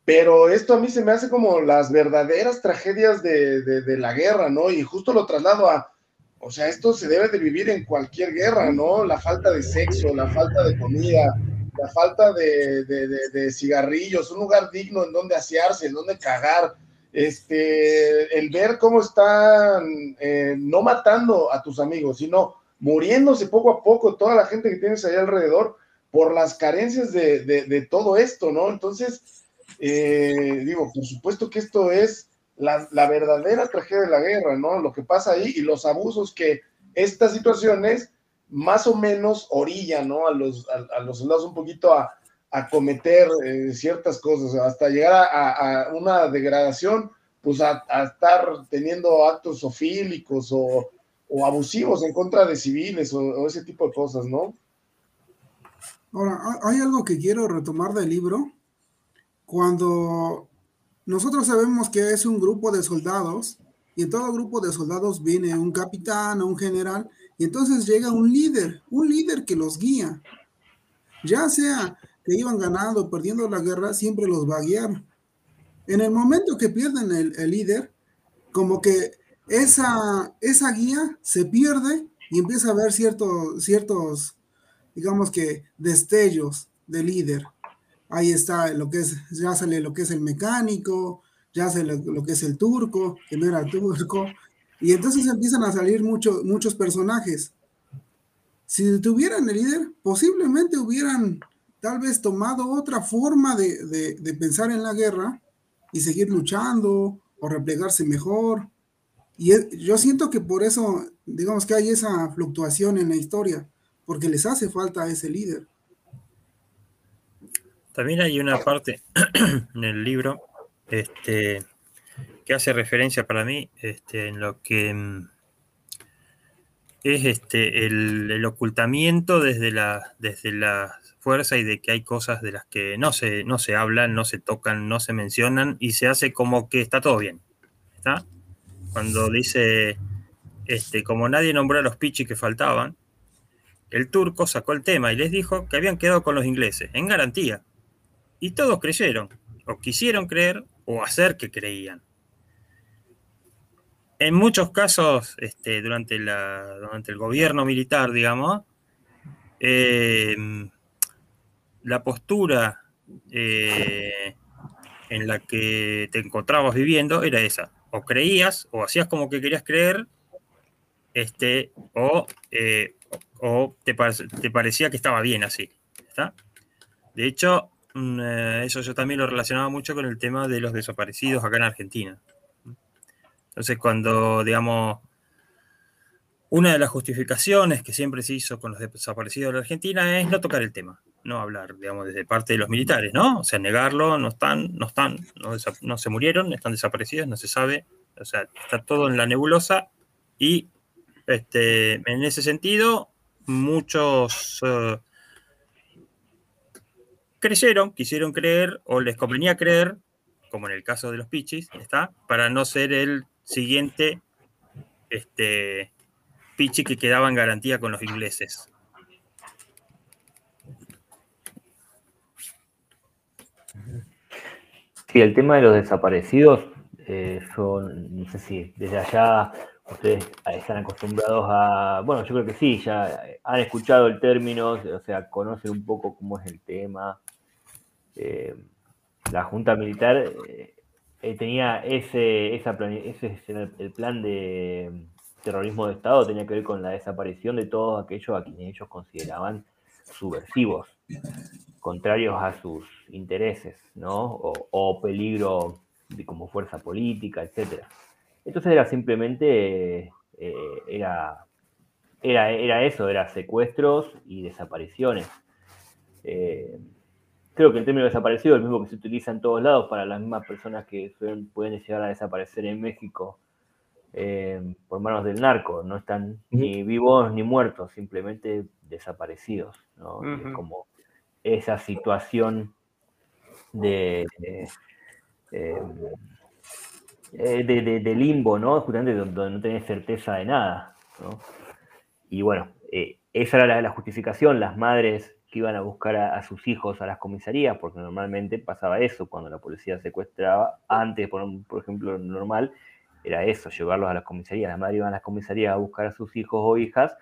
Pero esto a mí se me hace como las verdaderas tragedias de, de- de la guerra, ¿no? Y justo lo traslado a, o sea, esto se debe de vivir en cualquier guerra, ¿no? La falta de sexo, la falta de comida, la falta de, de- de- de cigarrillos, un lugar digno en donde asearse, en donde cagar, este, el ver cómo están eh, no matando a tus amigos, sino muriéndose poco a poco toda la gente que tienes ahí alrededor por las carencias de, de- todo esto, ¿no? Entonces, eh, digo, por supuesto que esto es la, la verdadera tragedia de la guerra, ¿no? Lo que pasa ahí y los abusos que estas situaciones más o menos orillan, ¿no? A los, a, a los soldados un poquito a, a cometer eh, ciertas cosas, hasta llegar a, una degradación, pues a, estar teniendo actos ofílicos o, o abusivos en contra de civiles o, o ese tipo de cosas, ¿no? Ahora, ha- hay algo que quiero retomar del libro. Cuando nosotros sabemos que es un grupo de soldados, y en todo grupo de soldados viene un capitán o un general, y entonces llega un líder, un líder que los guía. Ya sea que iban ganando perdiendo la guerra, siempre los va a guiar. En el momento que pierden el, el líder, como que esa, esa guía se pierde y empieza a haber ciertos, ciertos, digamos que, destellos de líder. Ahí está lo que es, ya sale lo que es el mecánico, ya sale lo, que es el turco, que no era turco, y entonces empiezan a salir mucho- muchos personajes. Si tuvieran el líder, posiblemente hubieran tal vez tomado otra forma de, de- pensar en la guerra y seguir luchando o replegarse mejor. Y yo siento que por eso, digamos que hay esa fluctuación en la historia, porque les hace falta ese líder. También hay una parte en el libro este, que hace referencia para mí este, en lo que mm, es este, el, el ocultamiento desde la, desde la fuerza y de que hay cosas de las que no se, no se hablan, no se tocan, no se mencionan y se hace como que está todo bien. ¿Está? Cuando dice, este, como nadie nombró a los pichis que faltaban, el turco sacó el tema y les dijo que habían quedado con los ingleses, en garantía. Y todos creyeron, o quisieron creer, o hacer que creían. En muchos casos, este, durante, la, durante el gobierno militar, digamos, eh, la postura eh, en la que te encontrabas viviendo era esa. O creías, o hacías como que querías creer, este, o, eh, o te, te parecía que estaba bien así. ¿está? De hecho, mm, eh, eso yo también lo relacionaba mucho con el tema de los desaparecidos acá en Argentina. Entonces, cuando, digamos, una de las justificaciones que siempre se hizo con los desaparecidos de la Argentina es no tocar el tema, no hablar, digamos, desde parte de los militares, ¿no? O sea, negarlo, no están, no están, no, se murieron, están desaparecidos, no se sabe, o sea, está todo en la nebulosa y este, en ese sentido, muchos eh, creyeron, quisieron creer o les convenía creer, como en el caso de los Pichis, ¿está? Para no ser el siguiente este, Pichi que quedaba en garantía con los ingleses. Sí, el tema de los desaparecidos, eh, no sé si desde allá ustedes están acostumbrados a, bueno, yo creo que sí, ya han escuchado el término, o sea, conocen un poco cómo es el tema. Eh, la Junta Militar eh, tenía ese, esa plane- ese es el, el plan de terrorismo de Estado, tenía que ver con la desaparición de todos aquellos a quienes ellos consideraban subversivos, contrarios a sus intereses, ¿no? O, o peligro de- como fuerza política, etcétera. Entonces era simplemente, eh, era, era, era eso, era secuestros y desapariciones. Eh, creo que el término desaparecido es el mismo que se utiliza en todos lados para las mismas personas que suelen- pueden llegar a desaparecer en México eh, por manos del narco. No están ni vivos ni muertos, simplemente desaparecidos. ¿no? Es como esa situación de, de, eh, eh, de- de- limbo, ¿no? Justamente donde, no tenés certeza de nada. ¿no? Y bueno, eh, esa era la, justificación, las madres que iban a buscar a, sus hijos a las comisarías, porque normalmente pasaba eso cuando la policía secuestraba, antes, por, ejemplo, lo normal, era eso, llevarlos a las comisarías. Las madres iban a las comisarías a buscar a sus hijos o hijas,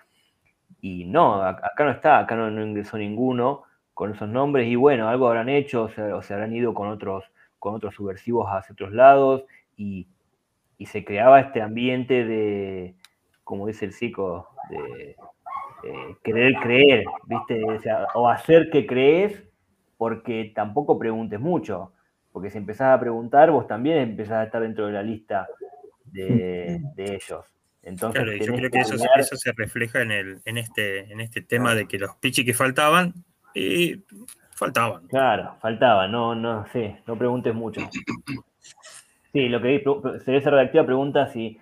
y no, ac- acá no está, acá no, no ingresó ninguno con esos nombres, y bueno, algo habrán hecho, o se, o se habrán ido con otros, con otros subversivos hacia otros lados, y, y se creaba este ambiente de, como dice el psico, de eh, querer creer, ¿viste? O, sea, o hacer que crees porque tampoco preguntes mucho, porque si empezás a preguntar, vos también empezás a estar dentro de la lista de, de ellos. Entonces, Claro, y yo creo que eso, eso se refleja en, el, en, este, en este tema de que los pichis que faltaban, y faltaban. Claro, faltaba, no, no sé, no preguntes mucho. Sí, lo que Cereza Redactiva pregunta si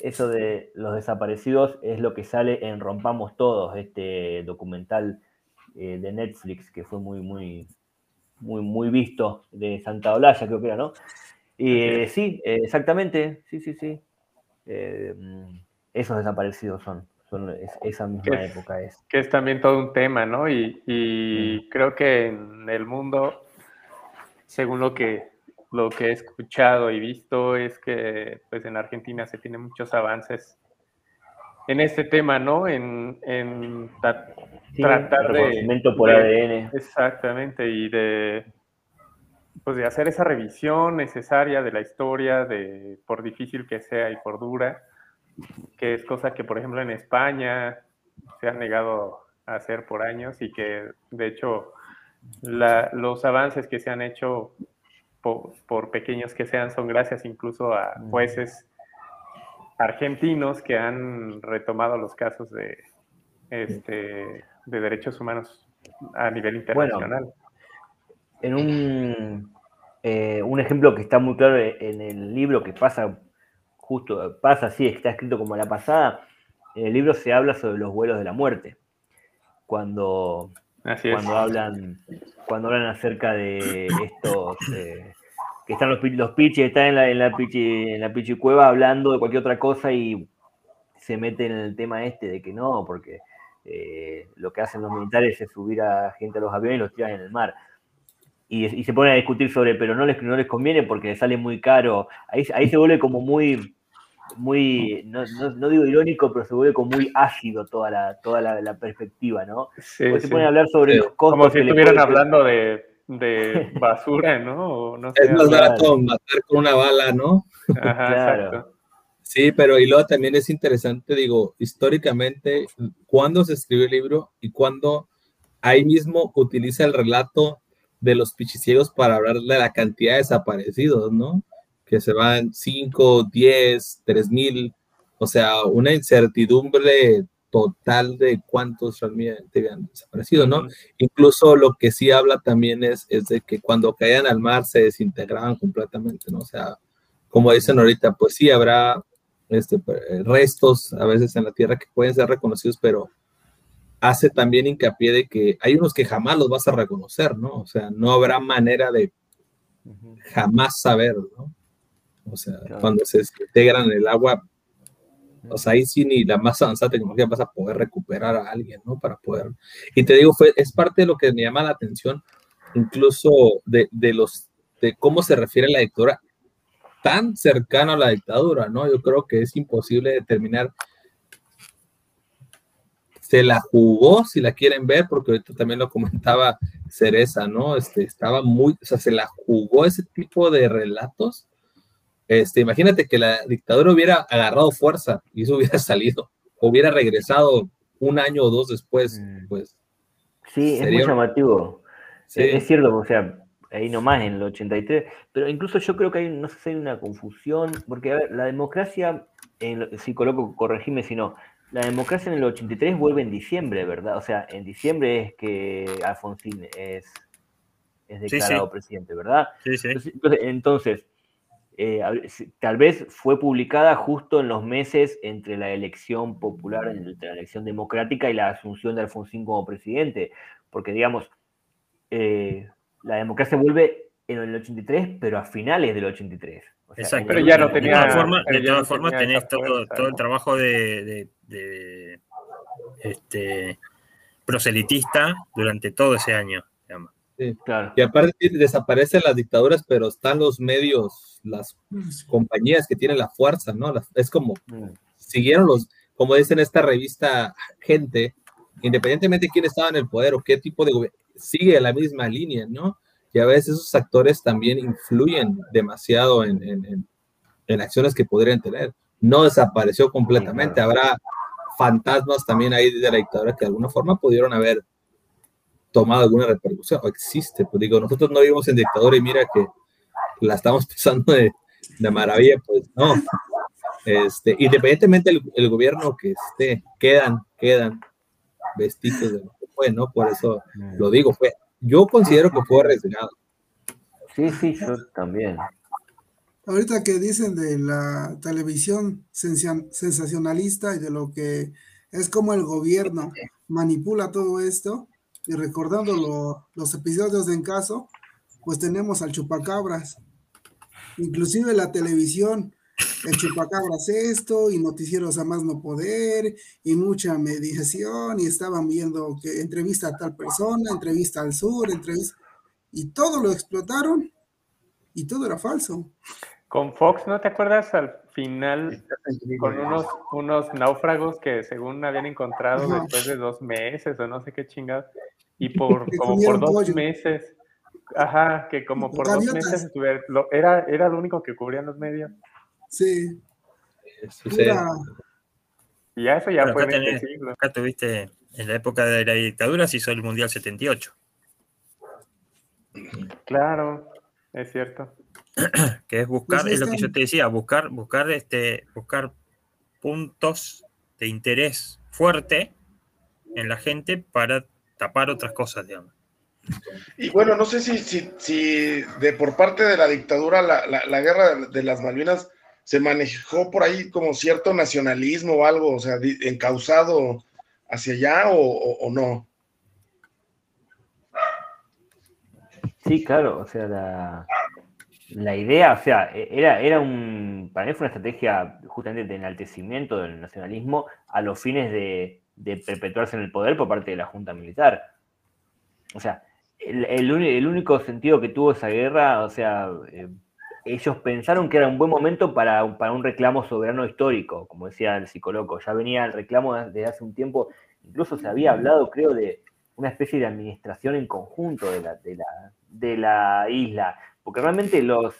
eso de los desaparecidos es lo que sale en Rompamos Todos, este documental eh, de Netflix que fue muy, muy, muy, muy visto de Santa Olalla, creo que era, ¿no? Y eh, sí, exactamente, sí, sí, sí. Eh, mm, esos desaparecidos son, son es- esa misma Que es- época es. que es también todo un tema, ¿no? Y, y creo que en el mundo, según lo que, lo que he escuchado y visto, es que pues en Argentina se tienen muchos avances en este tema, ¿no? En, en Sí, tratar de... reconocimiento por de- ADN. Exactamente, y de, pues de hacer esa revisión necesaria de la historia, de por difícil que sea y por dura, que es cosa que, por ejemplo, en España se ha negado a hacer por años y que, de hecho, la- los avances que se han hecho, po- por, pequeños que sean, son gracias incluso a jueces argentinos que han retomado los casos de, este, de derechos humanos a nivel Bueno, internacional. en un, eh, un ejemplo que está muy claro en el libro que pasa justo, pasa así, está escrito como la pasada, en el libro se habla sobre los vuelos de la muerte. Cuando, cuando hablan, cuando hablan acerca de estos eh, que están los, los pichis, están en la, en la pichi, en la pichicueva hablando de cualquier otra cosa y se meten en el tema este de que no, porque eh, lo que hacen los militares es subir a gente a los aviones y los tiran en el mar. Y, y se ponen a discutir sobre, pero no les, no les conviene porque les sale muy caro. Ahí, ahí se vuelve como muy, muy, no, no- no digo irónico, pero se vuelve como muy ácido toda la, toda la, la perspectiva, ¿no? Sí, se ponen a hablar sobre los costos. Como si estuvieran hablando de, de basura, ¿no? O no sé, Es más barato matar con una bala, ¿no? Ajá, Claro. exacto. Sí, pero y luego también es interesante, digo, históricamente, cuándo se escribió el libro y cuándo ahí mismo utiliza el relato de los pichiciegos para hablar de la cantidad de desaparecidos, ¿no? Que se van 5, 10, 3 mil, o sea, una incertidumbre total de cuántos realmente habían desaparecido, ¿no? Incluso lo que sí habla también es, es de que cuando caían al mar se desintegraban completamente, ¿no? O sea, como dicen ahorita, pues sí habrá este, restos a veces en la tierra que pueden ser reconocidos, pero hace también hincapié de que hay unos que jamás los vas a reconocer, ¿no? O sea, no habrá manera de jamás saber, ¿no? O sea, cuando se integran en el agua, o sea, ahí sí ni la más avanzada tecnología vas a poder recuperar a alguien, ¿no? Para poder. Y te digo, fue, es parte de lo que me llama la atención, incluso de, de los, de cómo se refiere la dictadura tan cercano a la dictadura, ¿no? Yo creo que es imposible determinar. Se la jugó, si la quieren ver, porque ahorita también lo comentaba Cereza, ¿no? Este, estaba muy, o sea, se la jugó ese tipo de relatos. Este, imagínate que la dictadura hubiera agarrado fuerza y eso hubiera salido, hubiera regresado un año o dos después, pues. Sí, es muy llamativo. Sí. Es, es cierto, o sea, ahí nomás en el 83, pero incluso yo creo que hay, no sé si hay una confusión, porque a ver, la democracia, en, si coloco, corregime si no, la democracia en el 83 vuelve en diciembre, ¿verdad? O sea, en diciembre es que Alfonsín es, es Sí, sí. declarado presidente, ¿verdad? Sí, sí. Entonces, eh, tal vez fue publicada justo en los meses entre la elección popular, entre la elección democrática y la asunción de Alfonsín como presidente, porque digamos, eh, la democracia vuelve en el 83, pero a finales del 83. O sea, Exacto. Pero ya no 83. de todas tenía- formas, de todas formas tenía tenés todo, fuerza, todo el trabajo de, de- de, este, proselitista durante todo ese año. Digamos. Sí. Claro. Y aparte desaparecen las dictaduras, pero están los medios, las compañías que tienen la fuerza, ¿no? Las- es como, Mm. siguieron los, como dice en esta revista Gente, independientemente de quién estaba en el poder o qué tipo de gobierno, sigue la misma línea, ¿no? Y a veces esos actores también influyen demasiado en, en- en- en acciones que podrían tener. No desapareció completamente, habrá fantasmas también ahí de la dictadura que de alguna forma pudieron haber tomado alguna repercusión, o existe, pues digo, nosotros no vivimos en dictadura y mira que la estamos pasando de, de maravilla, pues no. Este, independientemente del el gobierno que esté, quedan, quedan vestigios de lo que fue, ¿no? Por eso lo digo, fue, yo considero que fue arriesgado. Sí, sí, yo también. Ahorita que dicen de la televisión sensa- sensacionalista y de lo que es como el gobierno manipula todo esto, y recordando lo- los episodios de En Caso, pues tenemos al chupacabras. Inclusive la televisión, el chupacabras esto, y noticieros a más no poder, y mucha mediación, y estaban viendo que entrevista a tal persona, entrevista al sur, entrevista, y todo lo explotaron, y todo era falso. Con Fox, ¿no te acuerdas al final con unos, unos náufragos que según habían encontrado Ajá. después de dos meses o no sé qué chingados? Y por como por dos pollo. meses, ajá, que como por dos meses era, era lo único que cubrían los medios. Sí. Pura- Y ya eso ya Bueno, fue acá, tenés- acá tuviste, en la época de la dictadura se hizo el Mundial 78, Claro, es cierto. que es buscar, Pues es lo que yo te decía, buscar, buscar, este, buscar puntos de interés fuerte en la gente para tapar otras cosas, digamos. Y bueno, no sé si, si, si de por parte de la dictadura la, la- la guerra de, las Malvinas se manejó por ahí como cierto nacionalismo o algo, o sea, encausado hacia allá o, o- o no. Sí, claro, o sea, la, la idea, o sea, e- era, era un, para mí fue una estrategia justamente de enaltecimiento del nacionalismo a los fines de, de perpetuarse en el poder por parte de la Junta Militar. O sea, el, único sentido que tuvo esa guerra, o sea, eh, ellos pensaron que era un buen momento para, un- reclamo soberano histórico, como decía el psicólogo. Ya venía el reclamo desde hace un tiempo, incluso se había hablado, creo, de una especie de administración en conjunto de la, isla, porque realmente los,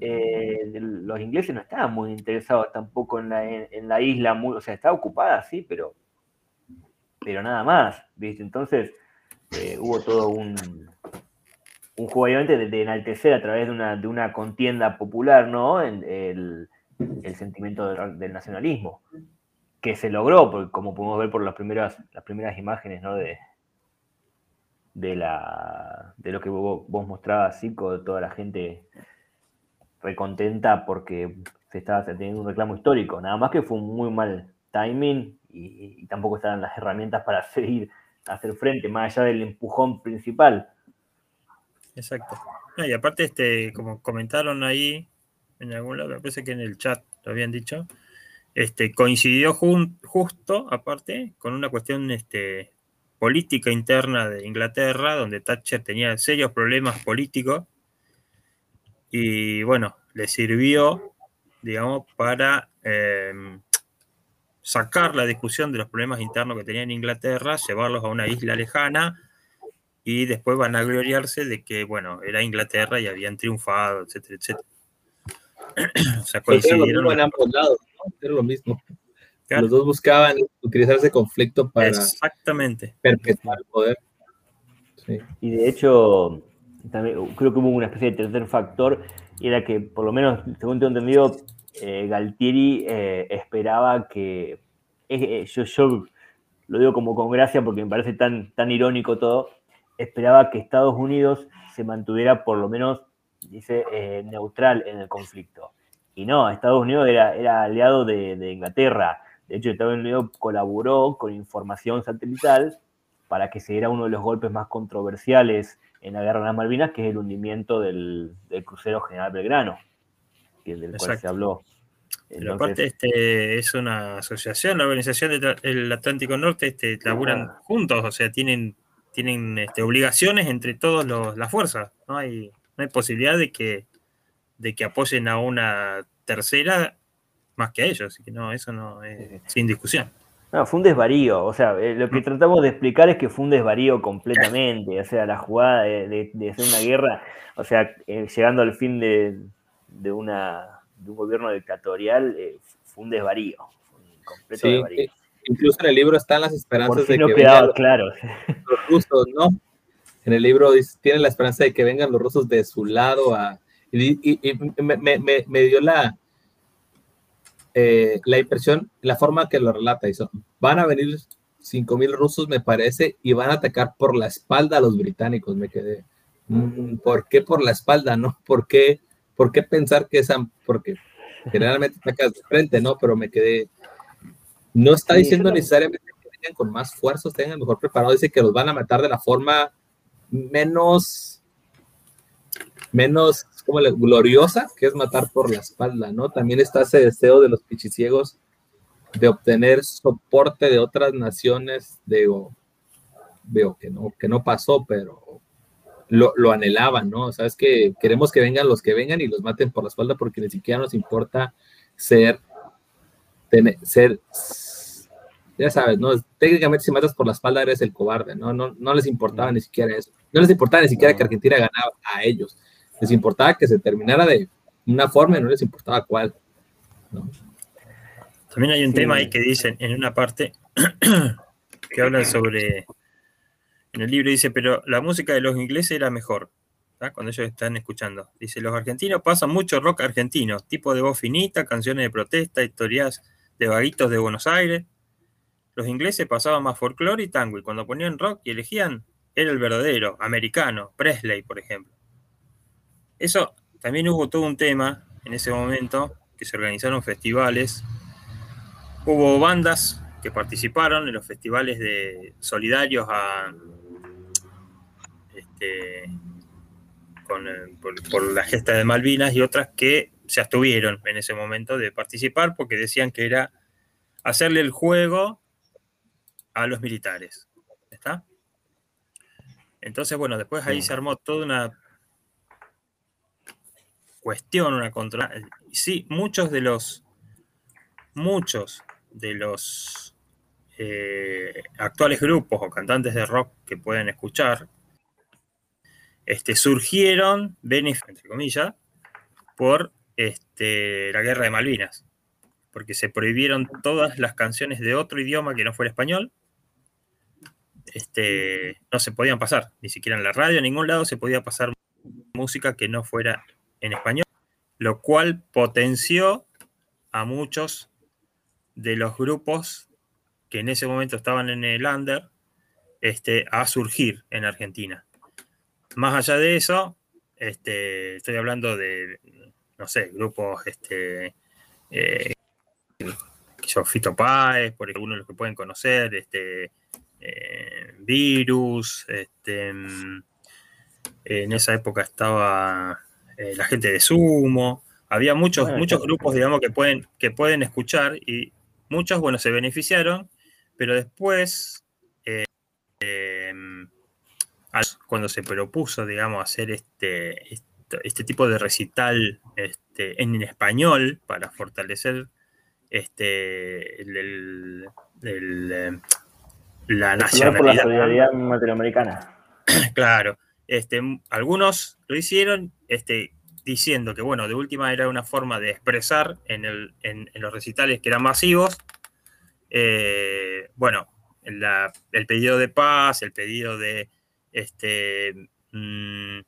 eh, los ingleses no estaban muy interesados tampoco en la, en, la isla, o sea, estaba ocupada, sí, pero, pero nada más, ¿viste? Entonces eh, hubo todo un, un juego de, enaltecer a través de una, de una contienda popular, ¿no? En- el, el sentimiento del, nacionalismo, que se logró, porque como podemos ver por las primeras, las primeras imágenes, ¿no? De, de, la, de lo que vos, vos mostrabas, Zico, de toda la gente recontenta porque se estaba teniendo un reclamo histórico. Nada más que fue un muy mal timing y, tampoco estaban las herramientas para seguir hacer frente, más allá del empujón principal. Exacto. Y aparte, este, como comentaron ahí, en algún lado, me parece que en el chat lo habían dicho, este, coincidió justo, aparte, con una cuestión este, política interna de Inglaterra, donde Thatcher tenía serios problemas políticos, y bueno, le sirvió, digamos, para eh, sacar la discusión de los problemas internos que tenía en Inglaterra, llevarlos a una isla lejana, y después van a gloriarse de que, bueno, era Inglaterra y habían triunfado, etcétera, etcétera. o sea, Pero era lo coincidieron. mismo en ambos lados, ¿no? Era lo mismo. Claro. Los dos buscaban utilizar ese conflicto para Exactamente. perpetuar el poder. Sí. Y de hecho, también, creo que hubo una especie de tercer factor, y era que, por lo menos, según tengo entendido, eh, Galtieri eh, esperaba que. eh, yo, yo lo digo como con gracia porque me parece tan, tan irónico todo. Esperaba que Estados Unidos se mantuviera, por lo menos, dice, eh, neutral en el conflicto. Y no, Estados Unidos era, era aliado de, Inglaterra. De hecho, Estados Unidos colaboró con información satelital para que se diera uno de los golpes más controversiales en la guerra de las Malvinas, que es el hundimiento del crucero General Belgrano, que, del cual se Exacto. habló. Pero Entonces, aparte, este, es una asociación, la Organización del Atlántico Norte, este, laburan juntos, o sea, tienen, tienen este, obligaciones entre todas las fuerzas. No hay, no hay posibilidad de que, de que apoyen a una tercera más que a ellos. Así que no, eso no es sin discusión. No, fue un desvarío. O sea, eh, lo que tratamos de explicar es que fue un desvarío completamente. O sea, la jugada de, de- de hacer una guerra, o sea, eh, llegando al fin de, de una, de un gobierno dictatorial, eh, fue un desvarío. Fue un completo Sí, desvarío. eh, incluso en el libro están las esperanzas Por fin de no que quedaba vengan los, claro. los rusos, ¿no? En el libro dice, tiene la esperanza de que vengan los rusos de su lado a... Y, y- y me, me- me- me dio la, eh, la impresión, la forma que lo relata, hizo, van a venir 5.000 rusos, me parece, y van a atacar por la espalda a los británicos, me quedé. mm, ¿Por qué por la espalda, no? ¿Por qué, por qué pensar que esa... Porque generalmente atacas de frente, ¿no? Pero me quedé... No está Sí, diciendo también. necesariamente que vengan con más fuerzas, tengan mejor preparado, dice que los van a matar de la forma menos, menos, como le- gloriosa, que es matar por la espalda, ¿no? También está ese deseo de los pichiciegos de obtener soporte de otras naciones, digo, veo que no, que no pasó, pero lo, lo anhelaban, ¿no? O sea, es que queremos que vengan los que vengan y los maten por la espalda porque ni siquiera nos importa ser, tener, ser, ya sabes, ¿no? Técnicamente si matas por la espalda eres el cobarde, ¿no? No, no les importaba ni siquiera eso. No les importaba ni siquiera que Argentina ganara a ellos. Les importaba que se terminara de una forma y no les importaba cuál. También hay un Sí. tema ahí que dicen en una parte que hablan sobre. En el libro dice, pero la música de los ingleses era mejor. Cuando ellos están escuchando. Dice, los argentinos pasan mucho rock argentino, tipo de voz finita, canciones de protesta, historias de vaguitos de Buenos Aires. Los ingleses pasaban más folclore y tango, y cuando ponían rock y elegían, era el verdadero, americano, Presley, por ejemplo. Eso también hubo todo un tema en ese momento, que se organizaron festivales Hubo bandas que participaron en los festivales de solidarios a este, con, eh, por, por la gesta de Malvinas y otras que se abstuvieron en ese momento de participar porque decían que era hacerle el juego a los militares. ¿Está? Entonces, bueno, después ahí se armó toda una cuestión, una contra. Sí, muchos de los muchos de los eh, actuales grupos o cantantes de rock que pueden escuchar este, surgieron, entre comillas, por este, la guerra de Malvinas, porque se prohibieron todas las canciones de otro idioma que no fuera español. Este, no se podían pasar, ni siquiera en la radio, en ningún lado se podía pasar música que no fuera en español, lo cual potenció a muchos de los grupos que en ese momento estaban en el under este, a surgir en Argentina. Más allá de eso, este, estoy hablando de, no sé, grupos, este, eh, que yo, Fito Páez, por algunos de los que pueden conocer, este, eh, Virus, este, en esa época estaba eh, la gente de Sumo, había muchos, Bueno, muchos grupos, digamos, que pueden, que pueden escuchar y muchos, bueno, se beneficiaron, pero después, eh, cuando se propuso, digamos, hacer este, este, este tipo de recital este, en español para fortalecer este, el- el- el, eh, la Popular por la nacionalidad. solidaridad latinoamericana. Claro, este, algunos lo hicieron este, diciendo que, bueno, de última era una forma de expresar en, el- en- en los recitales que eran masivos, eh, bueno, la- el pedido de paz, el pedido de, este, mm,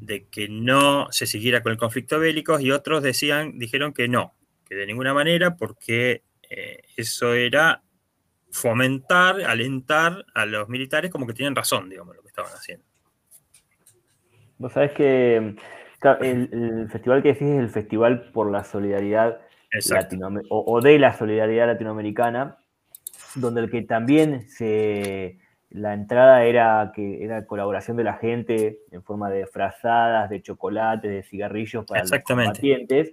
de que no se siguiera con el conflicto bélico y otros decían, dijeron que no, que de ninguna manera porque eh, eso era fomentar, alentar a los militares como que tienen razón, digamos, lo que estaban haciendo. Vos sabés que claro, el, el festival que decís es el Festival por la Solidaridad Latinoamer- o, o de la Solidaridad Latinoamericana, donde el que también se la entrada era que era colaboración de la gente en forma de frazadas, de chocolates, de cigarrillos para los combatientes,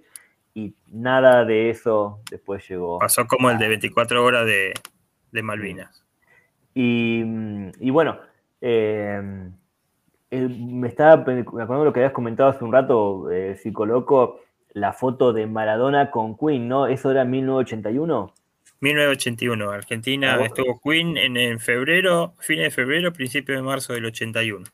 y nada de eso después llegó. Pasó como el de 24 horas de, de Malvinas. Y, y bueno, eh, el- me estaba me acuerdo lo que habías comentado hace un rato, eh, Psicoloco, la foto de Maradona con Queen, ¿no? ¿Eso era en 1981? 1981, Argentina Ah, vos- estuvo Queen en, en febrero, fines de febrero, principio de marzo del 81.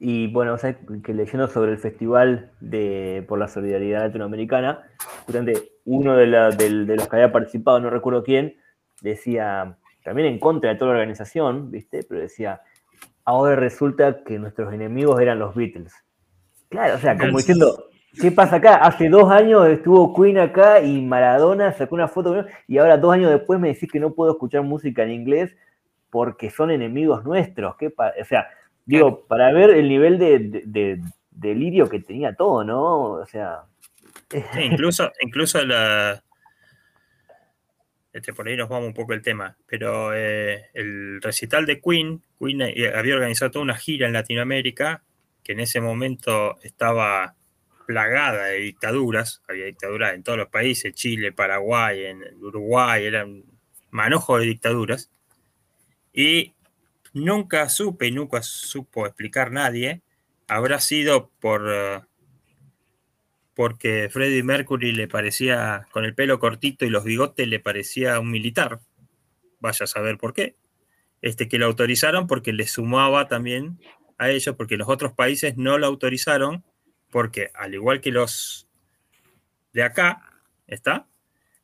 Y bueno, ¿sabes? que leyendo sobre el Festival de, por la Solidaridad Latinoamericana, justamente uno de, la- de los que había participado, no recuerdo quién, decía, también en contra de toda la organización, ¿viste? Pero decía, ahora resulta que nuestros enemigos eran los Beatles. Claro, o sea, como diciendo, ¿qué pasa acá? Hace dos años estuvo Queen acá y Maradona sacó una foto con él, y ahora dos años después me decís que no puedo escuchar música en inglés porque son enemigos nuestros. ¿Qué o sea, digo, para ver el nivel de, de- de delirio que tenía todo, ¿no? O sea, Sí, incluso, incluso la. Este, por ahí nos vamos un poco el tema, pero eh, el recital de Queen, Queen eh, había organizado toda una gira en Latinoamérica que en ese momento estaba plagada de dictaduras, había dictaduras en todos los países, Chile, Paraguay, Uruguay, eran manojo de dictaduras, y nunca supe nunca supo explicar nadie, habrá sido por... eh, porque Freddie Mercury le parecía, con el pelo cortito y los bigotes, le parecía un militar. Vaya a saber por qué. Este, que lo autorizaron porque le sumaba también a ellos, porque los otros países no lo autorizaron, porque al igual que los de acá, ¿está?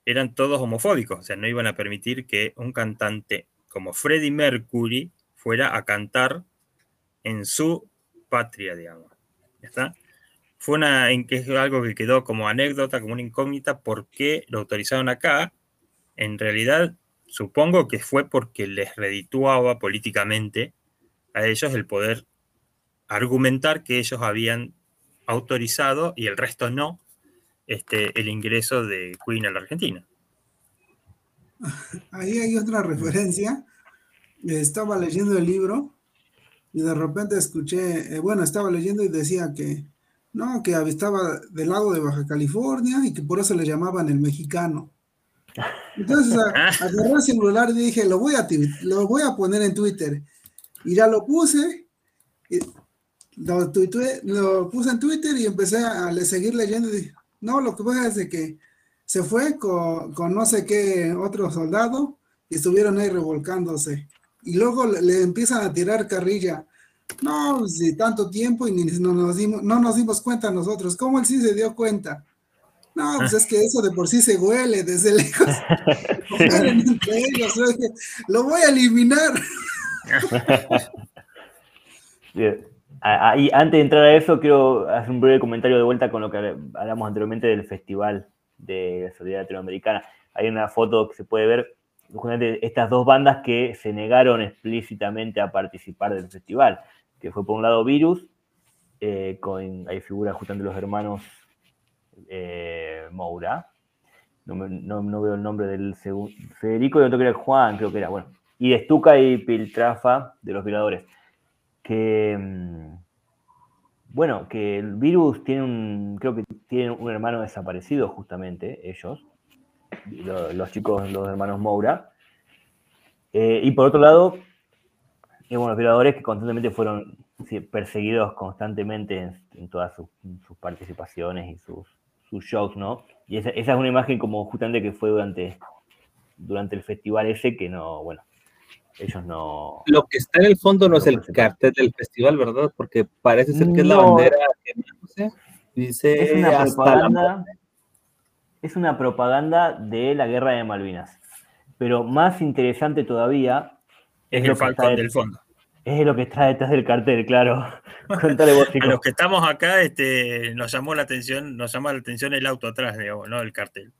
Eran todos homofóbicos, o sea, no iban a permitir que un cantante como Freddie Mercury fuera a cantar en su patria, digamos. ¿Ya está? Fue una, en que algo que quedó como anécdota, como una incógnita, ¿por qué lo autorizaron acá? En realidad, supongo que fue porque les redituaba políticamente a ellos el poder argumentar que ellos habían autorizado y el resto no este, el ingreso de Queen a la Argentina. Ahí hay otra referencia. Estaba leyendo el libro y de repente escuché, eh, bueno, estaba leyendo y decía que no, que estaba del lado de Baja California y que por eso le llamaban el mexicano. Entonces a- agarré el celular y dije, lo voy a, lo voy a poner en Twitter. Y ya lo puse, y lo, tuiteé- lo puse en Twitter y empecé a le- seguir leyendo. y dije, no, lo que pasa es de que se fue con, con no sé qué otro soldado y estuvieron ahí revolcándose. Y luego le, le empiezan a tirar carrilla. No, si tanto tiempo y ni no nos, dimos, no nos dimos cuenta nosotros. ¿Cómo él sí se dio cuenta? No, pues es que eso de por sí se huele desde lejos. Entre ellos, Lo voy a eliminar. Bien. Ahí, antes de entrar a eso, quiero hacer un breve comentario de vuelta con lo que hablamos anteriormente del Festival de la Solidaridad Latinoamericana. Hay una foto que se puede ver, justamente estas dos bandas que se negaron explícitamente a participar del festival, que fue por un lado Virus, eh, con, ahí figura justamente los hermanos eh, Moura, no, veo el nombre del segundo, Federico y otro que era Juan, creo que era, bueno, y de y Piltrafa de los violadores mm, bueno, que el virus tiene un, creo que tienen un hermano desaparecido justamente, ellos, lo- los, chicos, los hermanos Moura. Eh, y por otro lado, bueno, los violadores que constantemente fueron perseguidos constantemente en, todas sus, participaciones y sus, sus shows, ¿no? Y esa, esa es una imagen como justamente que fue durante, durante el festival ese que no, bueno, ellos no... Lo que está en el fondo no es el cartel del festival, ¿verdad? Porque parece ser que es la bandera que no sé, dice Es una hasta la propaganda. Es una propaganda de la guerra de Malvinas. Pero más interesante todavía Es lo el que está falcón del fondo. Es lo que está detrás del cartel, claro. Cuéntale vos, A los que estamos acá, este, nos llamó la atención, nos llama la atención el auto atrás, digamos, ¿no? El cartel.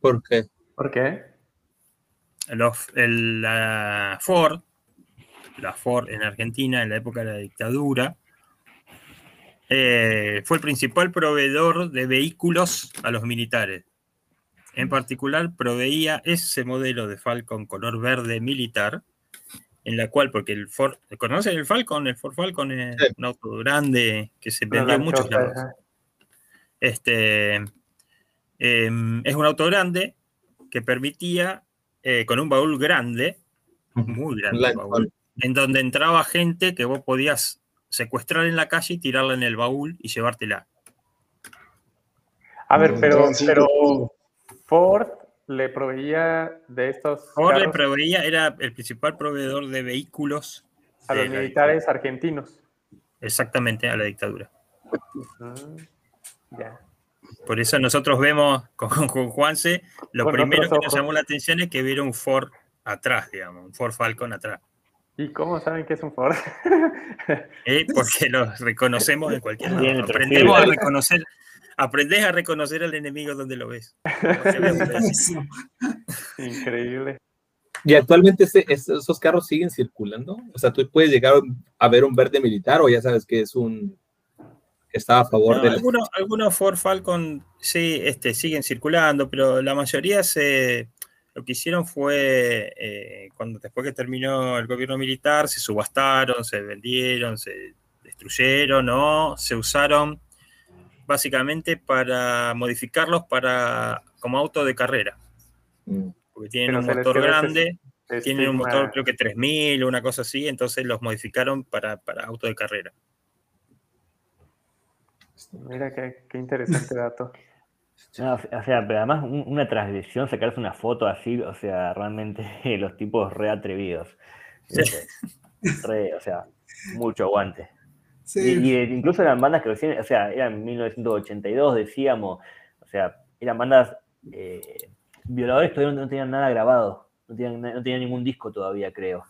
¿Por qué? ¿Por qué? Los, el, la Ford, la Ford en Argentina en la época de la dictadura, eh, fue el principal proveedor de vehículos a los militares. En particular, proveía ese modelo de Falcon color verde militar, en la cual, porque el Ford, ¿conocen el Falcon? El Ford Falcon es un auto grande que se vendió en muchos lados. Este, em, es un auto grande que permitía, eh, con un baúl grande, muy grande baúl, en donde entraba gente que vos podías secuestrar en la calle y tirarla en el baúl y llevártela. A ver, pero, Entraban cinco pero Ford le proveía de estos Ford le proveía, era el principal proveedor de vehículos a de los militares argentinos. exactamente a la dictadura. Mm, ya. Por eso nosotros vemos con, con Juanse, lo Con primero que nos llamó la atención es que vieron un Ford atrás, digamos, un Ford Falcon atrás. ¿Y cómo saben que es un Ford? ¿eh? Porque los reconocemos en cualquier lado. Aprendemos a reconocer, aprendés a reconocer al enemigo donde lo ves. Increíble. ¿Y actualmente ese- es- esos carros siguen circulando? O sea, tú puedes llegar a ver un verde militar o ya sabes que es un... que está a favor No, de la... algunos, algunos Ford Falcon sí este, siguen circulando, pero la mayoría se, lo que hicieron fue, eh, cuando después que terminó el gobierno militar, se subastaron, se vendieron, se destruyeron, o se usaron básicamente para modificarlos para como auto de carrera. Porque tienen Pero un motor ese grande, tienen un motor creo que 3000 o una cosa así, entonces los modificaron para, para auto de carrera. Mira qué, qué interesante dato. No, o sea, pero además un- una transgresión, sacarse una foto así, o sea, realmente los tipos re atrevidos. Este, Re, o sea, mucho aguante. Sí. Y, y, eh, incluso eran bandas que recién, o sea, eran 1982, decíamos, o sea, eran bandas, eh, Violadores todavía no, no tenían nada grabado, no tenían, no tenían ningún disco todavía, creo.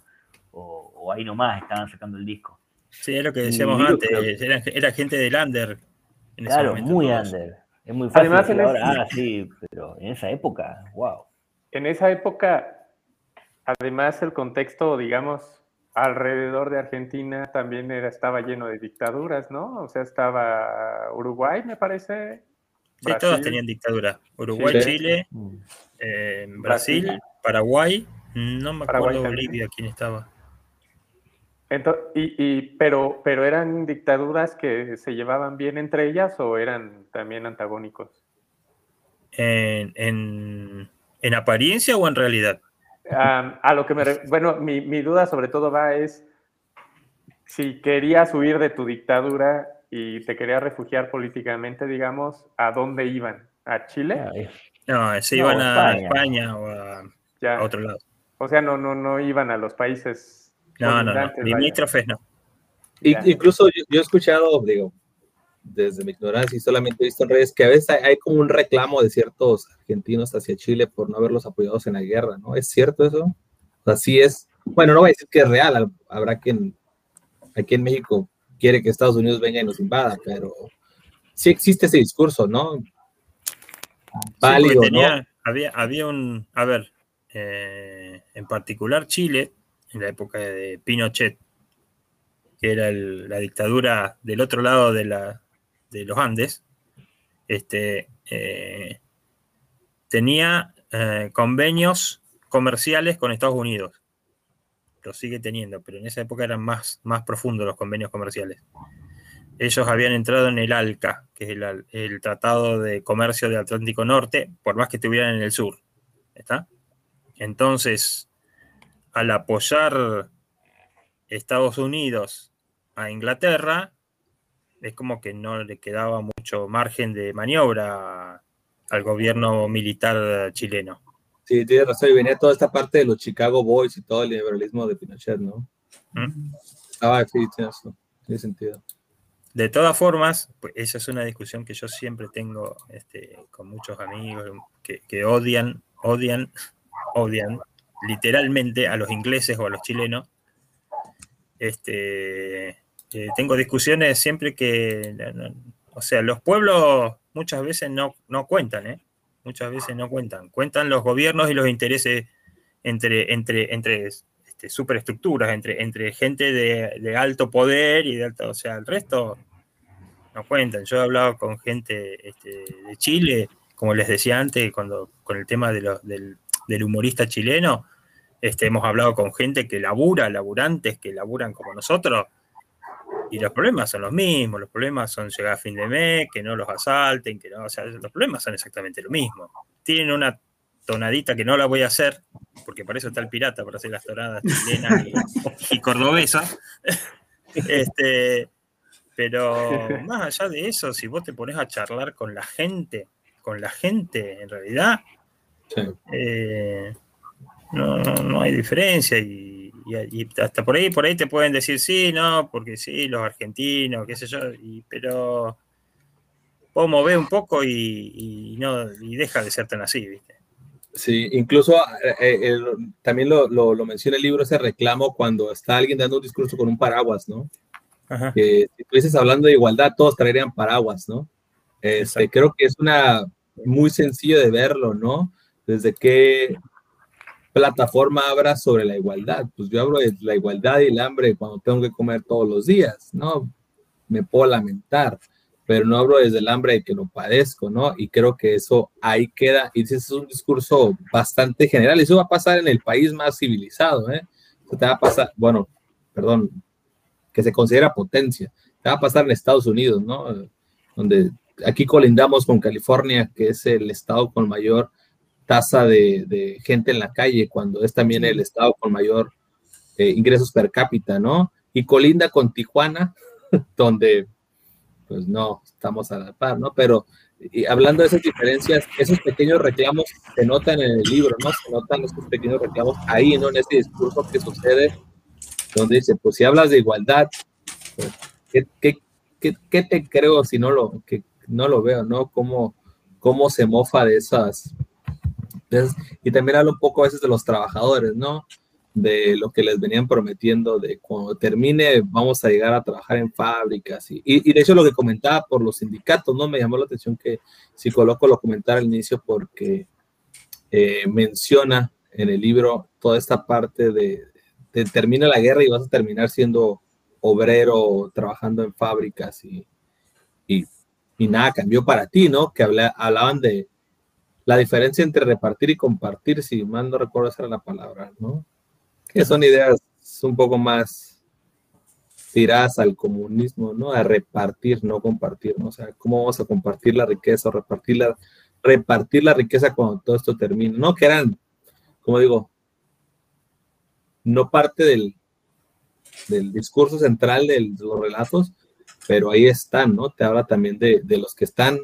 O, o ahí nomás estaban sacando el disco. Sí, es lo que decíamos antes, era, era gente del under. En ese Claro, momento, muy under. Es muy fácil Además, decir en ahora, ese- ah, sí, pero en esa época, wow. En esa época, además, el contexto, digamos, alrededor de Argentina también era, estaba lleno de dictaduras, ¿no? O sea, estaba Uruguay, me parece. Sí, todas Brasil. tenían dictadura. Uruguay, Chile. Chile, eh, Brasil, Brasil. Paraguay, no me Paraguay acuerdo también. Bolivia quién estaba. Ento- y, y- pero, pero eran dictaduras que se llevaban bien entre ellas o eran también antagónicos. En, en- en apariencia o en realidad? A lo que me, bueno, mi, mi duda sobre todo va es si querías huir de tu dictadura y te querías refugiar políticamente, digamos, ¿a dónde iban? ¿A Chile? No, se No, iban a España. España, o a, Ya. a otro lado. O sea, no, no, no iban a los países No, no, no. Limítrofes no. Incluso yo, yo he escuchado, digo, desde mi ignorancia y solamente he visto en redes que a veces hay, hay como un reclamo de ciertos argentinos hacia Chile por no haberlos apoyados en la guerra, ¿no? ¿Es cierto eso? O sea, sí es, bueno, no voy a decir que es real, al- habrá quien aquí en México quiere que Estados Unidos venga y nos invada, pero sí existe ese discurso, ¿no? Válido, tenía- ¿no? Había, había un, a ver, eh, en particular Chile, en la época de Pinochet, que era la dictadura del otro lado de, la, de los Andes, este, eh, tenía eh, convenios comerciales con Estados Unidos. Lo sigue teniendo, pero en esa época eran más, más profundos los convenios comerciales. Ellos habían entrado en el ALCA, que es el, el Tratado de Comercio del Atlántico Norte, por más que estuvieran en el sur. ¿Está? Entonces, al apoyar Estados Unidos a Inglaterra, es como que no le quedaba mucho margen de maniobra al gobierno militar chileno. Sí, tienes razón, y venía toda esta parte de los Chicago Boys y todo el liberalismo de Pinochet, ¿no? ¿Mm? Ah, sí, tiene, razón, tiene sentido. De todas formas, pues esa es una discusión que yo siempre tengo este, con muchos amigos que, que odian, odian, odian literalmente a los ingleses o a los chilenos, este, eh, tengo discusiones siempre que, o sea, los pueblos muchas veces no, no cuentan, ¿eh? Muchas veces no cuentan. Cuentan los gobiernos y los intereses entre, entre, entre este, superestructuras, entre, entre gente de, alto poder y de alto, o sea, el resto no cuentan. Yo he hablado con gente este, de Chile, como les decía antes, cuando, con el tema de lo- del, del humorista chileno, este, hemos hablado con gente que labura, laburantes que laburan como nosotros, y los problemas son los mismos, los problemas son llegar a fin de mes, que no los asalten, que no, o sea, los problemas son exactamente lo mismo. Tienen una tonadita que no la voy a hacer, porque para eso está el pirata, para hacer las tonadas chilenas y, y cordobesas. Este, pero más allá de eso, si vos te pones a charlar con la gente, con la gente, en realidad, eh, no, no, no hay diferencia y, y- y hasta por ahí, por ahí te pueden decir sí, no, porque sí, los argentinos, qué sé yo, y- pero vos movés un poco y, no, y deja de ser tan así, ¿viste? Sí, incluso eh, eh, también lo, lo, lo menciona el libro, ese reclamo cuando está alguien dando un discurso con un paraguas, ¿no? Ajá. Que si tú dices hablando de igualdad, todos traerían paraguas, ¿no? Este, creo que es una muy sencillo de verlo, ¿no? Desde qué plataforma abras sobre la igualdad. Pues yo hablo de la igualdad y el hambre cuando tengo que comer todos los días, ¿no? Me puedo lamentar, pero no hablo desde el hambre de que lo padezco, ¿no? Y creo que eso ahí queda, y ese es un discurso bastante general, eso va a pasar en el país más civilizado, ¿eh? Eso te va a pasar, bueno, perdón, que se considera potencia, te va a pasar en Estados Unidos, ¿no? Donde aquí colindamos con California, que es el estado con mayor tasa de, de gente en la calle, cuando es también el estado con mayor eh, ingresos per cápita, ¿no? Y colinda con Tijuana, donde pues no estamos a la par, ¿no? Pero y hablando de esas diferencias, esos pequeños reclamos se notan en el libro, ¿no? Se notan esos pequeños reclamos ahí, ¿no? En ese discurso que sucede, donde dice, pues si hablas de igualdad, pues, ¿qué, qué, qué, qué te creo si no lo, que no lo veo, ¿no? ¿Cómo, cómo se mofa de esas, esas- Y también habla un poco a veces de los trabajadores, ¿no? De lo que les venían prometiendo, de cuando termine vamos a llegar a trabajar en fábricas. Y, y, de hecho lo que comentaba por los sindicatos, ¿no? Me llamó la atención que si coloco lo comentara al inicio porque eh, menciona en el libro toda esta parte de, termina la guerra y vas a terminar siendo obrero trabajando en fábricas y, y, y nada cambió para ti, ¿no? Que habla- hablaban de la diferencia entre repartir y compartir, si mal no recuerdo esa era la palabra, ¿no? Que son ideas un poco más tiradas al comunismo, ¿no? A repartir, no compartir, ¿no? O sea, ¿cómo vamos a compartir la riqueza o repartir la, repartir la riqueza cuando todo esto termine? ¿No? Que eran, como digo, no parte del, del discurso central de los relatos, pero ahí están, ¿no? Te habla también de, de los que están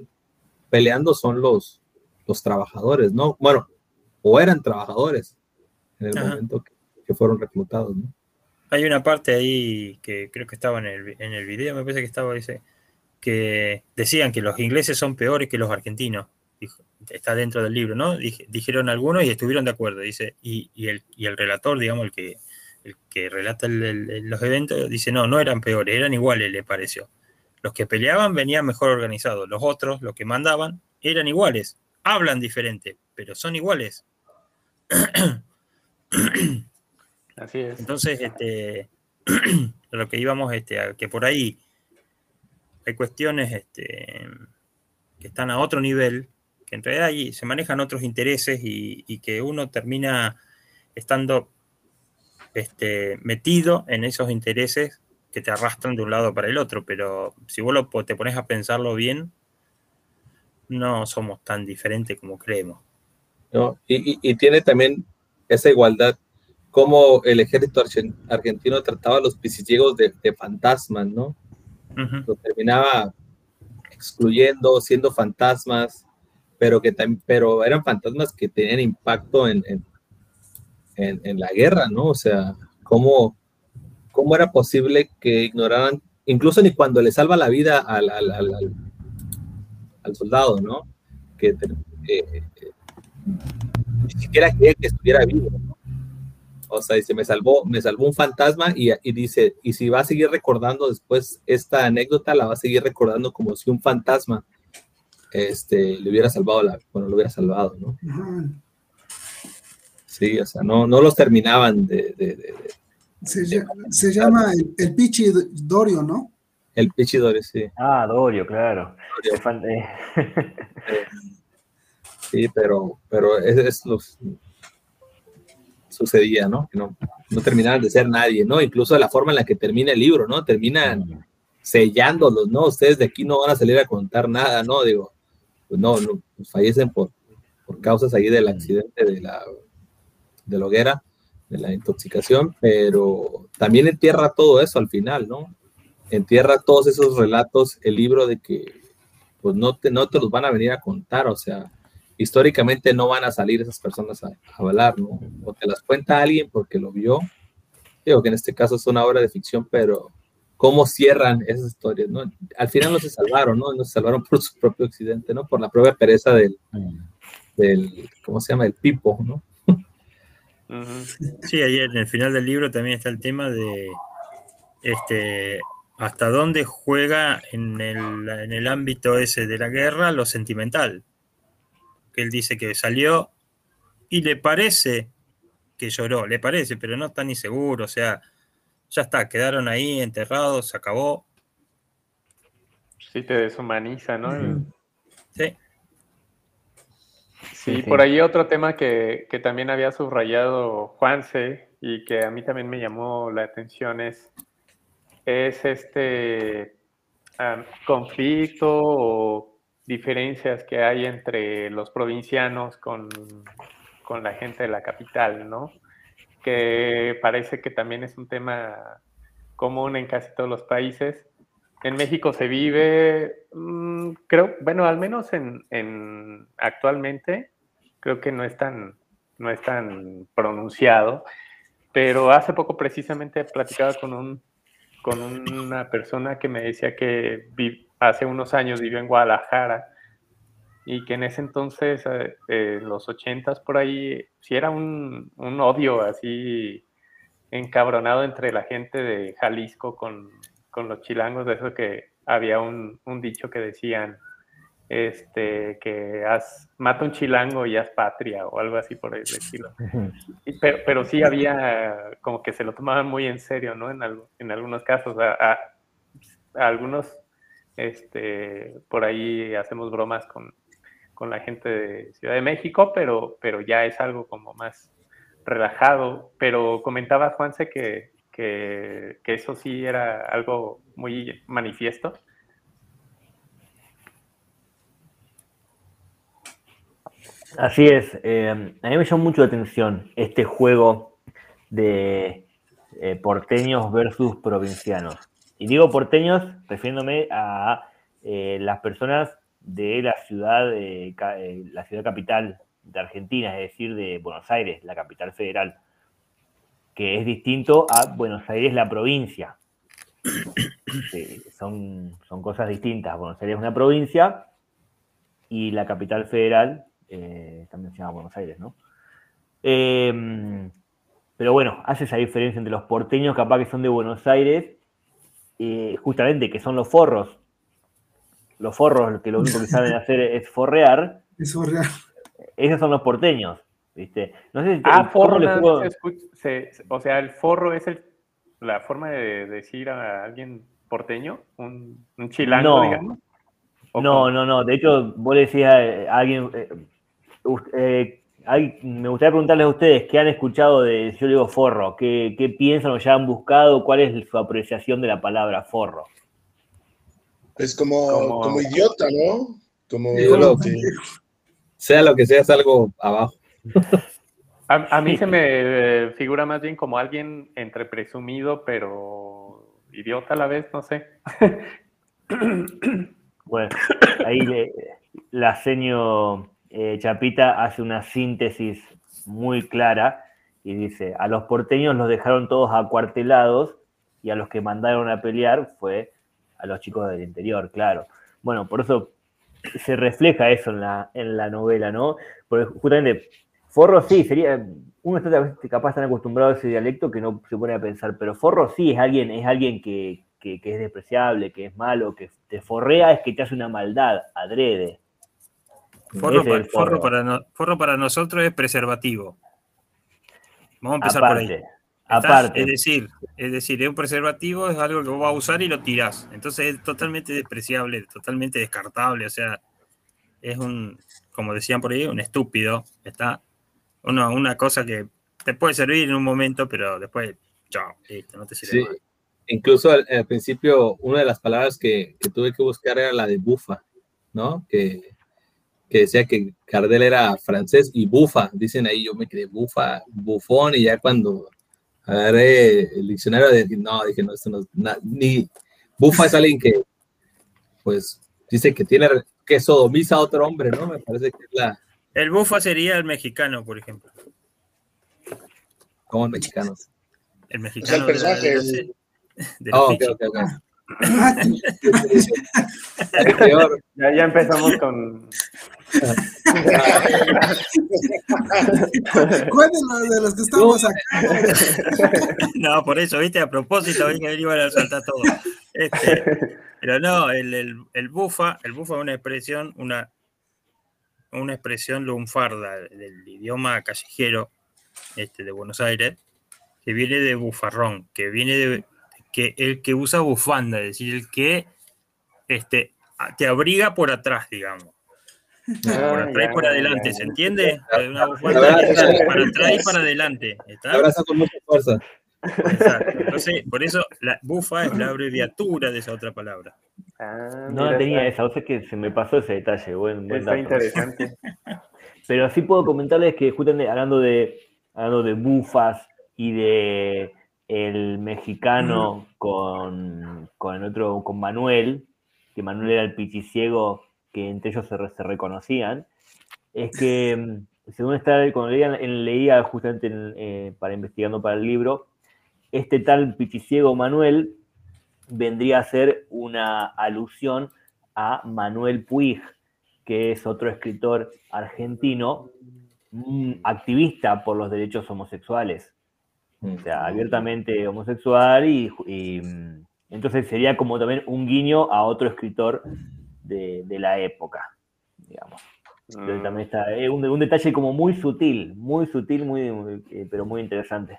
peleando son los, los trabajadores, ¿no? Bueno, o eran trabajadores en el Ajá. momento que, que fueron reclutados, ¿no? Hay una parte ahí que creo que estaba en el, en el video, me parece que estaba, dice, que decían que los ingleses son peores que los argentinos. Dijo- está dentro del libro, ¿no? Dij- dijeron algunos y estuvieron de acuerdo, dice, y, y el, y el relator, digamos, el que, el que relata el- el- el- los eventos, dice, no, no eran peores, eran iguales, le pareció. Los que peleaban venían mejor organizados, los otros, los que mandaban, eran iguales, hablan diferente, pero son iguales. Así es. Entonces, este, lo que íbamos, este, a que por ahí hay cuestiones este, que están a otro nivel, que en realidad ahí se manejan otros intereses y, y que uno termina estando este, metido en esos intereses que te arrastran de un lado para el otro, pero si vos lo, te pones a pensarlo bien, no somos tan diferentes como creemos. ¿no? Y, y- y tiene también esa igualdad, como el ejército argen- argentino trataba a los pisiciegos de, de fantasmas, ¿no? Lo terminaba excluyendo, siendo fantasmas, pero que también, pero eran fantasmas que tenían impacto en, en, en- en la guerra, ¿no? O sea, ¿cómo, cómo era posible que ignoraran, incluso ni cuando le salva la vida al, al, al- al- al soldado, ¿no? Que eh, eh, ni siquiera quería que estuviera vivo, ¿no? O sea, dice, me salvó, me salvó un fantasma y, y dice, y si va a seguir recordando después esta anécdota, la va a seguir recordando como si un fantasma este, le hubiera salvado la, bueno, lo hubiera salvado, ¿no? Ajá. Sí, o sea, no, no los terminaban de, de- de- de- Se, lla- se llama el, el Pichi Dorio, ¿no? El pichidor, sí. Ah, Dorio, claro. Fan- eh, Sí, pero, pero es, es los sucedía, ¿no? Que no, no terminaban de ser nadie, ¿no? Incluso la forma en la que termina el libro, ¿no? Terminan sellándolos, ¿no? Ustedes de aquí no van a salir a contar nada, ¿no? Digo, pues no, no, pues fallecen por, por causas ahí del accidente de la, de la hoguera, de la intoxicación, pero también entierra todo eso al final, ¿no? Entierra todos esos relatos, el libro de que pues no te, no te los van a venir a contar, o sea, históricamente no van a salir esas personas a, a hablar, ¿no? O te las cuenta alguien porque lo vio, digo que en este caso es una obra de ficción, pero cómo cierran esas historias, ¿no? Al final no se salvaron, ¿no? No se salvaron por su propio accidente, ¿no? Por la propia pereza del, del ¿cómo se llama? El pipo, ¿no? Sí, ahí en el final del libro también está el tema de este hasta dónde juega en el, en el ámbito ese de la guerra lo sentimental. Que él dice que salió y le parece que lloró, le parece, pero no está ni seguro, o sea, ya está, quedaron ahí enterrados, se acabó. Sí, te deshumaniza, ¿no? Sí. Sí, Sí, por ahí otro tema que, que también había subrayado Juanse y que a mí también me llamó la atención es, es este ah, conflicto o diferencias que hay entre los provincianos con, con la gente de la capital, ¿no? Que parece que también es un tema común en casi todos los países. En México se vive, mm, creo, bueno, al menos en, en- actualmente, creo que no es tan, no es tan pronunciado, pero hace poco precisamente platicaba con un, con una persona que me decía que hace unos años vivió en Guadalajara y que en ese entonces, eh, eh, los ochentas por ahí, sí era un, un odio así encabronado entre la gente de Jalisco con, con los chilangos, de eso que había un, un dicho que decían, este, que haz, mata un chilango y haz patria o algo así por el estilo. Pero, pero sí había como que se lo tomaban muy en serio, ¿no? En, al- en algunos casos. A, algunos, este, por ahí hacemos bromas con, con la gente de Ciudad de México, pero, pero ya es algo como más relajado. Pero comentaba Juanse que, que eso sí era algo muy manifiesto. Así es. eh, a mí me llamó mucho la atención este juego de eh, porteños versus provincianos. Y digo porteños refiriéndome a eh, las personas de la ciudad, la ciudad capital de Argentina, es decir, de Buenos Aires, la capital federal, que es distinto a Buenos Aires, la provincia. Sí, son, son cosas distintas. Buenos Aires es una provincia y la capital federal eh, también se llama Buenos Aires, ¿no? Eh, pero bueno, hace esa diferencia entre los porteños, capaz que son de Buenos Aires, eh, justamente que son los forros. Los forros que lo único que saben hacer es forrear, es real. esos son los porteños, ¿viste? No sé si Ah, el forro forro, le jugó- más se escucha- se- se- o sea, el forro es el, la forma de decir a alguien porteño, un, un chilango, No. digamos. ¿O No, no, no. De hecho, vos le decías a alguien. Eh, hay- me gustaría preguntarles a ustedes qué han escuchado de. Yo digo forro. ¿Qué, qué piensan o ya han buscado? ¿Cuál es su apreciación de la palabra forro? Es como, Como- como idiota, ¿no? Como lo-. Sea lo que sea, es algo abajo. A, a mí se me eh, figura más bien como alguien entre presumido, pero idiota a la vez, no sé. Bueno, ahí le- la seño eh, Chapita hace una síntesis muy clara y dice: A los porteños los dejaron todos acuartelados y a los que mandaron a pelear fue a los chicos del interior, claro. Bueno, por eso se refleja eso en la, en la novela, ¿no? Porque justamente, forro sí, sería uno está capaz tan acostumbrado a ese dialecto que no se pone a pensar, pero forro sí es alguien, es alguien que- que es despreciable, que es malo, que te forrea, es que te hace una maldad, adrede. Forro, Ese pa- es el forro forro. para no- forro para nosotros es preservativo. Vamos a empezar por ahí. Aparte, aparte. Es decir, es decir, es un preservativo es algo que vos vas a usar y lo tirás. Entonces es totalmente despreciable, totalmente descartable. O sea, es un, como decían por ahí, un estúpido. Está una, una cosa que te puede servir en un momento, pero después, chao, listo, no te sirve Sí. más. Incluso al, al principio, una de las palabras que, que tuve que buscar era la de bufa, ¿no? Que, que decía que Cardel era francés y bufa, dicen ahí, yo me quedé bufa, bufón, y ya cuando agarré el diccionario, de, no, dije, no, esto no es na- ni bufa es alguien que, pues, dice que tiene, que sodomiza a otro hombre, ¿no? Me parece que es la, El bufa sería el mexicano, por ejemplo. como mexicanos. El mexicano. O sea, el de la- de la- personaje, de la Ah, ok, ficha. ok, ok. Peor. Ya, ya empezamos con. ¿Cuál de los, de los que estamos acá? No, por eso, viste, a propósito, que iban a saltar todo. Este, pero no, el, el, el bufa, el bufa es una expresión, una, una expresión lunfarda del idioma callejero este, de Buenos Aires, que viene de bufarrón, que viene de que el que usa bufanda, es decir, el que este, te abriga por atrás, digamos. por Ah, atrás y por adelante, ya. ¿se entiende? Una bufanda para atrás y para adelante. ¿está? Abraza con mucha fuerza. Exacto. Entonces, por eso la bufa es la abreviatura de esa otra palabra. Ah, No tenía esa, o sea que se me pasó ese detalle, buen, buen dato. interesante. Pero sí puedo comentarles que justamente hablando de, hablando de bufas y de el mexicano con, con el otro, con Manuel, que Manuel era el pichiciego que entre ellos se, re- se reconocían, es que mm, según está, cuando leía, leía justamente en- eh, para investigando para el libro, este tal pichiciego Manuel vendría a ser una alusión a Manuel Puig, que es otro escritor argentino, mm, activista por los derechos homosexuales. O sea, abiertamente homosexual y, y, mm, entonces sería como también un guiño a otro escritor de, de la época, digamos. Entonces también está, es un, un detalle como muy sutil, muy sutil, muy, muy, eh, pero muy interesante.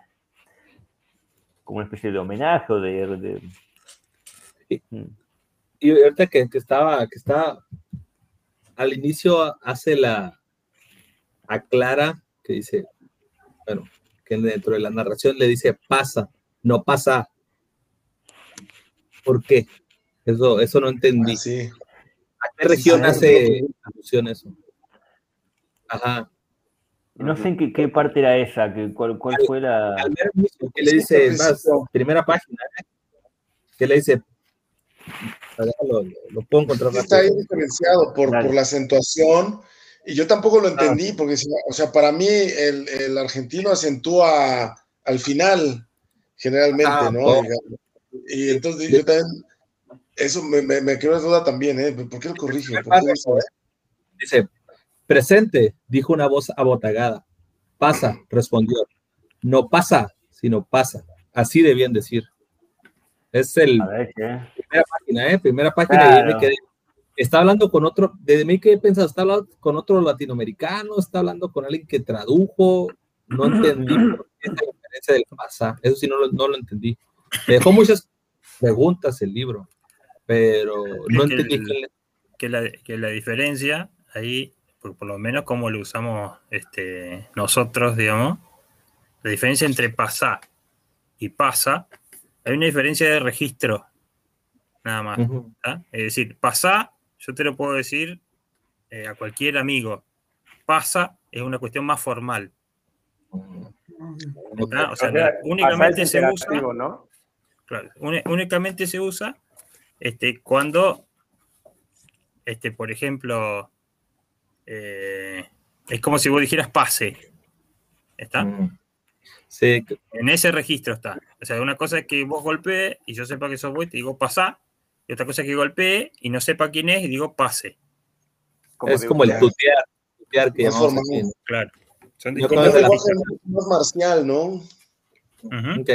Como una especie de homenaje o de... de- Mm. Y ahorita que, que estaba, que estaba al inicio hace la aclara que dice, bueno, que dentro de la narración le dice pasa, no pasa. ¿Por qué? Eso, eso no entendí. Ah, sí. ¿A qué región Sí, hace alusión eso? Ajá. No sé en qué, qué parte era esa, que, cuál, cuál fue la... Que le dice, más, primera página, ¿eh? que le dice, lo, lo puedo encontrar Sí, está ahí rápido. diferenciado por, por la acentuación. Y yo tampoco lo entendí, porque, o sea, para mí el, el argentino acentúa al final, generalmente, Ah, ¿no? Y entonces yo también, eso me, me, me quedó duda también, ¿eh? ¿Por qué lo corrige? ¿Por qué dice presente, dijo una voz abotagada. Pasa, respondió. No pasa, sino pasa. Así debían decir. Es el A ver, ¿qué? primera página, ¿eh? Primera página y ahí me Claro. quedé. Está hablando con otro, desde mí que he pensado, está hablando con otro latinoamericano, está hablando con alguien que tradujo, no entendí por qué esa diferencia del pasa, eso sí no lo, no lo entendí. Me dejó muchas preguntas el libro, pero no Es que entendí el- que- que la, que la diferencia ahí, por, por lo menos como lo usamos este, nosotros, digamos, la diferencia entre pasar y pasa, hay una diferencia de registro, nada más. Es decir, pasar, yo te lo puedo decir eh, a cualquier amigo, pasa es una cuestión más formal. O sea, O sea, únicamente se usa únicamente se usa este, cuando, este, por ejemplo, eh, es como si vos dijeras pase. ¿Está? Mm. Sí, En ese registro está. O sea, una cosa es que vos golpees y yo sepa que sos vos y te digo pasá. Y otra cosa es que golpee y no sepa quién es y digo pase. es como el tutear, tutear que llamamos ¿no? Claro. Son Como que la- lenguaje más marcial, ¿no? Ujú, Ok.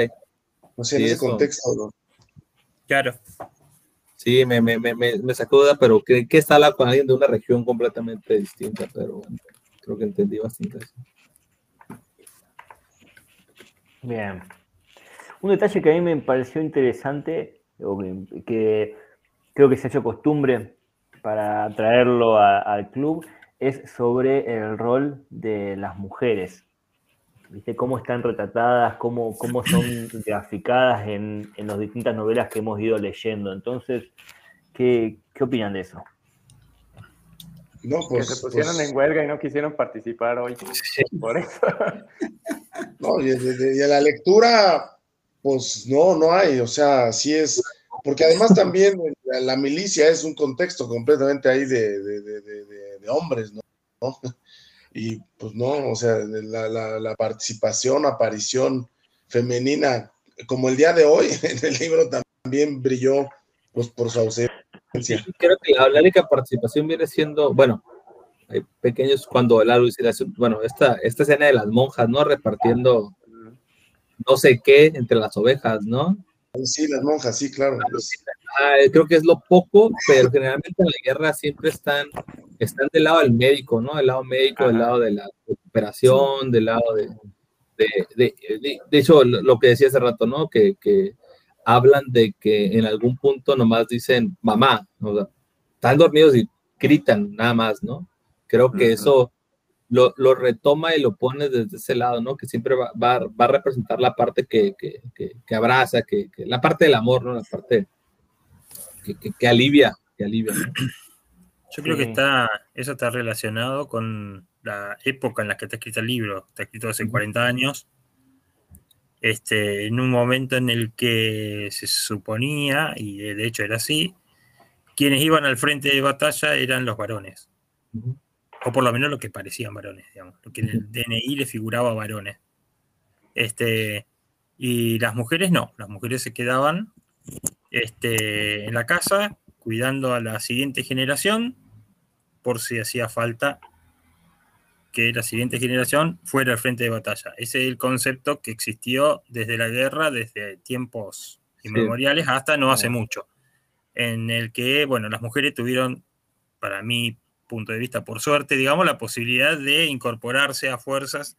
O sea, en Sí, ese eso. contexto, ¿no? Claro. Sí, me, me, me, me, me sacó duda, pero creí que está hablando con alguien de una región completamente distinta, pero creo que entendí bastante eso. Bien. Un detalle que a mí me pareció interesante, o que, que creo que se ha hecho costumbre para traerlo a- al club, es sobre el rol de las mujeres. ¿Viste? Cómo están retratadas, cómo, cómo son graficadas en, en las distintas novelas que hemos ido leyendo. Entonces, ¿qué, qué opinan de eso? No, que pues, se pusieron pues, en huelga y no quisieron participar hoy. Por eso. no, y de la lectura, pues no, no hay, o sea, sí es, porque además también la, la milicia es un contexto completamente ahí de, de- de- de- hombres, ¿no? ¿no? Y pues no, o sea, la, la- la participación, aparición femenina, como el día de hoy, en el libro también brilló pues por su ausencia. Creo que la, única participación viene siendo, bueno, hay pequeños cuando la elucidación, bueno, esta, esta escena de las monjas, ¿no? Repartiendo no sé qué entre las ovejas, ¿no? Sí, las monjas, sí, claro. Ah, creo que es lo poco, pero generalmente en la guerra siempre están, están del lado del médico, ¿no? Del lado médico, del lado de la recuperación, del lado de... De, de, de- de hecho, lo, que decía hace rato, ¿no? Que, que hablan de que en algún punto nomás dicen mamá, o sea, están dormidos y gritan nada más, ¿no? Creo que eso lo, lo retoma y lo pone desde ese lado, ¿no? Que siempre va, va, va a representar la parte que, que, que, que abraza, que, que- la parte del amor, ¿no? La parte que, que, que alivia, que alivia. ¿no? Yo creo que está, eso está relacionado con la época en la que está escrito el libro. Está escrito hace 40 años. Este, en un momento en el que se suponía, y de de hecho era así, quienes iban al frente de batalla eran los varones. O por lo menos lo que parecían varones, digamos. Lo que en el DNI le figuraba varones. Este, y las mujeres no, las mujeres se quedaban este, en la casa cuidando a la siguiente generación por si hacía falta que la siguiente generación fuera al frente de batalla. Ese es el concepto que existió desde la guerra, desde tiempos inmemoriales hasta no hace mucho, en el que, bueno, las mujeres tuvieron, para mi punto de vista, por suerte, digamos, la posibilidad de incorporarse a fuerzas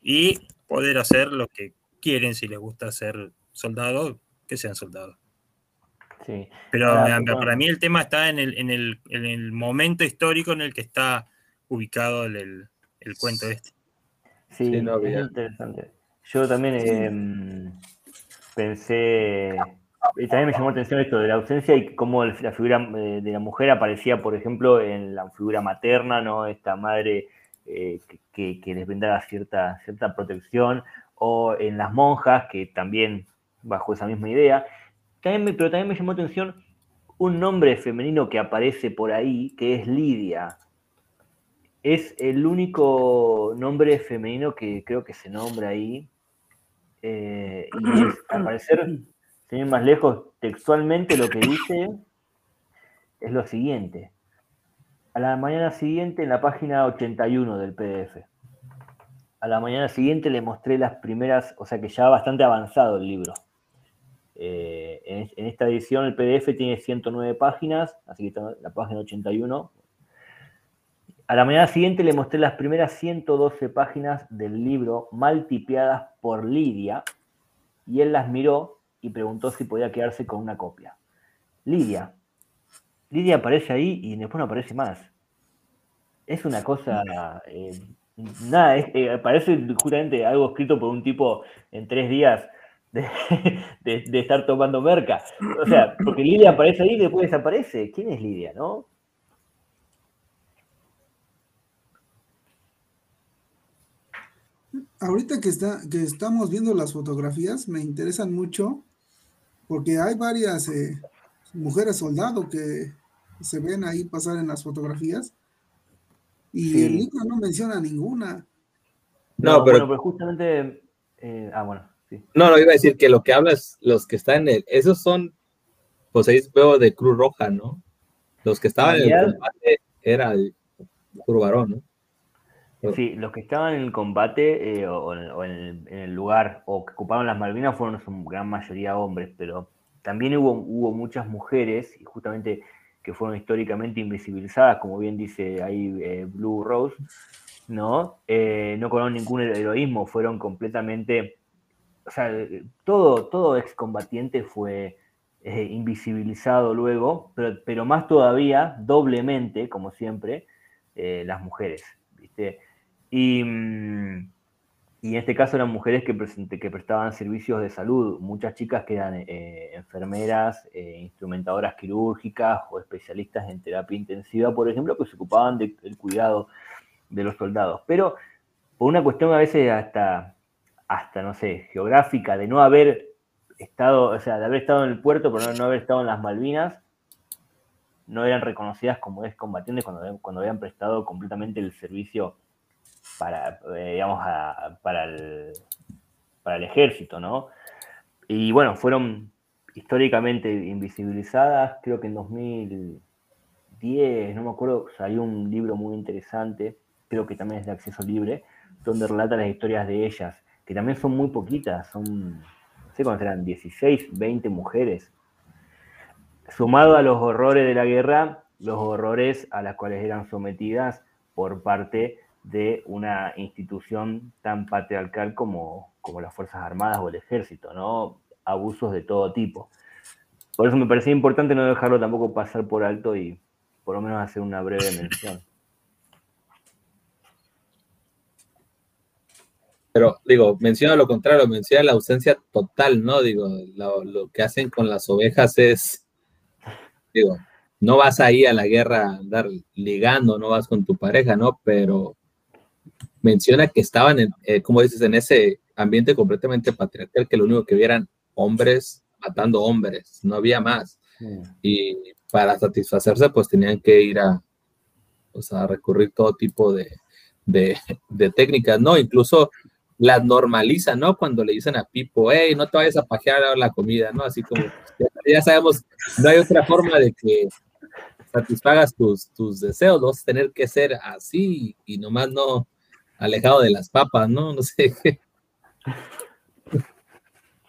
y poder hacer lo que quieren, si les gusta ser soldados, que sean soldados. Sí. Pero para mí el tema está en el, en el, en el momento histórico en el que está ubicado el, el- el cuento este. Sí, Sí, no había. es interesante. Yo también eh, pensé, también me llamó la atención esto de la ausencia y cómo la figura eh, de la mujer aparecía, por ejemplo, en la figura materna, ¿no? Esta madre eh, que- les brindaba cierta, cierta protección, o en las monjas, que también bajo esa misma idea. También pero también me llamó la atención un nombre femenino que aparece por ahí, que es Lidia. Es el único nombre femenino que creo que se nombra ahí. Eh, y es, al parecer, sin ir más lejos, textualmente lo que dice es lo siguiente. A la mañana siguiente, en la página 81 del PDF. A la mañana siguiente le mostré las primeras, o sea que ya bastante avanzado el libro. Eh, en, esta edición el PDF tiene 109 páginas, así que está la página 81. A la mañana siguiente le mostré las primeras 112 páginas del libro mal tipeadas por Lidia y él las miró y preguntó si podía quedarse con una copia. Lidia. Lidia aparece ahí y después no aparece más. Es una cosa... eh, nada, es- eh, parece justamente algo escrito por un tipo en tres días de, de- de estar tomando merca. O sea, porque Lidia aparece ahí y después desaparece. ¿Quién es Lidia, no? Ahorita que, está, que estamos viendo las fotografías, me interesan mucho porque hay varias eh, mujeres soldado que se ven ahí pasar en las fotografías y Sí. el libro no menciona ninguna. No, No, pero- bueno, pero justamente. eh, ah, bueno, sí. No, no, iba a decir que lo que hablas, los que están en el, esos son, pues ahí veo de Cruz Roja, ¿no? Los que estaban en el combate era el puro varón, ¿no? Sí, los que estaban en el combate eh, o, en, el, lugar o que ocuparon las Malvinas fueron en gran mayoría hombres, pero también hubo, hubo muchas mujeres, y justamente que fueron históricamente invisibilizadas, como bien dice ahí eh, Blue Rose, ¿no? Eh, no con ningún heroísmo, fueron completamente, o sea, todo, todo excombatiente fue eh, invisibilizado luego, pero, pero más todavía, doblemente, como siempre, las mujeres, ¿viste? Y, mm, y en este caso eran mujeres que, presente- que prestaban servicios de salud, muchas chicas que eran eh, enfermeras, eh, instrumentadoras quirúrgicas o especialistas en terapia intensiva, por ejemplo, que se ocupaban de- del cuidado de los soldados. Pero por una cuestión a veces hasta, hasta, no sé, geográfica, de no haber estado, o sea, de haber estado en el puerto, pero no, haber estado en las Malvinas, no eran reconocidas como excombatientes cuando, cuando habían prestado completamente el servicio para, eh, digamos, para, el, para el ejército, ¿no? Y bueno, fueron históricamente invisibilizadas, creo que en 2010, no me acuerdo, salió un libro muy interesante, creo que también es de acceso libre, donde relata las historias de ellas, que también son muy poquitas, son, sé cuántas eran, 16, 20 mujeres. Sumado a los horrores de la guerra, los horrores a las cuales eran sometidas por parte de una institución tan patriarcal como, como las Fuerzas Armadas o el Ejército, ¿no? Abusos de todo tipo. Por eso me parecía importante no dejarlo tampoco pasar por alto y por lo menos hacer una breve mención. Pero digo, menciona lo contrario, menciona la ausencia total, ¿no? Digo, lo, lo que hacen con las ovejas es, digo, no vas ahí a la guerra a andar ligando, no vas con tu pareja, ¿no? Pero menciona que estaban, en, eh, como dices, en ese ambiente completamente patriarcal, que lo único que vieran hombres matando hombres, no había más. Y para satisfacerse, pues tenían que ir a, pues, a recurrir todo tipo de, de, de técnicas, ¿no? Incluso las normalizan, ¿no? Cuando le dicen a Pipo, hey, no te vayas a pajear ahora la comida, ¿no? Así como, ya, ya sabemos, no hay otra forma de que satisfagas tus, tus deseos, vas a tener que ser así y nomás no alejado de las papas, ¿no? No sé qué.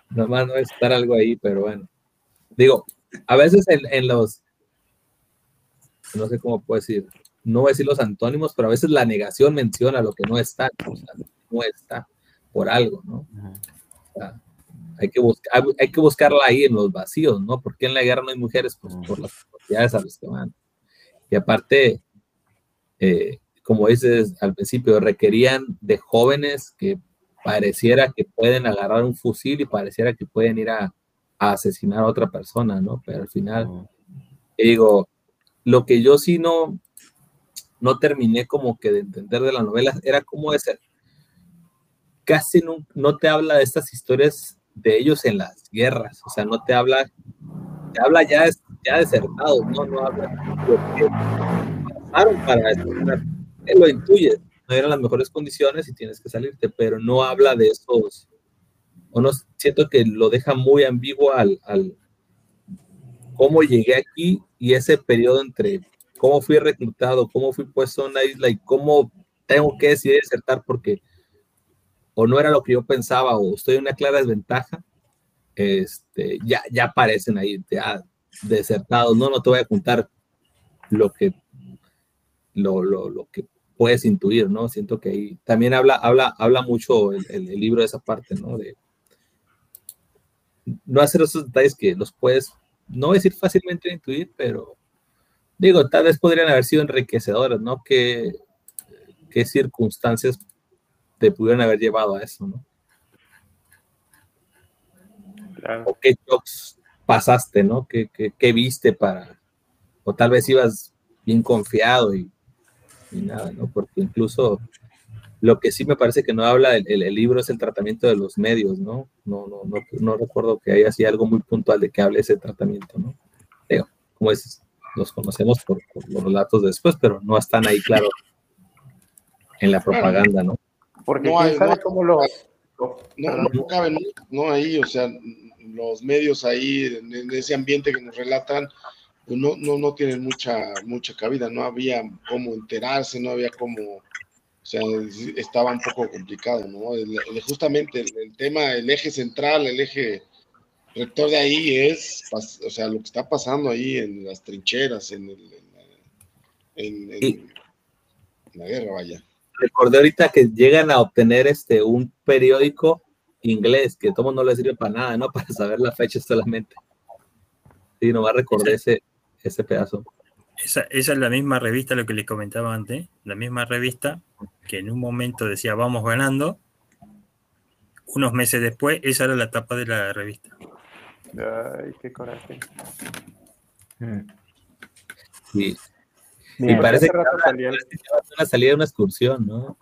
Nomás no estar algo ahí, pero bueno. Digo, a veces en, en los, no sé cómo puedo decir, no voy a decir los antónimos, pero a veces la negación menciona lo que no está, o sea, no está por algo, ¿no? O sea, hay, que buscar, hay que buscarla ahí en los vacíos, ¿no? Porque en la guerra no hay mujeres pues, por las propiedades a las que van. Y aparte, eh, como dices al principio, requerían de jóvenes que pareciera que pueden agarrar un fusil y pareciera que pueden ir a, a asesinar a otra persona, ¿no? Pero al final, digo, lo que yo sí no, no terminé como que de entender de la novela era cómo ese casi no, no te habla de estas historias de ellos en las guerras, o sea, no te habla, te habla ya, ya desertados, ¿no? No habla de lo que pasaron para lo intuye, no eran las mejores condiciones y tienes que salirte, pero no habla de esos, o no, siento que lo deja muy ambiguo al, al cómo llegué aquí y ese periodo entre cómo fui reclutado, cómo fui puesto en una isla y cómo tengo que decidir desertar porque o no era lo que yo pensaba o estoy en una clara desventaja, este, ya, ya aparecen ahí ya desertados, no, no te voy a contar lo que, lo, lo, lo que puedes intuir, ¿no? Siento que ahí también habla, habla, habla mucho el, el, el libro de esa parte, ¿no? De no hacer esos detalles que los puedes, no decir fácilmente intuir, pero digo, tal vez podrían haber sido enriquecedoras, ¿no? ¿Qué, qué circunstancias te pudieron haber llevado a eso, ¿no? Claro. O qué shocks pasaste, ¿no? ¿Qué, qué, qué viste para, o tal vez ibas bien confiado y, y, nada, ¿no? Porque incluso lo que sí me parece que no habla el, el, el libro es el tratamiento de los medios, ¿no? No, no, no, no recuerdo que haya así algo muy puntual de que hable ese tratamiento, ¿no? Digo, como dices, los conocemos por, por, los relatos de después, pero no están ahí, claro, en la propaganda, ¿no? Porque no hay, sabe no, cómo lo... no, no, no caben, no ahí, o sea, los medios ahí, en, en ese ambiente que nos relatan, pues no, no, no tienen mucha, mucha cabida, no había cómo enterarse, no había cómo sea, es- estaba un poco complicado, ¿no? El- el- justamente el, el tema, el eje central, el eje rector de ahí es, o sea, lo que está pasando ahí en las trincheras, en, el- en la guerra, vaya. Recordé ahorita que llegan a obtener este un periódico inglés que todo no le sirve para nada, ¿no? Para saber la fecha solamente. Sí, nomás recordé ese, ese pedazo. Esa, esa es la misma revista, lo que les comentaba antes, la misma revista que en un momento decía vamos ganando, unos meses después, esa era la tapa de la revista. Ay, qué coraje. Sí. Bien. y parece que ahora salía el- parece que va a ser una salida de una excursión, ¿no?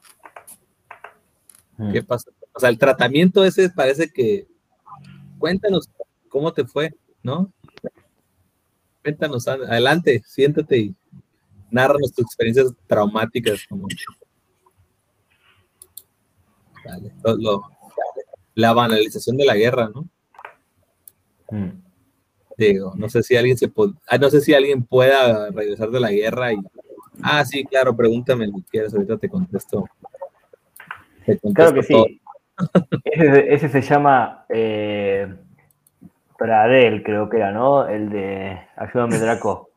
Mm. ¿Qué pasa? O sea, el tratamiento ese parece que. Cuéntanos cómo te fue, ¿no? Cuéntanos, ad- adelante, siéntate y nárranos tus experiencias traumáticas. Como... Dale, lo- lo- la banalización de la guerra, ¿no? Mm. Digo, no sé si alguien se ah, no sé si alguien pueda regresar de la guerra y ah sí claro pregúntame lo que quieras ahorita te contesto Te Claro que sí. Ese, ese se llama eh, Pradel, creo que era, ¿no? El de. Ayúdame, Draco.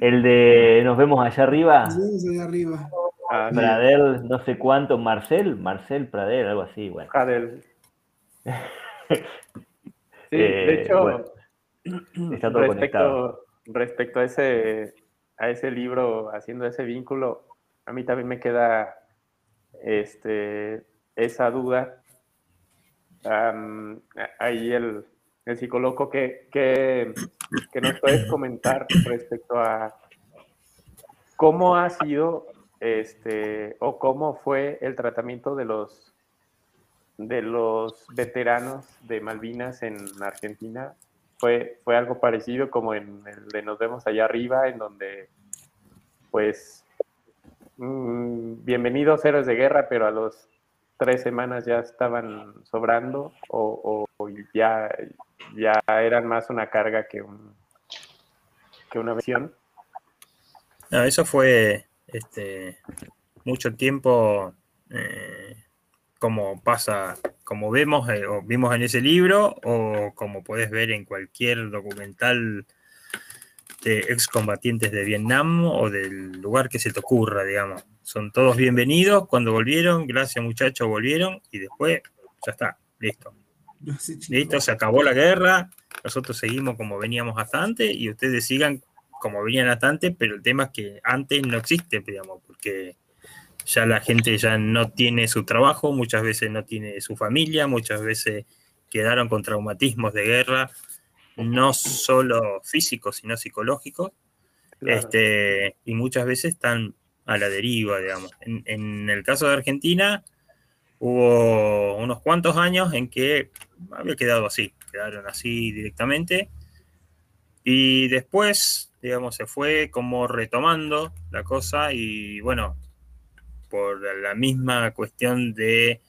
El de Nos vemos allá arriba. Nos vemos allá arriba. Ah, sí. Pradel, no sé cuánto. Marcel, Marcel Pradel, algo así, bueno. Pradel. Sí, Eh, de hecho, bueno, está todo conectado. respecto, a ese, a ese libro, haciendo ese vínculo, a mí también me queda este, esa duda. Ahí el, el psicólogo que, que, nos puedes comentar respecto a cómo ha sido este, o cómo fue el tratamiento de los de los veteranos de Malvinas en Argentina. Fue, fue algo parecido como en el de Nos vemos allá arriba, en donde, pues, mm, bienvenidos héroes de guerra, pero a los tres semanas ya estaban sobrando o, o ya, ya eran más una carga que, un, que una misión. No, eso fue este, mucho tiempo, eh, como pasa, como vemos eh, o vimos en ese libro, o como puedes ver en cualquier documental de excombatientes de Vietnam o del lugar que se te ocurra, digamos. Son todos bienvenidos. Cuando volvieron, gracias muchachos, volvieron. Y después ya está, listo. Listo, se acabó la guerra, nosotros seguimos como veníamos hasta antes. Y ustedes sigan como venían hasta antes, pero el tema es que antes no existe, digamos, porque ya la gente ya no tiene su trabajo, muchas veces no tiene su familia, muchas veces quedaron con traumatismos de guerra, no solo físicos, sino psicológicos, Claro. este, y muchas veces están a la deriva, digamos. En, el caso de Argentina, hubo unos cuantos años en que había quedado así, quedaron así directamente, y después, digamos, se fue como retomando la cosa y bueno, por la misma cuestión de,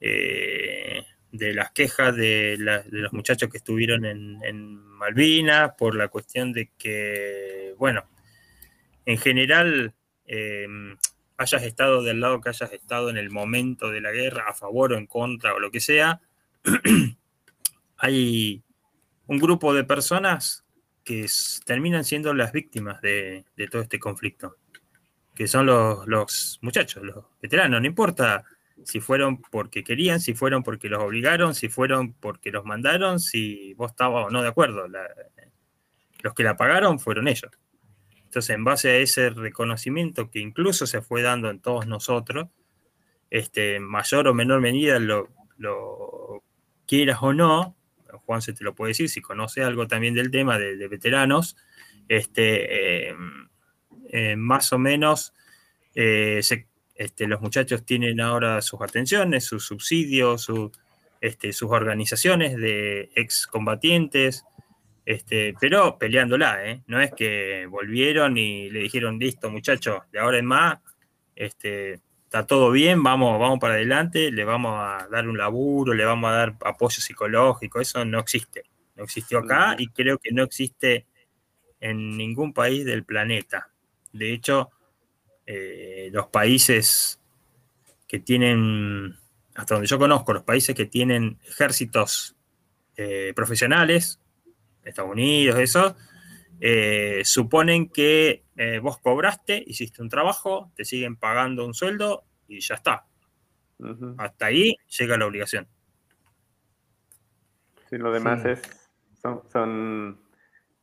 eh, de las quejas de los muchachos que estuvieron en, en Malvinas, por la cuestión de que, bueno, en general, eh, hayas estado del lado que hayas estado en el momento de la guerra, a favor o en contra o lo que sea, hay un grupo de personas que terminan siendo las víctimas de, todo este conflicto, que son los, los muchachos, los veteranos, no importa si fueron porque querían, si fueron porque los obligaron, si fueron porque los mandaron, si vos estabas o no de acuerdo. Los que la pagaron fueron ellos. Entonces, en base a ese reconocimiento que incluso se fue dando en todos nosotros, este, mayor o menor medida lo, quieras o no, Juan se te lo puede decir, si conoce algo también del tema de, veteranos, este, eh, eh, más o menos eh, este, los muchachos tienen ahora sus atenciones, sus subsidios, su- este, sus organizaciones de excombatientes, este, pero peleándola, ¿eh? No es que volvieron y le dijeron, listo, muchachos, de ahora en más, este, está todo bien, vamos, vamos para adelante, le vamos a dar un laburo, le vamos a dar apoyo psicológico, eso no existe. No existió acá y creo que no existe en ningún país del planeta. De hecho, eh, los países que tienen, hasta donde yo conozco, los países que tienen ejércitos eh, profesionales, Estados Unidos, eso, eh, suponen que eh, vos cobraste, hiciste un trabajo, te siguen pagando un sueldo y ya está. Hasta ahí llega la obligación. Sí, lo demás Sí. es, son, son,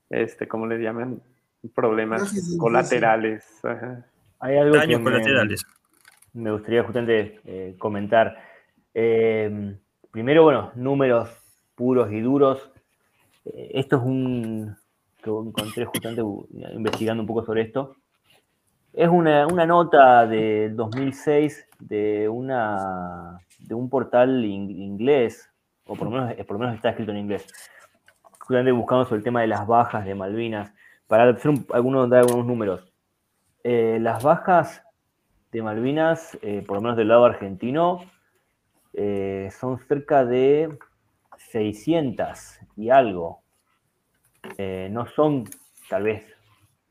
este, ¿cómo le llaman? Problemas colaterales. ajá. Hay algo Daños que me, colaterales. me gustaría justamente eh, comentar. Eh, primero, bueno, números puros y duros. Esto es un que encontré justamente investigando un poco sobre esto. Es una, una nota de 2006 de, una, de un portal in- inglés, o por lo, menos, por lo menos está escrito en inglés, justamente buscando sobre el tema de las bajas de Malvinas, para hacer un- algunos, dar algunos números. Eh, las bajas de Malvinas, eh, por lo menos del lado argentino, eh, son cerca de 600 y algo. Eh, no son tal vez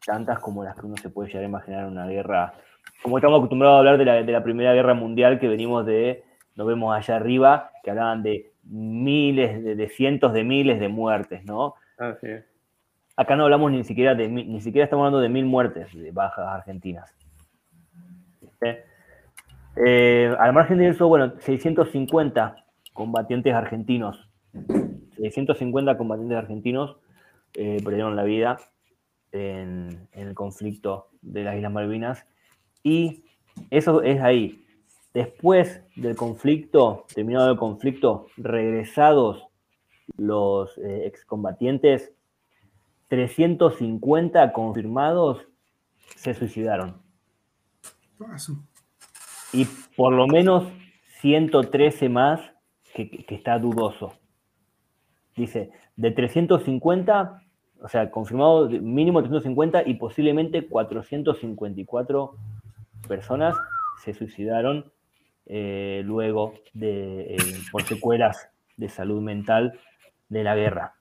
tantas como las que uno se puede llegar a imaginar en una guerra. Como estamos acostumbrados a hablar de la, de la Primera Guerra Mundial, que venimos de, nos vemos allá arriba, que hablaban de miles, de, de cientos de miles de muertes, ¿no? Así es. Acá no hablamos ni siquiera de mil- ni siquiera estamos hablando de mil muertes de bajas argentinas. ¿Viste? Eh, al margen de eso, bueno, 650 combatientes argentinos. 650 combatientes argentinos eh, perdieron la vida en, en el conflicto de las Islas Malvinas. Y eso es ahí. Después del conflicto, terminado el conflicto, regresados los eh, excombatientes, 350 confirmados se suicidaron. Y por lo menos 113 más que, que está dudoso. Dice, de 350, o sea, confirmado mínimo 350 y posiblemente 454 personas se suicidaron eh, luego de, eh, por secuelas de salud mental de la guerra.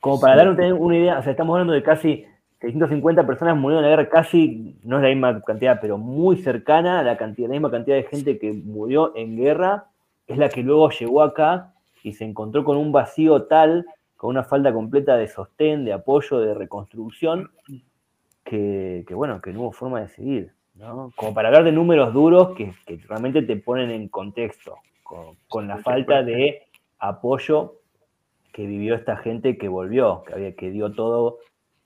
Como para dar un- una idea, o sea, estamos hablando de casi 650 personas murieron en la guerra, casi, no es la misma cantidad, pero muy cercana a la, cantidad, la misma cantidad de gente que murió en guerra, es la que luego llegó acá y se encontró con un vacío tal, con una falta completa de sostén, de apoyo, de reconstrucción, que, que, bueno, que no hubo forma de seguir. ¿no? Como para hablar de números duros que, que realmente te ponen en contexto, con, con la falta de apoyo que vivió esta gente que volvió, que, había, que dio todo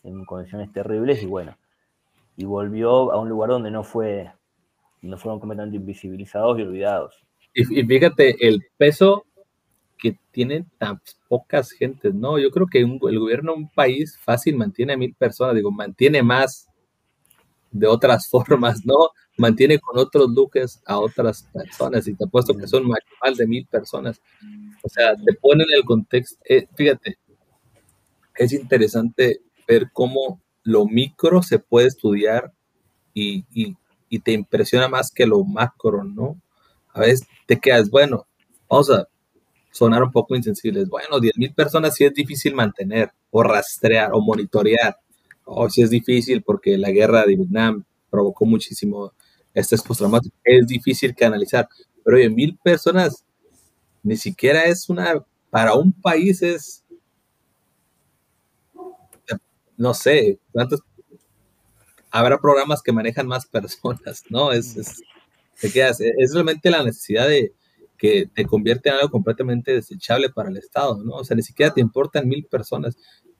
en condiciones terribles y bueno, y volvió a un lugar donde no fue, no fueron completamente invisibilizados y olvidados. Y, y fíjate el peso que tienen tan pocas gentes, ¿no? Yo creo que el gobierno de un país fácil mantiene a mil personas, digo, mantiene más de otras formas, ¿no? Mantiene con otros luques a otras personas y te apuesto que son más, más de mil personas. O sea, te ponen el contexto. eh, fíjate, es interesante ver cómo lo micro se puede estudiar y, y- y te impresiona más que lo macro, ¿no? A veces te quedas, bueno, vamos a sonar un poco insensibles. Bueno, 10.000 personas sí es difícil mantener o rastrear o monitorear. O sí es difícil porque la guerra de Vietnam provocó muchísimo estrés postraumático. Es difícil que analizar. Pero oye, mil personas ni siquiera es una, para un país es, no sé, habrá programas que manejan más personas, ¿no? Es es realmente la necesidad de que te convierte en algo completamente desechable para el Estado, ¿no? O sea, ni siquiera te importan mil personas.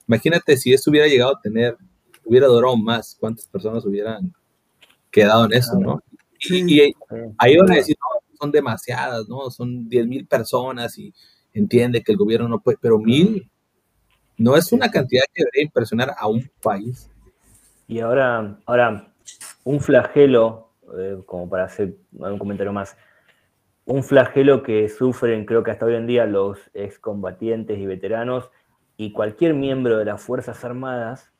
Imagínate si esto hubiera llegado a tener, hubiera durado más, cuántas personas hubieran quedado en eso, ¿no? Y, y ahí van a decir, no, son demasiadas, ¿no? Son 10 mil personas y entiende que el gobierno no puede, pero mil no es una cantidad que debería impresionar a un país. Y ahora, ahora un flagelo, eh, como para hacer un comentario más, un flagelo que sufren creo que hasta hoy en día los excombatientes y veteranos y cualquier miembro de las Fuerzas Armadas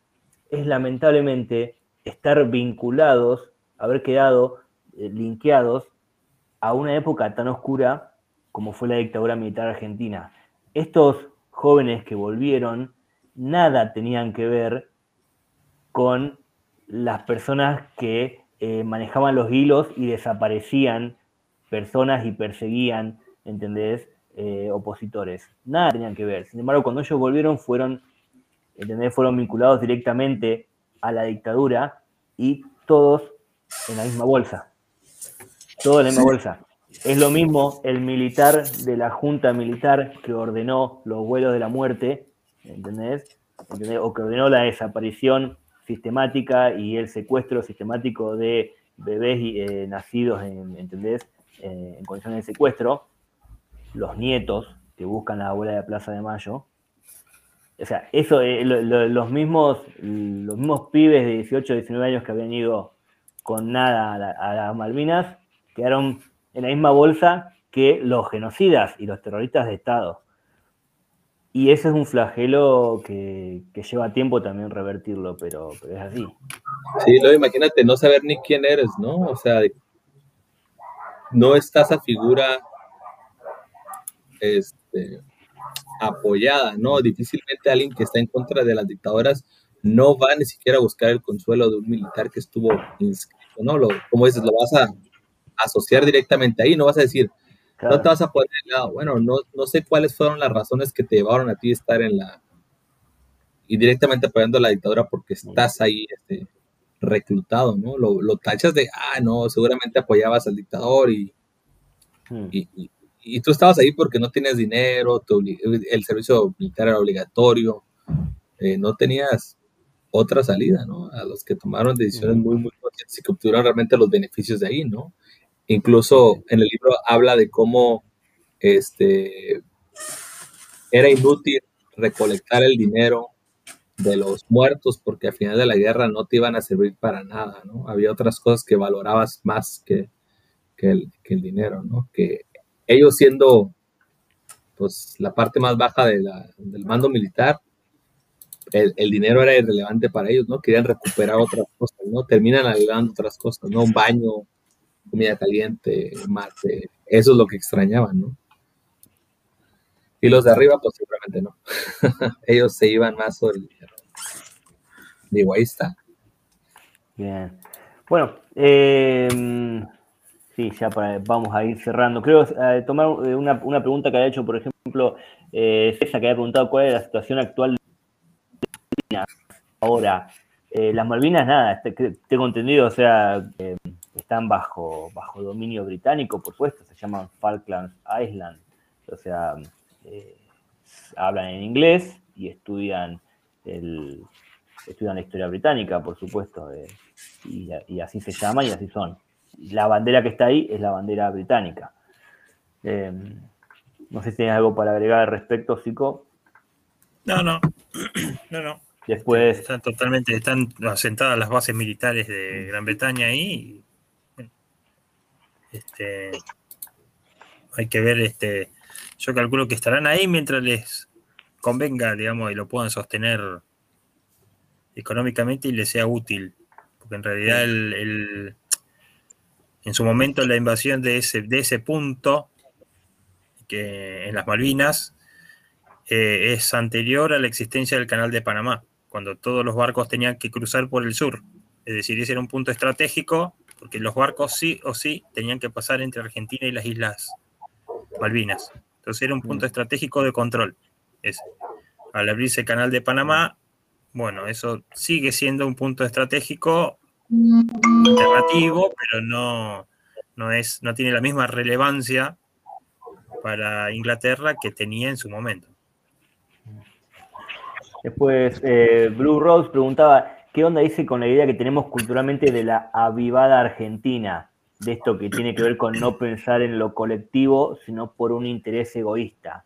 es lamentablemente estar vinculados, haber quedado eh, linkeados a una época tan oscura como fue la dictadura militar argentina. Estos jóvenes que volvieron nada tenían que ver con las personas que eh, manejaban los hilos y desaparecían personas y perseguían, ¿entendés? Eh, opositores. Nada tenían que ver. Sin embargo, cuando ellos volvieron, fueron, ¿entendés? Fueron vinculados directamente a la dictadura y todos en la misma bolsa. Todos en la misma bolsa. Es lo mismo el militar de la junta militar que ordenó los vuelos de la muerte, ¿entendés? ¿Entendés? O que ordenó la desaparición sistemática y el secuestro sistemático de bebés eh, nacidos en, ¿entendés? Eh, en condiciones de secuestro, los nietos que buscan a la abuela de Plaza de Mayo. O sea, eso, eh, lo- lo- los, mismos, los mismos pibes de 18, 19 años que habían ido con nada a, la- a las Malvinas quedaron en la misma bolsa que los genocidas y los terroristas de Estado. Y ese es un flagelo que, lleva tiempo también revertirlo, pero, pero es así. Sí, luego imagínate no saber ni quién eres, ¿no? O sea, no está esa figura este, apoyada, ¿no? Difícilmente alguien que está en contra de las dictadoras no va ni siquiera a buscar el consuelo de un militar que estuvo inscrito, ¿no? Lo, como dices, lo vas a asociar directamente ahí, no vas a decir, no te vas a poner de lado. Bueno, no, no sé cuáles fueron las razones que te llevaron a ti a estar en la y directamente apoyando a la dictadura porque estás ahí este, reclutado, ¿no? Lo, lo tachas de, ah, no, seguramente apoyabas al dictador y, y, y- y tú estabas ahí porque no tenías dinero, el servicio militar era obligatorio, eh, no tenías otra salida, ¿no? A los que tomaron decisiones muy, muy conscientes y que obtuvieron realmente los beneficios de ahí, ¿no? Incluso en el libro habla de cómo este, era inútil recolectar el dinero de los muertos porque al final de la guerra no te iban a servir para nada, ¿no? Había otras cosas que valorabas más que, que, el, que el dinero, ¿no? Que ellos siendo pues la parte más baja del mando militar, el, dinero era irrelevante para ellos, ¿no? Querían recuperar otras cosas, ¿no? Terminan agregando otras cosas, ¿no? Un baño, comida caliente, mate, eso es lo que extrañaban, ¿no? Y los de arriba, pues seguramente no. ellos se iban más sobre el. Digo, ahí está. Bien. Bueno, eh, sí, ya vamos a ir cerrando. Creo eh, tomar eh, una, una pregunta que había hecho, por ejemplo, eh, César, que había preguntado cuál es la situación actual de Malvinas ahora. Eh, las Malvinas, nada, este, tengo entendido, o sea, están bajo, bajo dominio británico, por supuesto, se llaman Falklands Island. O sea, eh, hablan en inglés y estudian el, estudian la historia británica, por supuesto, eh, y, y así se llama y así son. La bandera que está ahí es la bandera británica. Eh, no sé si tienes algo para agregar al respecto, Zico. No, no. No, no. Después, Están totalmente, están asentadas las bases militares de Gran Bretaña ahí. y, Este, hay que ver, este, yo calculo que estarán ahí mientras les convenga, digamos, y lo puedan sostener económicamente y les sea útil. Porque en realidad el, el- en su momento la invasión de ese, de ese punto, que en las Malvinas, eh, es anterior a la existencia del canal de Panamá, cuando todos los barcos tenían que cruzar por el sur. Es decir, ese era un punto estratégico, porque los barcos sí o sí tenían que pasar entre Argentina y las Islas Malvinas. Entonces era un punto estratégico de control. ese. Al abrirse el canal de Panamá, bueno, eso sigue siendo un punto estratégico alternativo, pero no, no, es, no tiene la misma relevancia para Inglaterra que tenía en su momento. después eh, Blue Rose preguntaba, ¿qué onda dice con la idea que tenemos culturalmente de la avivada argentina? De esto que tiene que ver con no pensar en lo colectivo, sino por un interés egoísta.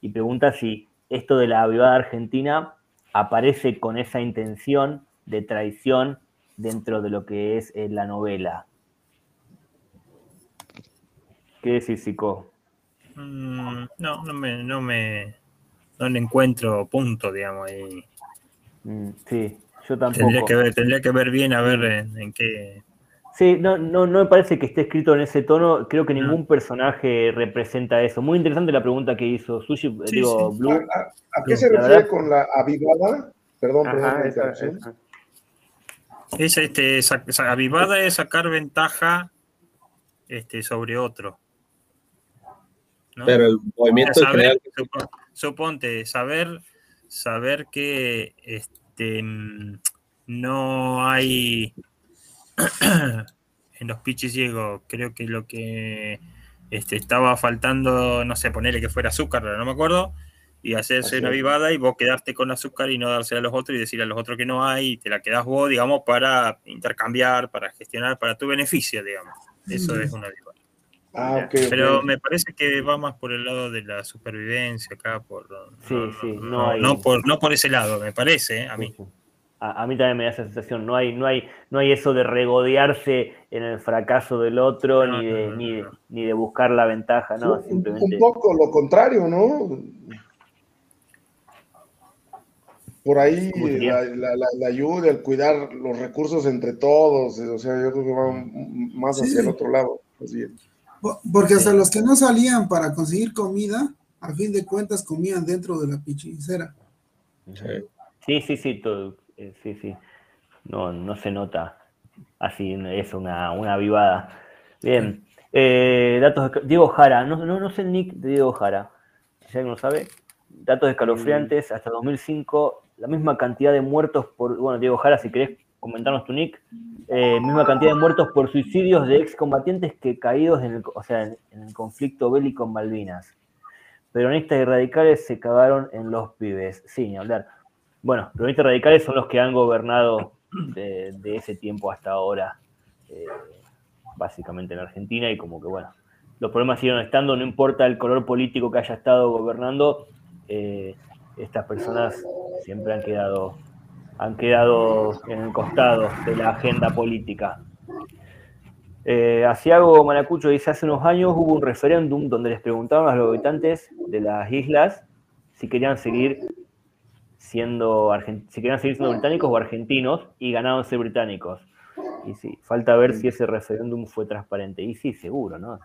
Y pregunta si esto de la avivada argentina aparece con esa intención de traición dentro de lo que es eh, la novela. ¿Qué decís, Zico? Mm, no, no me, no me, no le encuentro punto, digamos, ahí. Mm, sí, yo tampoco. Tendría que ver, tendría que ver bien a ver en, en qué. Sí, no, no, no me parece que esté escrito en ese tono. Creo que ningún personaje representa eso. Muy interesante la pregunta que hizo Sushi, eh, Sí, digo, sí. Blue. ¿A, a- a qué se refiere verdad- con la avivada? Perdón, Ajá, perdón. esa- esa. Es este, avivada es sacar ventaja este, sobre otro. ¿no? Pero el movimiento O sea, en general- saber- supo- suponte, saber, saber que este, mm, no hay en los pichis ciegos, creo que lo que este, estaba faltando, no sé, ponerle que fuera azúcar, no me acuerdo, y hacerse Así una vivada y vos quedarte con azúcar y no dársela a los otros y decir a los otros que no hay, y te la quedás vos, digamos, para intercambiar, para gestionar, para tu beneficio, digamos. Eso Mm. es una vivada. Ah, Pero me parece que va más por el lado de la supervivencia acá, por Sí, sí, no no, hay- no por, no por ese lado, me parece, ¿eh? a mí. A, a mí también me da esa sensación. No hay, no hay, no hay eso de regodearse en el fracaso del otro, ni, de, ni, de, ni de buscar la ventaja, no, Un- simplemente. Un poco lo contrario, ¿no? Por ahí la, la- la- la ayuda, el cuidar los recursos entre todos, o sea, yo creo que va más hacia Sí. el otro lado. Porque hasta los que no salían para conseguir comida, a fin de cuentas comían dentro de la pichicera. Sí, sí, sí, todo, eh, sí, sí. No, no se nota así, es una, una vivada. Bien. Eh, datos de, Diego Jara, no, no, no sé el nick de Diego Jara. Si alguien lo sabe. Datos escalofriantes, hasta 2005, la misma cantidad de muertos por. Bueno, Diego Jara, si querés comentarnos tu nick, eh, misma cantidad de muertos por suicidios de excombatientes que caídos en el, o sea, en, en el conflicto bélico en Malvinas. Peronistas y radicales se cagaron en los pibes. Sí, ni hablar. Bueno, peronistas y radicales son los que han gobernado de, ese tiempo hasta ahora, eh, básicamente en Argentina, y como que bueno, los problemas siguen estando, no importa el color político que haya estado gobernando, eh, estas personas siempre han quedado, han quedado en el costado de la agenda política. Eh, Asiago Maracucho dice, hace unos años hubo un referéndum donde les preguntaban a los habitantes de las islas si querían seguir siendo si querían seguir siendo británicos o argentinos y ganaron ser británicos. Y sí, falta ver si ese referéndum fue transparente. Y sí, seguro, ¿no?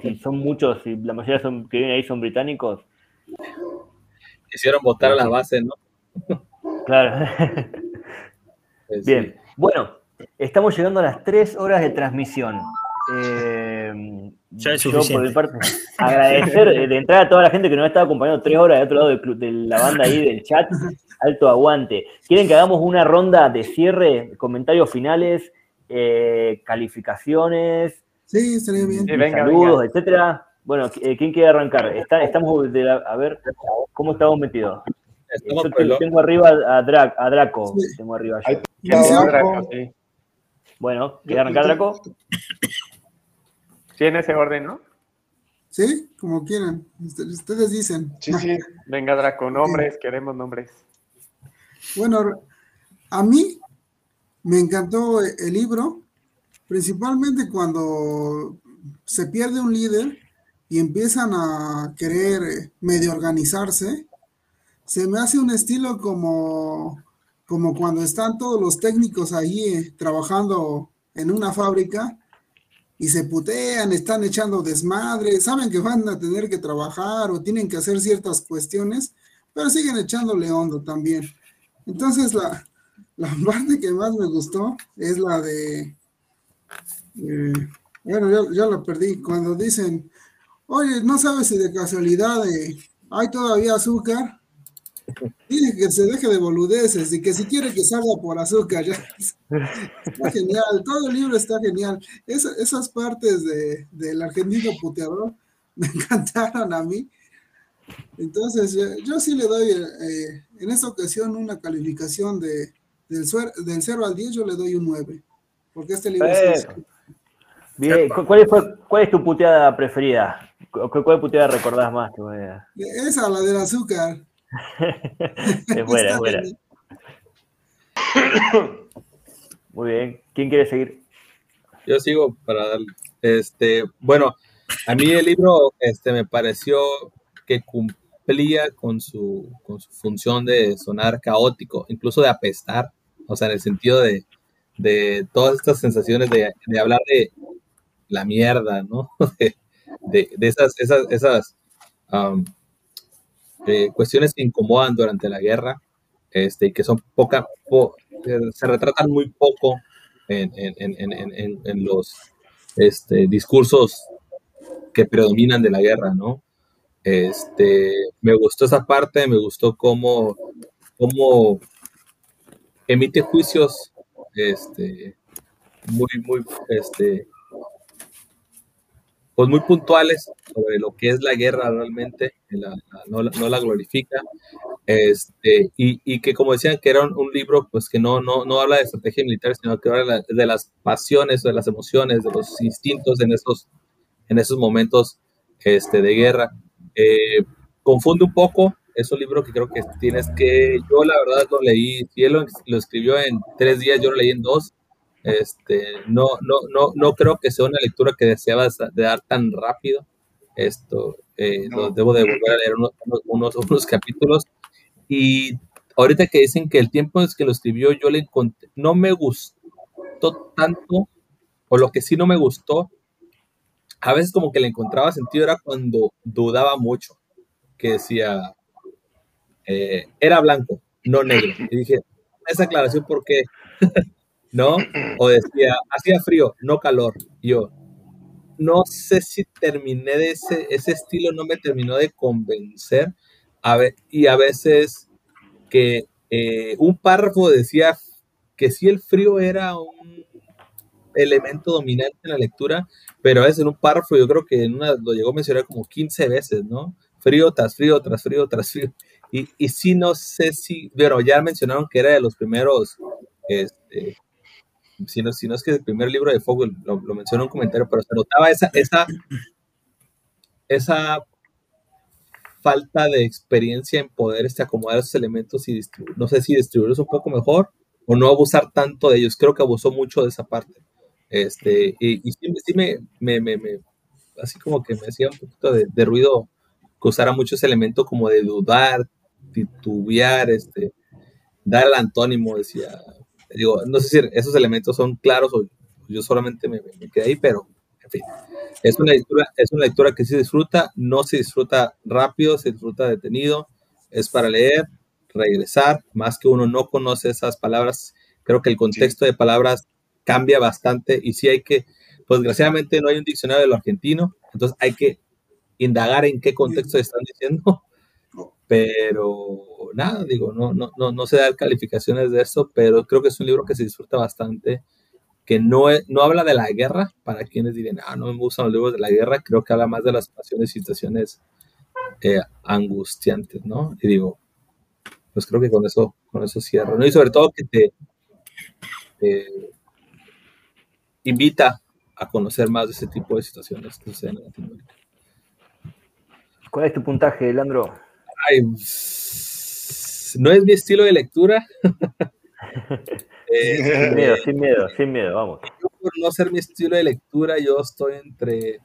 Si son muchos, si la mayoría son, que vienen ahí son británicos, Hicieron votar a la base, ¿no? claro. Pues Bien, bueno, estamos llegando a las tres horas de transmisión. Eh, Ya es yo, por mi parte, agradecer eh, de entrada a toda la gente que nos ha estado acompañando tres horas de otro lado del club- de la banda ahí del chat. Alto aguante. ¿Quieren que hagamos una ronda de cierre, comentarios finales, eh, calificaciones, Sí, estaría bien. saludos, etcétera? Bueno, eh, ¿quién quiere arrancar? Está- estamos de la- a ver cómo estamos metidos. Estamos Yo tengo, arriba a, Dra- a Draco. Tengo arriba yo. Yo, Draco, sí. Bueno, ¿quiere arrancar Draco? Sí, en ese orden, ¿no? Sí, como quieran. Usted- Ustedes dicen. Venga, Draco, nombres, queremos nombres. Bueno, a mí me encantó el libro, principalmente cuando se pierde un líder y empiezan a querer eh, medio organizarse. Se me hace un estilo como, como cuando están todos los técnicos ahí eh, trabajando en una fábrica y se putean, están echando desmadre, saben que van a tener que trabajar o tienen que hacer ciertas cuestiones, pero siguen echándole hondo también. Entonces, la, la parte que más me gustó es la de, eh, bueno, ya, ya la perdí, cuando dicen, oye, no sabes si de casualidad eh, hay todavía azúcar. Dile que se deje de boludeces y que si quiere que salga por azúcar, ya. Está genial, todo el libro está genial. Esa- esas partes de, del argentino puteador me encantaron a mí. Entonces, yo, yo sí le doy eh, en esta ocasión una calificación de, del, suer- del 0 al 10, yo le doy un 9. Porque este libro sí es-. Bien, ¿cu- ¿cuál, fue- cuál es tu puteada preferida? ¿Cu- ¿Cuál puteada recordás más? Esa, la del azúcar. Es buena, es buena. Muy bien. ¿Quién quiere seguir? Yo sigo para darle. Este, bueno, a mí el libro este, me pareció que cumplía con su, con su función de sonar caótico, incluso de apestar, o sea, en el sentido de, de todas estas sensaciones de, de hablar de la mierda, ¿no? De, de- de esas, esas, esas um, eh, cuestiones que incomodan durante la guerra, este, y que son poca, po- eh, se retratan muy poco en- en- en- en los este, discursos que predominan de la guerra, ¿no? Este, me gustó esa parte, me gustó cómo, cómo emite juicios este, muy, muy, este, pues muy puntuales sobre lo que es la guerra realmente, la- la- no, la- no la glorifica, este, y, y que como decían que era un, un libro pues que no, no, no habla de estrategia militar, sino que habla de, la- de las pasiones, de las emociones, de los instintos en esos, en esos momentos este, de guerra. Eh, confunde un poco, es un libro que creo que tienes que, yo la verdad lo leí, si él lo, lo escribió en tres días, yo lo leí en dos, este, no, no, no, no creo que sea una lectura que deseabas de dar tan rápido. Esto, eh, lo debo de volver a leer unos, unos, unos capítulos. Y ahorita que dicen que el tiempo en que lo escribió, yo le encontré, no me gustó tanto, o lo que sí no me gustó, a veces como que le encontraba sentido era cuando dudaba mucho, que decía, eh, era blanco, no negro. Y dije, esa aclaración, ¿por qué? ¿No? O decía, hacía frío, no calor. Yo, no sé si terminé de ese, ese estilo, no me terminó de convencer. A y a veces que eh, un párrafo decía que sí el frío era un elemento dominante en la lectura, pero a veces en un párrafo yo creo que en una lo llegó a mencionar como 15 veces, ¿no? Frío tras frío, tras frío, tras frío. Y, y sí, no sé si, pero ya mencionaron que era de los primeros, este, si no, si no es que el primer libro de Fogel, lo, lo mencionó en un comentario, pero se notaba esa, esa, esa falta de experiencia en poder este, acomodar esos elementos y no sé si distribuirlos un poco mejor o no abusar tanto de ellos. Creo que abusó mucho de esa parte. Este, y, sí me, me, me- me- así como que me hacía un poquito de, de ruido que usara mucho ese elemento como de dudar, titubear, este, dar el antónimo, decía, digo, no sé si esos elementos son claros o yo solamente me, me quedé ahí, pero en fin, es una lectura, es una lectura que se disfruta, no se disfruta rápido, se disfruta detenido, es para leer, regresar, más que uno no conoce esas palabras, creo que el contexto de palabras cambia bastante y sí hay que, pues desgraciadamente no hay un diccionario de lo argentino, entonces hay que indagar en qué contexto están diciendo, pero nada, digo, no, no, no, no sé dar calificaciones de eso, pero creo que es un libro que se disfruta bastante, que no, no habla de la guerra, para quienes digan, ah, no me gustan los libros de la guerra, creo que habla más de las pasiones y situaciones eh, angustiantes, ¿no? Y digo, pues creo que con eso, con eso cierro, ¿no? Y sobre todo que te, te invita a conocer más de ese tipo de situaciones que suceden en Latinoamérica. ¿Cuál es tu puntaje, Leandro? Ay, no es mi estilo de lectura. Eh, Sin miedo, sin miedo, sin miedo, vamos. yo por no ser mi estilo de lectura, yo estoy entre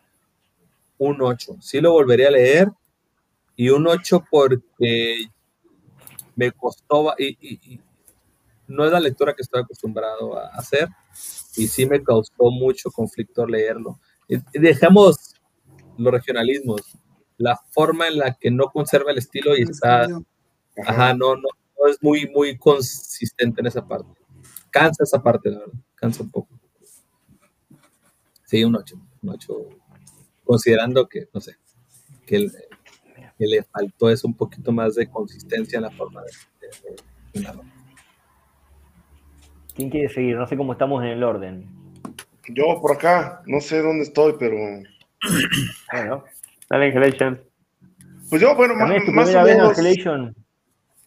un 8. Sí lo volvería a leer. Y un 8 porque me costó, y, y- y no es la lectura que estoy acostumbrado a hacer. Y sí me causó mucho conflicto leerlo. Dejemos los regionalismos, la forma en la que no conserva el estilo y está, ajá, no, no, no es muy, muy consistente en esa parte. Cansa esa parte, la verdad, cansa un poco. Sí, un 8, un 8, considerando que, no sé, que, el- que le faltó eso un poquito más de consistencia en la forma de, de- de narrar. ¿Quién quiere seguir? No sé cómo estamos en el orden. Yo por acá, no sé dónde estoy, pero. Bueno, dale Angelation. Pues yo, bueno, También tu más primera o vez en menos. Angelation.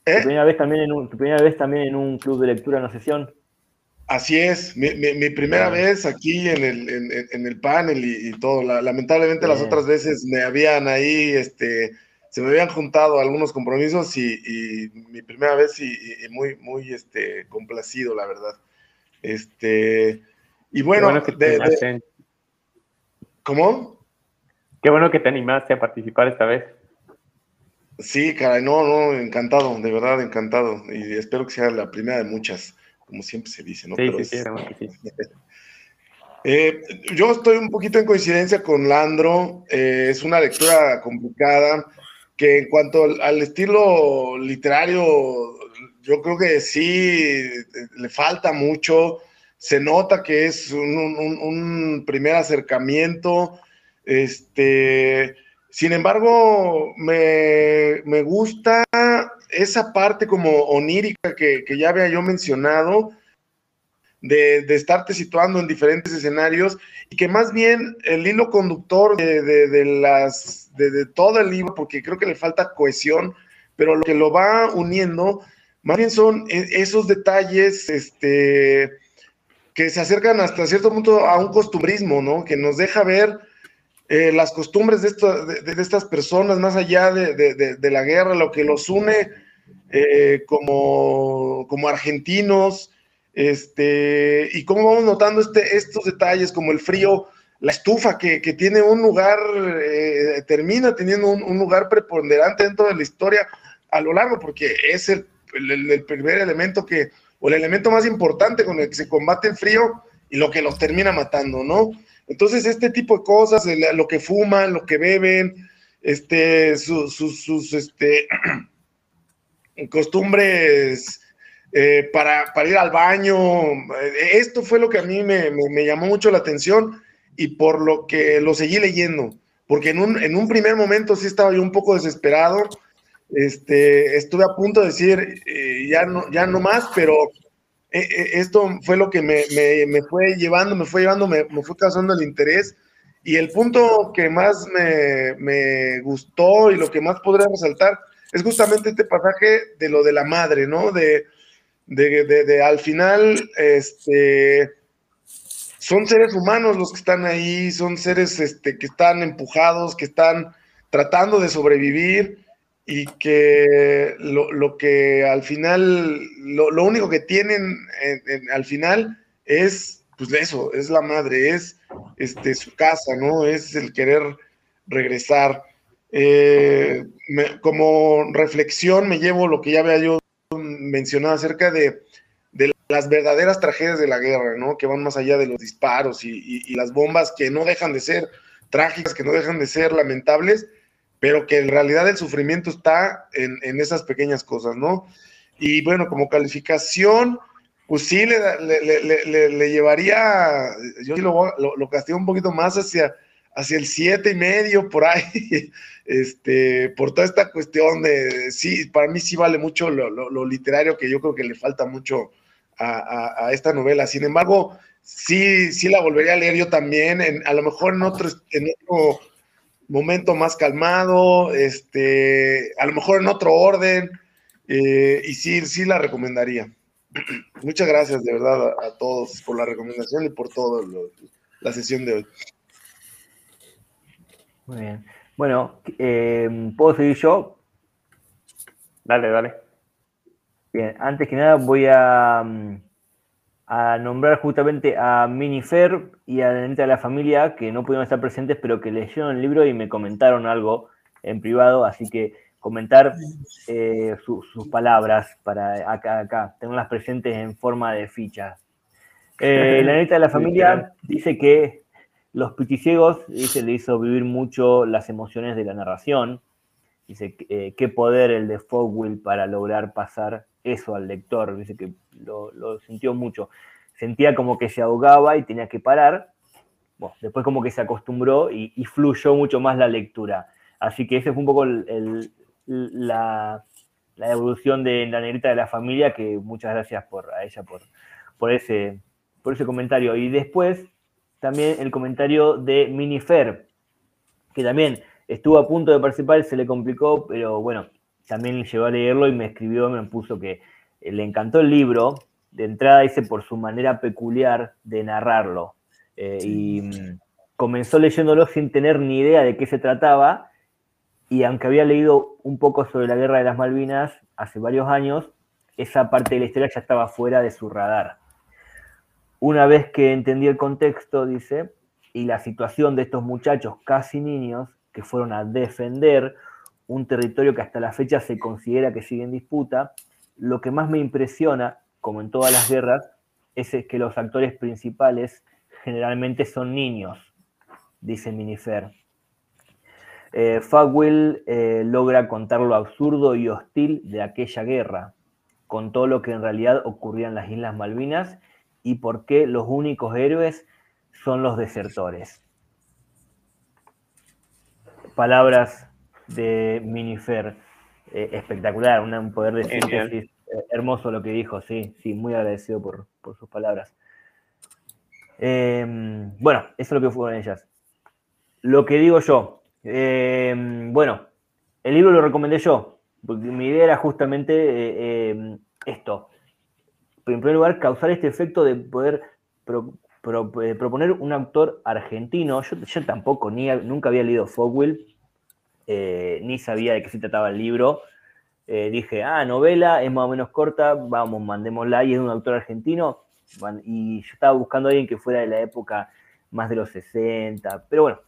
¿Eh? Tu primera vez también en un, tu primera vez también en un club de lectura, en una sesión. Así es, mi, mi- mi primera vez aquí en el, en, el panel y, y todo. La- lamentablemente las otras veces me habían ahí, este, se me habían juntado algunos compromisos y, y mi primera vez y, muy, muy, este, complacido, la verdad. Este, y bueno, bueno de-. ¿cómo? Qué bueno que te animaste a participar esta vez. Sí, caray, no, no, encantado, de verdad, encantado. Y espero que sea la primera de muchas, como siempre se dice, ¿no? Sí, Pero sí, es- sí, sabemos que sí. Eh, yo estoy un poquito en coincidencia con Landro. eh, es una lectura complicada que en cuanto al, al estilo literario, yo creo que sí le falta mucho. Se nota que es un, un- un primer acercamiento. Este, Sin embargo, me, me gusta esa parte como onírica que, que ya había yo mencionado, de, de, estarte situando en diferentes escenarios y que más bien el hilo conductor de, de, de las, de, todo el libro, porque creo que le falta cohesión, pero lo que lo va uniendo, más bien son e, esos detalles este, que se acercan hasta cierto punto a un costumbrismo, ¿no? Que nos deja ver eh, las costumbres de, de, estas personas más allá de, la guerra, lo que los une eh, como, como argentinos, este, y cómo vamos notando este, estos detalles como el frío, la estufa que, tiene un lugar, eh, termina teniendo un, lugar preponderante dentro de la historia a lo largo, porque es el, el, primer elemento que, o el elemento más importante con el que se combate el frío y lo que los termina matando, ¿no? Entonces, este tipo de cosas, lo que fuman, lo que beben, este, sus, sus, este, costumbres eh, para, para, ir al baño. Eh, esto fue lo que a mí me, me, llamó mucho la atención y por lo que lo seguí leyendo, porque en un, en un primer momento sí estaba yo un poco desesperado. Este, estuve a punto de decir, eh, ya, no, ya no más, pero esto fue lo que me, me, me, fue llevando, me fue llevando, me, me, fue causando el interés. Y el punto que más me, gustó y lo que más podría resaltar es justamente este pasaje de lo de la madre, ¿no? De, de, al final, este, son seres humanos los que están ahí, son seres este, que están empujados, que están tratando de sobrevivir y que lo, que al final, lo, único que tienen al final es, pues eso, es la madre, es este, su casa, ¿no? Es el querer regresar. Eh, como reflexión me llevo lo que ya había yo mencionado acerca de, las verdaderas tragedias de la guerra, ¿no? Que van más allá de los disparos y, las bombas que no dejan de ser trágicas, que no dejan de ser lamentables, pero que en realidad el sufrimiento está en, esas pequeñas cosas, ¿no? Y bueno, como calificación, pues sí le, le, llevaría, yo lo, lo, lo castigo un poquito más hacia, hacia el siete y medio por ahí, este, por toda esta cuestión de, sí, para mí sí vale mucho lo, literario que yo creo que le falta mucho a, esta novela. Sin embargo, sí, sí la volvería a leer yo también, a lo mejor en otro, en otro momento más calmado, este, a lo mejor en otro orden, eh, y sí, sí la recomendaría. Muchas gracias de verdad a, todos por la recomendación y por toda la sesión de hoy. Muy bien. Bueno, eh, ¿puedo seguir yo? Dale, dale. Bien, antes que nada voy a, mm, a nombrar justamente a Minifer y a la de la familia que no pudieron estar presentes, pero que leyeron el libro y me comentaron algo en privado, así que comentar eh, sus palabras para acá, acá, tenerlas presentes en forma de ficha. Eh, la neta de la familia dice que los Pichiciegos, dice, le hizo vivir mucho las emociones de la narración. Dice, eh, qué poder el de Fogwill para lograr pasar eso al lector. Dice que lo, sintió mucho. Sentía como que se ahogaba y tenía que parar. Bueno, después como que se acostumbró y, fluyó mucho más la lectura. Así que ese fue un poco la, evolución de la negrita de la familia, que muchas gracias por, a ella por, por, ese, por ese comentario. Y después también el comentario de Minifer, que también estuvo a punto de participar, se le complicó, pero bueno, también llegó a leerlo y me escribió, me puso que le encantó el libro, de entrada dice por su manera peculiar de narrarlo. Eh, y mm, comenzó leyéndolo sin tener ni idea de qué se trataba, y aunque había leído un poco sobre la guerra de las Malvinas hace varios años, esa parte de la historia ya estaba fuera de su radar. Una vez que entendí el contexto, dice, y la situación de estos muchachos casi niños que fueron a defender un territorio que hasta la fecha se considera que sigue en disputa, lo que más me impresiona, como en todas las guerras, es que los actores principales generalmente son niños, dice Minifer. Eh, eh, logra contar lo absurdo y hostil de aquella guerra, con todo lo que en realidad ocurría en las Islas Malvinas y por qué los únicos héroes son los desertores. Palabras de Minifer. Eh, espectacular, una- un poder de síntesis eh, hermoso lo que dijo, sí, sí, muy agradecido por, por sus palabras. Eh, bueno, eso es lo que fueron ellas. Lo que digo yo, eh, bueno, el libro lo recomendé yo, porque mi idea era justamente eh, eh, esto. En primer lugar, causar este efecto de poder pro- eh, proponer un autor argentino. Yo, tampoco, ni, nunca había leído Fogwill, eh, ni sabía de qué se trataba el libro. Eh, dije, ah, novela, es más o menos corta, vamos, mandémosla, y es un autor argentino. Y yo estaba buscando a alguien que fuera de la época más de los 60, pero bueno,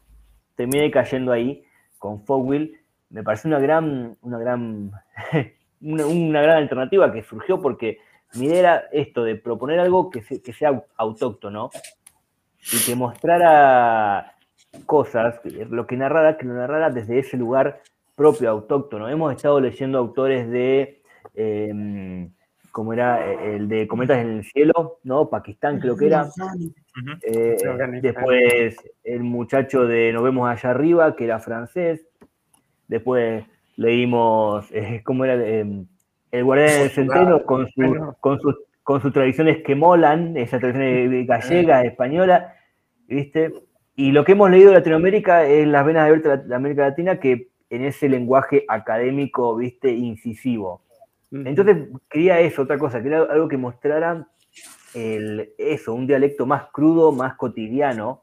terminé cayendo ahí con Fogwill. Me pareció una gran, una gran, una gran alternativa que surgió porque mi idea era esto, de proponer algo que, se- que sea autóctono y que mostrara cosas, lo que narrara, que lo narrara desde ese lugar propio, autóctono. Hemos estado leyendo autores de, eh, como era eh, el de Cometas en el Cielo, ¿no? Pakistán creo que era. Eh, después el muchacho de Nos vemos allá arriba, que era francés. Después leímos, eh, ¿cómo era? El guardián del centeno con, su- con, sus, con sus tradiciones que molan, esa tradición gallega, española, ¿viste? Y lo que hemos leído de Latinoamérica es Las venas de de América Latina, que en ese lenguaje académico, ¿viste? Incisivo. Entonces quería eso, otra cosa, quería algo que mostrara el, eso, un dialecto más crudo, más cotidiano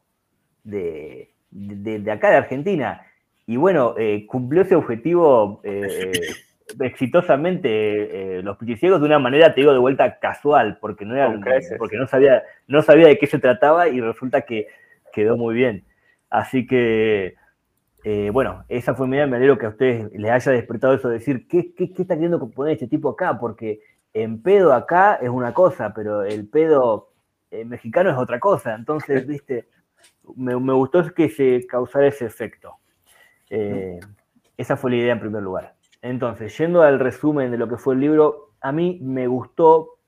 de, de- de acá de Argentina. Y bueno, eh, cumplió ese objetivo eh, exitosamente eh, los pichiciegos de una manera, te digo, de vuelta casual, porque no, era, porque no sabía, no sabía de qué se trataba y resulta que quedó muy bien. Así que, eh, bueno, esa fue mi idea, me alegro que a ustedes les haya despertado eso de decir, ¿qué, qué, qué está queriendo poner este tipo acá? Porque en pedo acá es una cosa, pero el pedo eh, mexicano es otra cosa. Entonces, viste, me, me gustó que se causara ese efecto. Eh, esa fue la idea en primer lugar. Entonces, yendo al resumen de lo que fue el libro, a mí me gustó,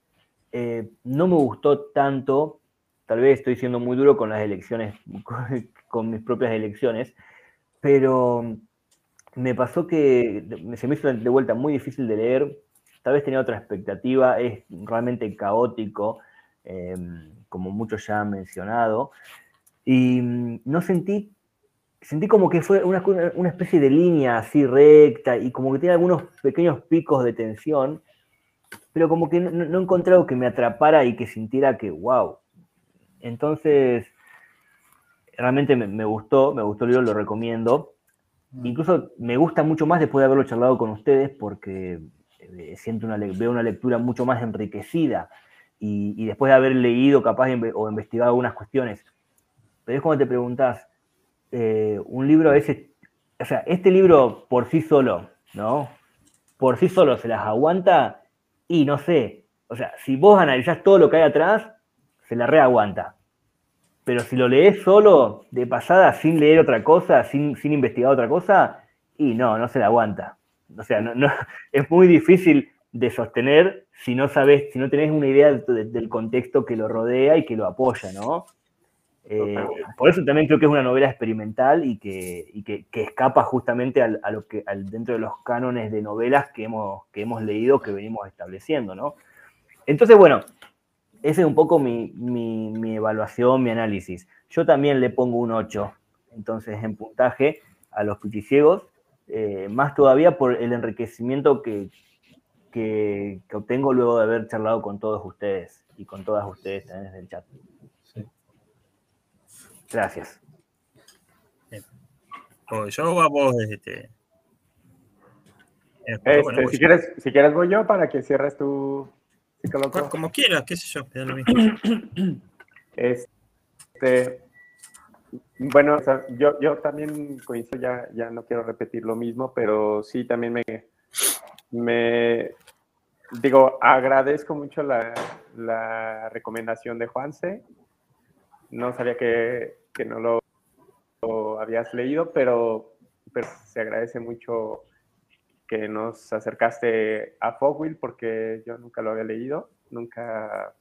eh, no me gustó tanto, tal vez estoy siendo muy duro con las elecciones, con, mis propias elecciones, pero me pasó que se me hizo de vuelta muy difícil de leer, tal vez tenía otra expectativa, es realmente caótico, eh, como muchos ya han mencionado, y mm, no sentí, sentí como que fue una, una especie de línea así recta y como que tiene algunos pequeños picos de tensión, pero como que no, no encontré algo que me atrapara y que sintiera que, wow. Entonces, realmente me, me gustó, me gustó el libro, lo recomiendo. Incluso me gusta mucho más después de haberlo charlado con ustedes porque eh, siento una, veo una lectura mucho más enriquecida y, y después de haber leído capaz o investigado algunas cuestiones. Pero es cuando te preguntas, eh, un libro veces, o sea, este libro por sí solo, ¿no? Por sí solo se las aguanta y no sé, o sea, si vos analizás todo lo que hay atrás, se la reaguanta. Pero si lo lees solo, de pasada, sin leer otra cosa, sin, sin investigar otra cosa, y no, no se la aguanta. O sea, no, no- es muy difícil de sostener si no sabes, si no tenés una idea de- del contexto que lo rodea y que lo apoya, ¿no? Eh, por eso también creo que es una novela experimental y que, que, escapa justamente al- a lo que, dentro de los cánones de novelas que hemos, que hemos leído, que venimos estableciendo, ¿no? Entonces, bueno, esa es un poco mi, mi- mi evaluación, mi análisis. Yo también le pongo un 8, entonces en puntaje a los pichiciegos, eh, más todavía por el enriquecimiento que, que, que obtengo luego de haber charlado con todos ustedes y con todas ustedes también desde el chat. Gracias. O yo a vos, este. Eh, Este, bueno, si, quieres, si quieres voy yo para que cierres tu psicólogo. Como quieras, qué sé yo, da lo mismo. Este, bueno, o sea, yo, yo también coincido, ya, ya no quiero repetir lo mismo, pero sí también me, me digo, agradezco mucho la, la recomendación de Juanse. No sabía que, que no lo, habías leído, pero, pero se agradece mucho que nos acercaste a Fogwill porque yo nunca lo había leído, nunca,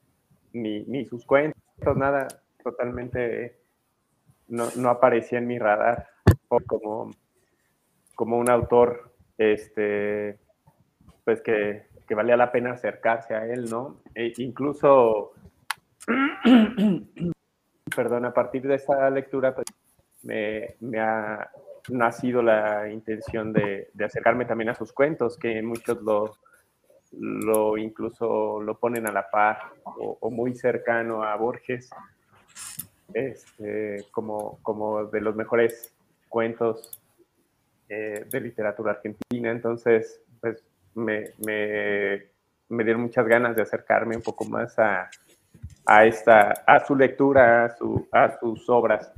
ni, ni sus cuentos, nada, totalmente no, no aparecía en mi radar como, como un autor, este, pues que, que valía la pena acercarse a él, ¿no? E incluso, perdón, a partir de esta lectura, pues, me, ha nacido la intención de, acercarme también a sus cuentos, que muchos lo, incluso lo ponen a la par o, muy cercano a Borges, este, como, de los mejores cuentos eh, de literatura argentina. Entonces, pues me, dieron muchas ganas de acercarme un poco más a, a, esta, a su lectura, a, su, a sus obras.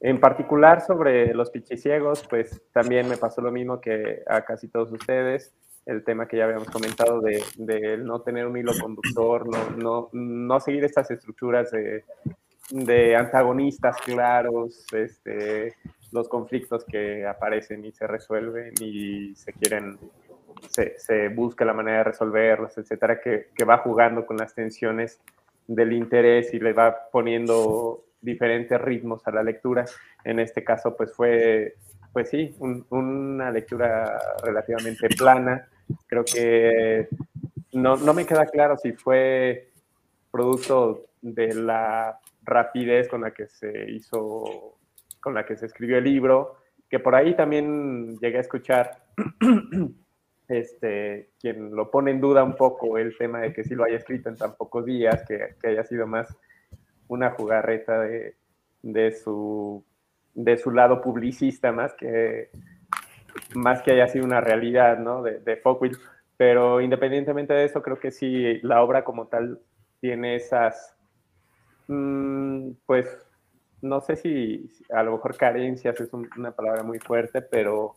En particular sobre los pichiciegos, pues también me pasó lo mismo que a casi todos ustedes, el tema que ya habíamos comentado de, de no tener un hilo conductor, no, no, no seguir estas estructuras de, de antagonistas claros, este, los conflictos que aparecen y se resuelven y se quieren, se, se busca la manera de resolverlos, etcétera, que, que, va jugando con las tensiones del interés y le va poniendo diferentes ritmos a la lectura. En este caso, pues fue, pues sí, un, una lectura relativamente plana. Creo que no, no me queda claro si fue producto de la rapidez con la que se hizo, con la que se escribió el libro, que por ahí también llegué a escuchar este, quien lo pone en duda un poco el tema de que si lo haya escrito en tan pocos días, que, que haya sido más una jugarreta de, de, su, de su lado publicista más que, más que haya sido una realidad ¿no? de, de. Pero independientemente de eso, creo que sí, la obra como tal tiene esas Mm, pues no sé si a lo mejor carencias es un, una palabra muy fuerte, pero,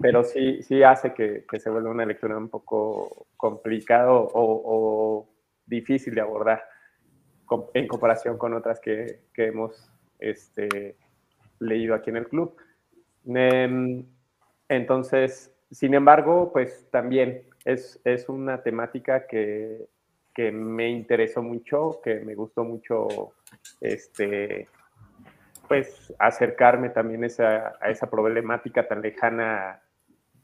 pero sí, sí hace que, que se vuelva una lectura un poco complicado o, o difícil de abordar en comparación con otras que, que hemos este, leído aquí en el club. Em, entonces, sin embargo, pues también es, es una temática que, que me interesó mucho, que me gustó mucho este, pues acercarme también esa, a esa problemática tan lejana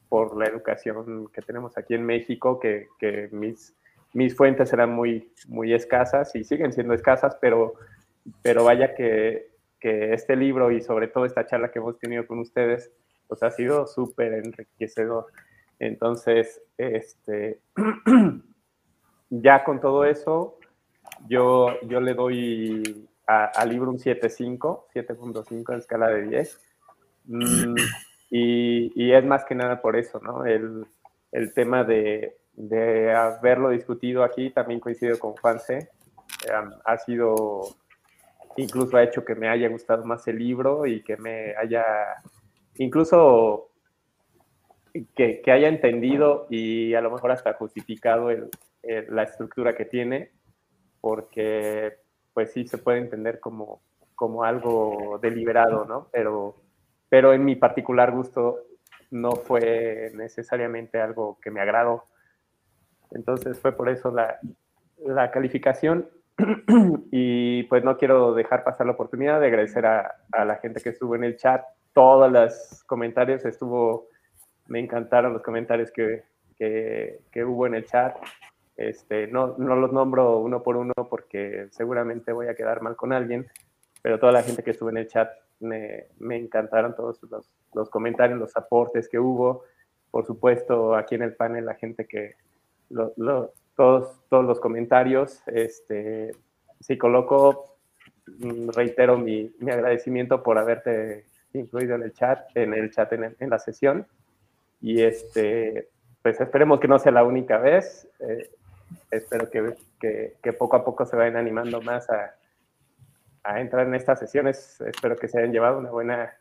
por la educación que tenemos aquí en México, que, que mis, mis fuentes eran muy, muy escasas y siguen siendo escasas, pero, pero vaya que, que este libro y sobre todo esta charla que hemos tenido con ustedes, pues ha sido súper enriquecedor. Entonces, este, ya con todo eso, yo, yo le doy al libro un 7.5, 7.5 en escala de 10. Mm, y, y, es más que nada por eso, ¿no? El, el tema de, de, haberlo discutido aquí también coincido con Juanse. Um, ha sido, incluso ha hecho que me haya gustado más el libro y que me haya, incluso que, que haya entendido y a lo mejor hasta justificado el, eh, la estructura que tiene, porque pues sí se puede entender como, como algo deliberado, ¿no? Pero, pero en mi particular gusto no fue necesariamente algo que me agradó. Entonces fue por eso la, la calificación y pues no quiero dejar pasar la oportunidad de agradecer a, a, la gente que estuvo en el chat, todos los comentarios, estuvo, me encantaron los comentarios que, que, que hubo en el chat, este, no, no los nombro uno por uno porque seguramente voy a quedar mal con alguien, pero toda la gente que estuvo en el chat me, me encantaron todos los, los, comentarios, los aportes que hubo. Por supuesto, aquí en el panel, la gente que, lo, lo, todos, todos los comentarios. Este, si coloco, mm, reitero mi, mi, agradecimiento por haberte incluido en el chat, en el chat en, en la sesión. Y este, pues esperemos que no sea la única vez. Eh, espero que, que, poco a poco se vayan animando más a, a, entrar en estas sesiones. Espero que se hayan llevado una buena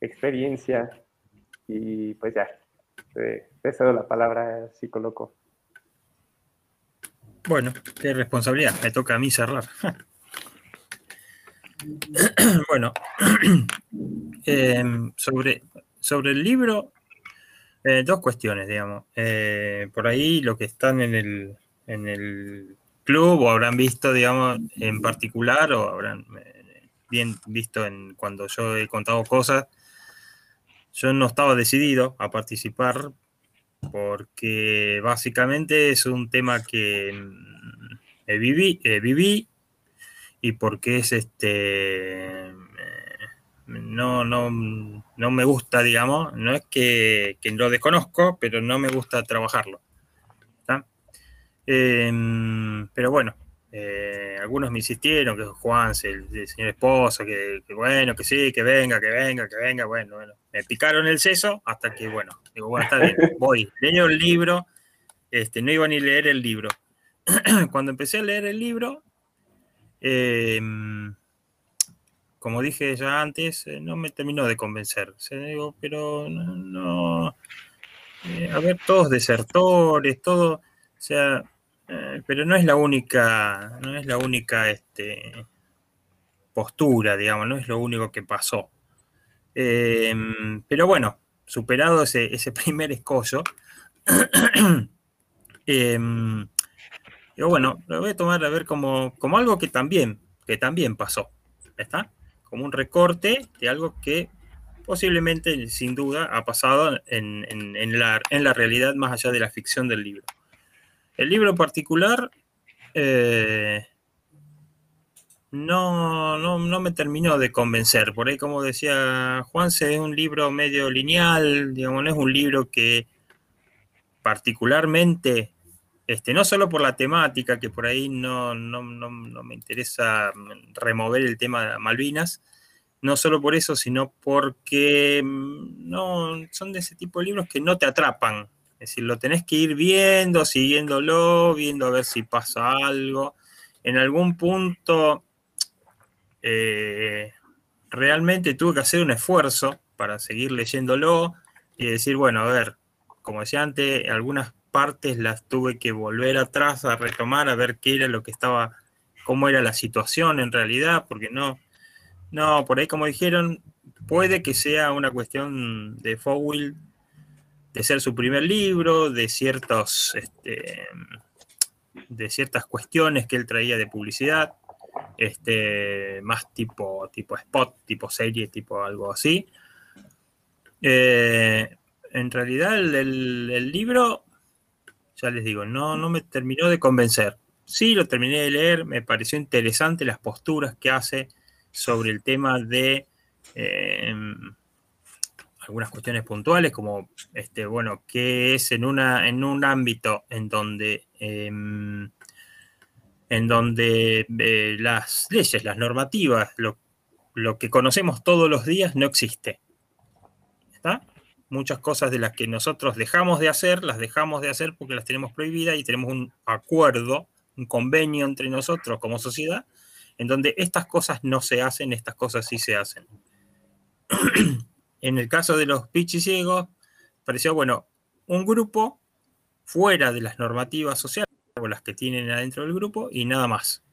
experiencia y pues ya, te, te cedo la palabra, psicólogo. Bueno, qué responsabilidad, me toca a mí cerrar. bueno, eh, sobre, sobre el libro, eh, dos cuestiones, digamos. Eh, por ahí lo que están en el, en el club o habrán visto, digamos, en particular o habrán eh, bien visto en cuando yo he contado cosas. yo no estaba decidido a participar porque básicamente es un tema que mm, eh, viví, eh, viví y porque es este eh, no, no, no me gusta, digamos, no es que, que lo desconozco, pero no me gusta trabajarlo. Em, pero bueno, eh, algunos me insistieron, que Juan, el, el señor esposo, que, que bueno, que sí, que venga, que venga, que venga, bueno, bueno. Me picaron el seso hasta que, bueno, digo, bueno, está bien, voy, leo el libro, este, no iba ni a leer el libro. Cuando empecé a leer el libro, em, como dije ya antes, eh, no me terminó de convencer. O sea, digo, pero no, no, eh, a ver, todos desertores, todo, o sea, eh, pero no es la única, no es la única este, postura, digamos, no es lo único que pasó. Eh, pero bueno, superado ese, ese primer escollo, yo bueno, lo voy a tomar a ver como, como algo que también, que también pasó, ¿está? Como un recorte de algo que posiblemente, sin duda, ha pasado en- en la, en la realidad más allá de la ficción del libro. El libro particular eh, no, no, no me terminó de convencer. Por ahí, como decía Juanse, es un libro medio lineal, digamos, no es un libro que particularmente, este, no solo por la temática, que por ahí no, no, no- no me interesa remover el tema de Malvinas, no solo por eso, sino porque mm, no, son de ese tipo de libros que no te atrapan. Es decir, lo tenés que ir viendo, siguiéndolo, viendo a ver si pasa algo. En algún punto, eh, realmente tuve que hacer un esfuerzo para seguir leyéndolo y decir, bueno, a ver, como decía antes, algunas partes las tuve que volver atrás a retomar, a ver qué era lo que estaba, cómo era la situación en realidad, porque no, no, por ahí como dijeron, puede que sea una cuestión de Fowell de ser su primer libro, de ciertos, este, de ciertas cuestiones que él traía de publicidad, este, más tipo, tipo spot, tipo serie, tipo algo así. Eh, en realidad el, libro, ya les digo, no, no me terminó de convencer. Sí, lo terminé de leer, me pareció interesante las posturas que hace sobre el tema de eh, algunas cuestiones puntuales, como este, bueno, qué es en una, en un ámbito en donde em, en donde eh, las leyes, las normativas, lo, lo que conocemos todos los días no existe. ¿Está? Muchas cosas de las que nosotros dejamos de hacer, las dejamos de hacer porque las tenemos prohibidas y tenemos un acuerdo, un convenio entre nosotros como sociedad, en donde estas cosas no se hacen, estas cosas sí se hacen. En el caso de los pichiciegos, pareció, bueno, un grupo fuera de las normativas sociales o las que tienen adentro del grupo y nada más.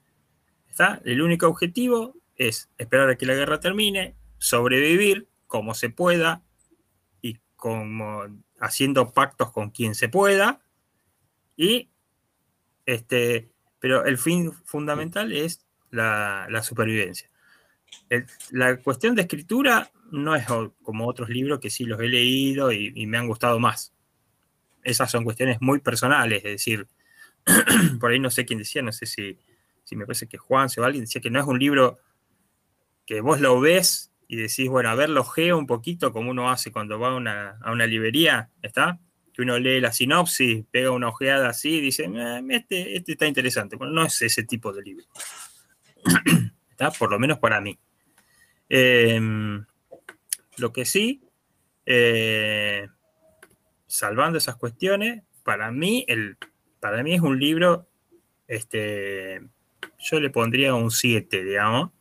¿Está? El único objetivo es esperar a que la guerra termine, sobrevivir como se pueda y como haciendo pactos con quien se pueda y este, pero el fin fundamental es la, supervivencia. La cuestión de escritura no es como otros libros que sí los he leído y, me han gustado más. Esas son cuestiones muy personales, es decir, por ahí no sé quién decía, no sé si, si me parece que Juan o alguien decía que no es un libro que vos lo ves y decís, bueno, a ver, lo geo un poquito como uno hace cuando va a una, a una librería, ¿está? Que uno lee la sinopsis, pega una ojeada así y dice, "Eh, este, este está interesante. Bueno, no es ese tipo de libro. ¿Está? Por lo menos para mí. Em, lo que sí, eh, salvando esas cuestiones, para mí, el, para mí es un libro, este, yo le pondría un 7, digamos,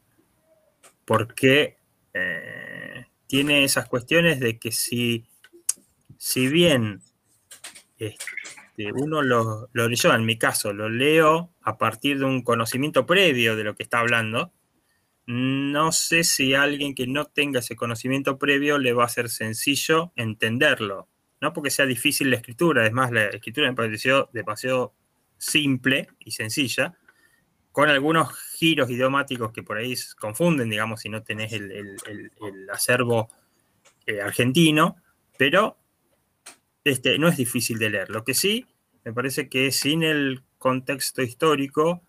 porque eh, tiene esas cuestiones de que si, si bien este, uno lo, lo leyó, en mi caso, lo leo a partir de un conocimiento previo de lo que está hablando, no sé si a alguien que no tenga ese conocimiento previo le va a ser sencillo entenderlo. No porque sea difícil la escritura, es más, la escritura me pareció demasiado simple y sencilla, con algunos giros idiomáticos que por ahí confunden, digamos, si no tenés el acervo eh, argentino, pero este, no es difícil de leer. Lo que sí, me parece que sin el contexto histórico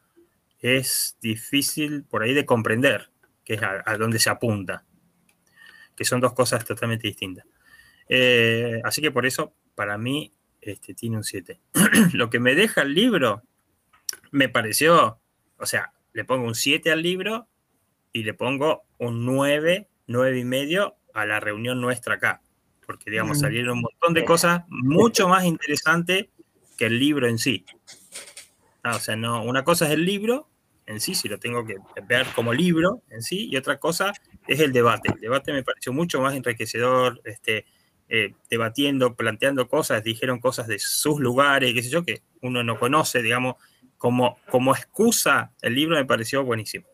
es difícil por ahí de comprender, que es a, a dónde se apunta, que son dos cosas totalmente distintas. Eh, así que por eso, para mí, este, tiene un 7. Lo que me deja el libro, me pareció, o sea, le pongo un 7 al libro y le pongo un 9, 9 y medio a la reunión nuestra acá. Porque, digamos, Mm. salieron un montón de cosas mucho más interesantes que el libro en sí. Ah, o sea, no, una cosa es el libro en sí, si lo tengo que ver como libro en sí, y otra cosa es el debate. El debate me pareció mucho más enriquecedor, este, eh, debatiendo, planteando cosas, dijeron cosas de sus lugares, qué sé yo, que uno no conoce, digamos, como, como excusa, el libro me pareció buenísimo.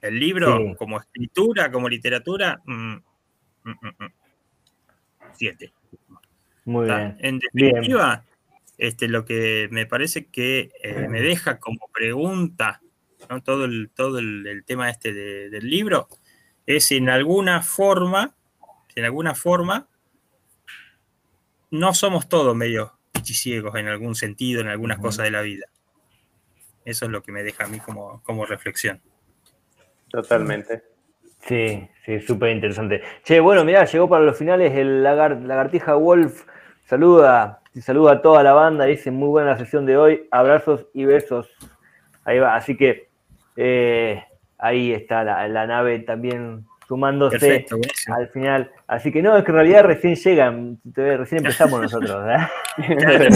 El libro, Sí. como escritura, como literatura, mm, mm, mm, mm. siete. Muy bien. En Bien. Este, lo que me parece que eh, me deja como pregunta ¿no? todo, el, todo el, el tema este de- del libro es si en alguna forma, si en alguna forma, no somos todos medio pichiciegos en algún sentido, en algunas cosas de la vida. Eso es lo que me deja a mí como, como reflexión. Totalmente. Sí, sí, súper interesante. Che, bueno, mirá, llegó para los finales el lagar- lagartija Wolf. Saluda, saluda a toda la banda, dice muy buena la sesión de hoy. Abrazos y besos. Ahí va, así que eh, ahí está la, la nave también sumándose Perfecto, al final. Así que no, es que en realidad recién llegan, recién empezamos nosotros. ¿eh?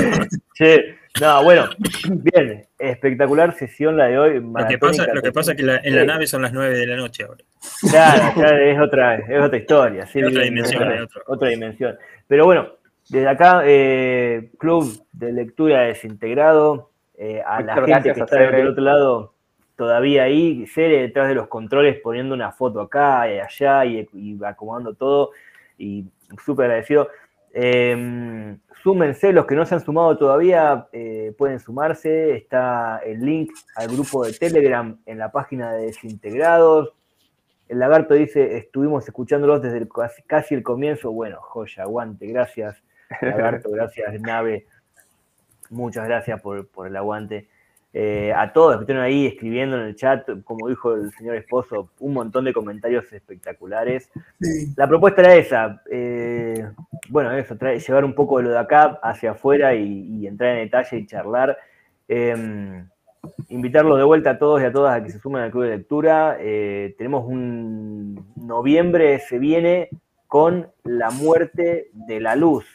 Che, no, bueno, bien, espectacular sesión la de hoy. Lo que pasa, lo que pasa es que la- en la nave son las 9 de la noche ahora. Claro, claro, es otra, es otra historia. sí, otra bien, dimensión, es otra dimensión. Pero bueno, desde acá, eh, Club de Lectura Desintegrado, eh, a la Muchas gente gracias que está del otro lado todavía ahí, Cere detrás de los controles poniendo una foto acá y allá y, y acomodando todo, y súper agradecido. Eh, súmense, los que no se han sumado todavía eh, pueden sumarse, está el link al grupo de Telegram en la página de Desintegrados. El lagarto dice, estuvimos escuchándolos desde el- casi el comienzo. Bueno, joya, aguante, gracias, lagarto, gracias, nave. Muchas gracias por, por el aguante. Eh, a todos los que estuvieron ahí escribiendo en el chat, como dijo el señor esposo, un montón de comentarios espectaculares. La propuesta era esa, eh, bueno, eso, trae- llevar un poco de lo de acá hacia afuera y, y entrar en detalle y charlar. Eh, invitarlos de vuelta a todos y a todas a que se sumen al club de lectura. Eh, tenemos un noviembre, se viene con la muerte de la luz.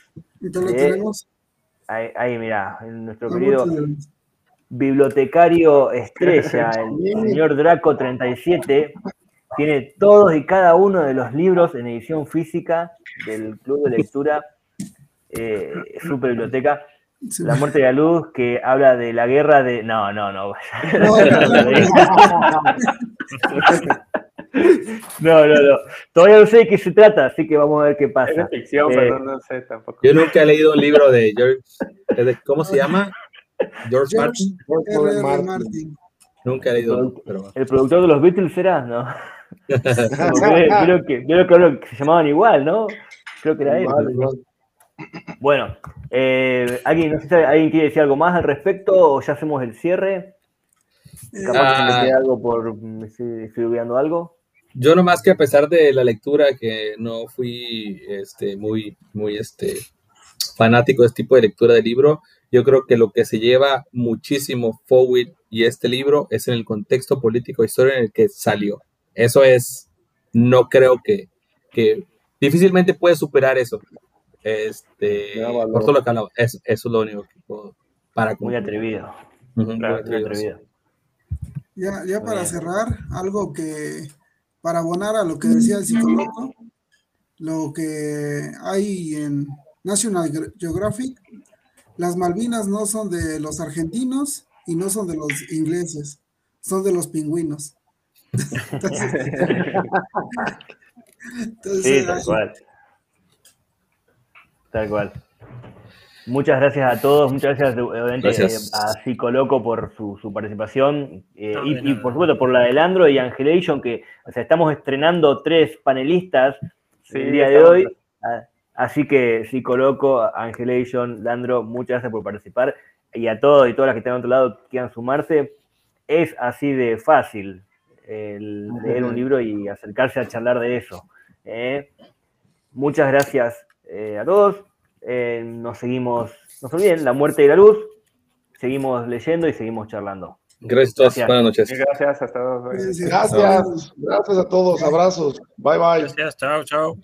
Lo de- tenemos. ahí, ahí, mirá, nuestro querido bibliotecario estrella, el señor Draco 37, tiene todos y cada uno de los libros en edición física del Club de Lectura, eh, Super Biblioteca. La muerte de la luz, que habla de la guerra de. No, no, no. No, no, no. Todavía no sé de qué se trata, así que vamos a ver qué pasa. Es ficción, Eh, pero no, no sé tampoco. Yo nunca he leído un libro de George, de- ¿cómo se llama? George, George Martin. R. R. Martin. Nunca he leído uno, pero ¿El productor de los Beatles era? No. Creo, creo que, creo que se llamaban igual, ¿no? Creo que era él. Bueno, eh, ¿alguien, no sé si ¿alguien quiere decir algo más al respecto o ya hacemos el cierre? Capaz que se Ah. me queda algo por. mm, si estoy olvidando algo. Yo nomás que a pesar de la lectura que no fui este, muy, muy este, fanático de este tipo de lectura de libro, yo creo que lo que se lleva muchísimo Fowell y este libro es en el contexto político e histórico en el que salió. Eso es, no creo que, que difícilmente puede superar eso. Este, por todo lo que hablaba, eso es lo único que puedo para Muy atrevido. Ujú, muy Muy atrevido. atrevido. Ya, ya para cerrar, algo que, para abonar a lo que decía el psicólogo, lo que hay en National Ge- Geographic, las Malvinas no son de los argentinos y no son de los ingleses, son de los pingüinos. Entonces, entonces, Sí, tal cual. Tal cual. Muchas gracias a todos, muchas gracias obviamente, Gracias. eh, a Psicoloco por su, su participación eh, No, y, de por supuesto por la del Android y Angelation, que o sea, estamos estrenando tres panelistas, Sí, el día de hoy. Ah, Así que si coloco Angelation, Landro, muchas gracias por participar. Y a todos y todas las que están al otro lado quieran sumarse, es así de fácil el leer un libro y acercarse a charlar de eso. ¿eh? Muchas gracias eh, a todos. Eh, nos seguimos, no se olviden, La muerte y la luz. Seguimos leyendo y seguimos charlando. Gracias a todos. Buenas noches. Gracias, hasta luego. Gracias, gracias a todos, abrazos. Bye bye. Gracias, chao, chao.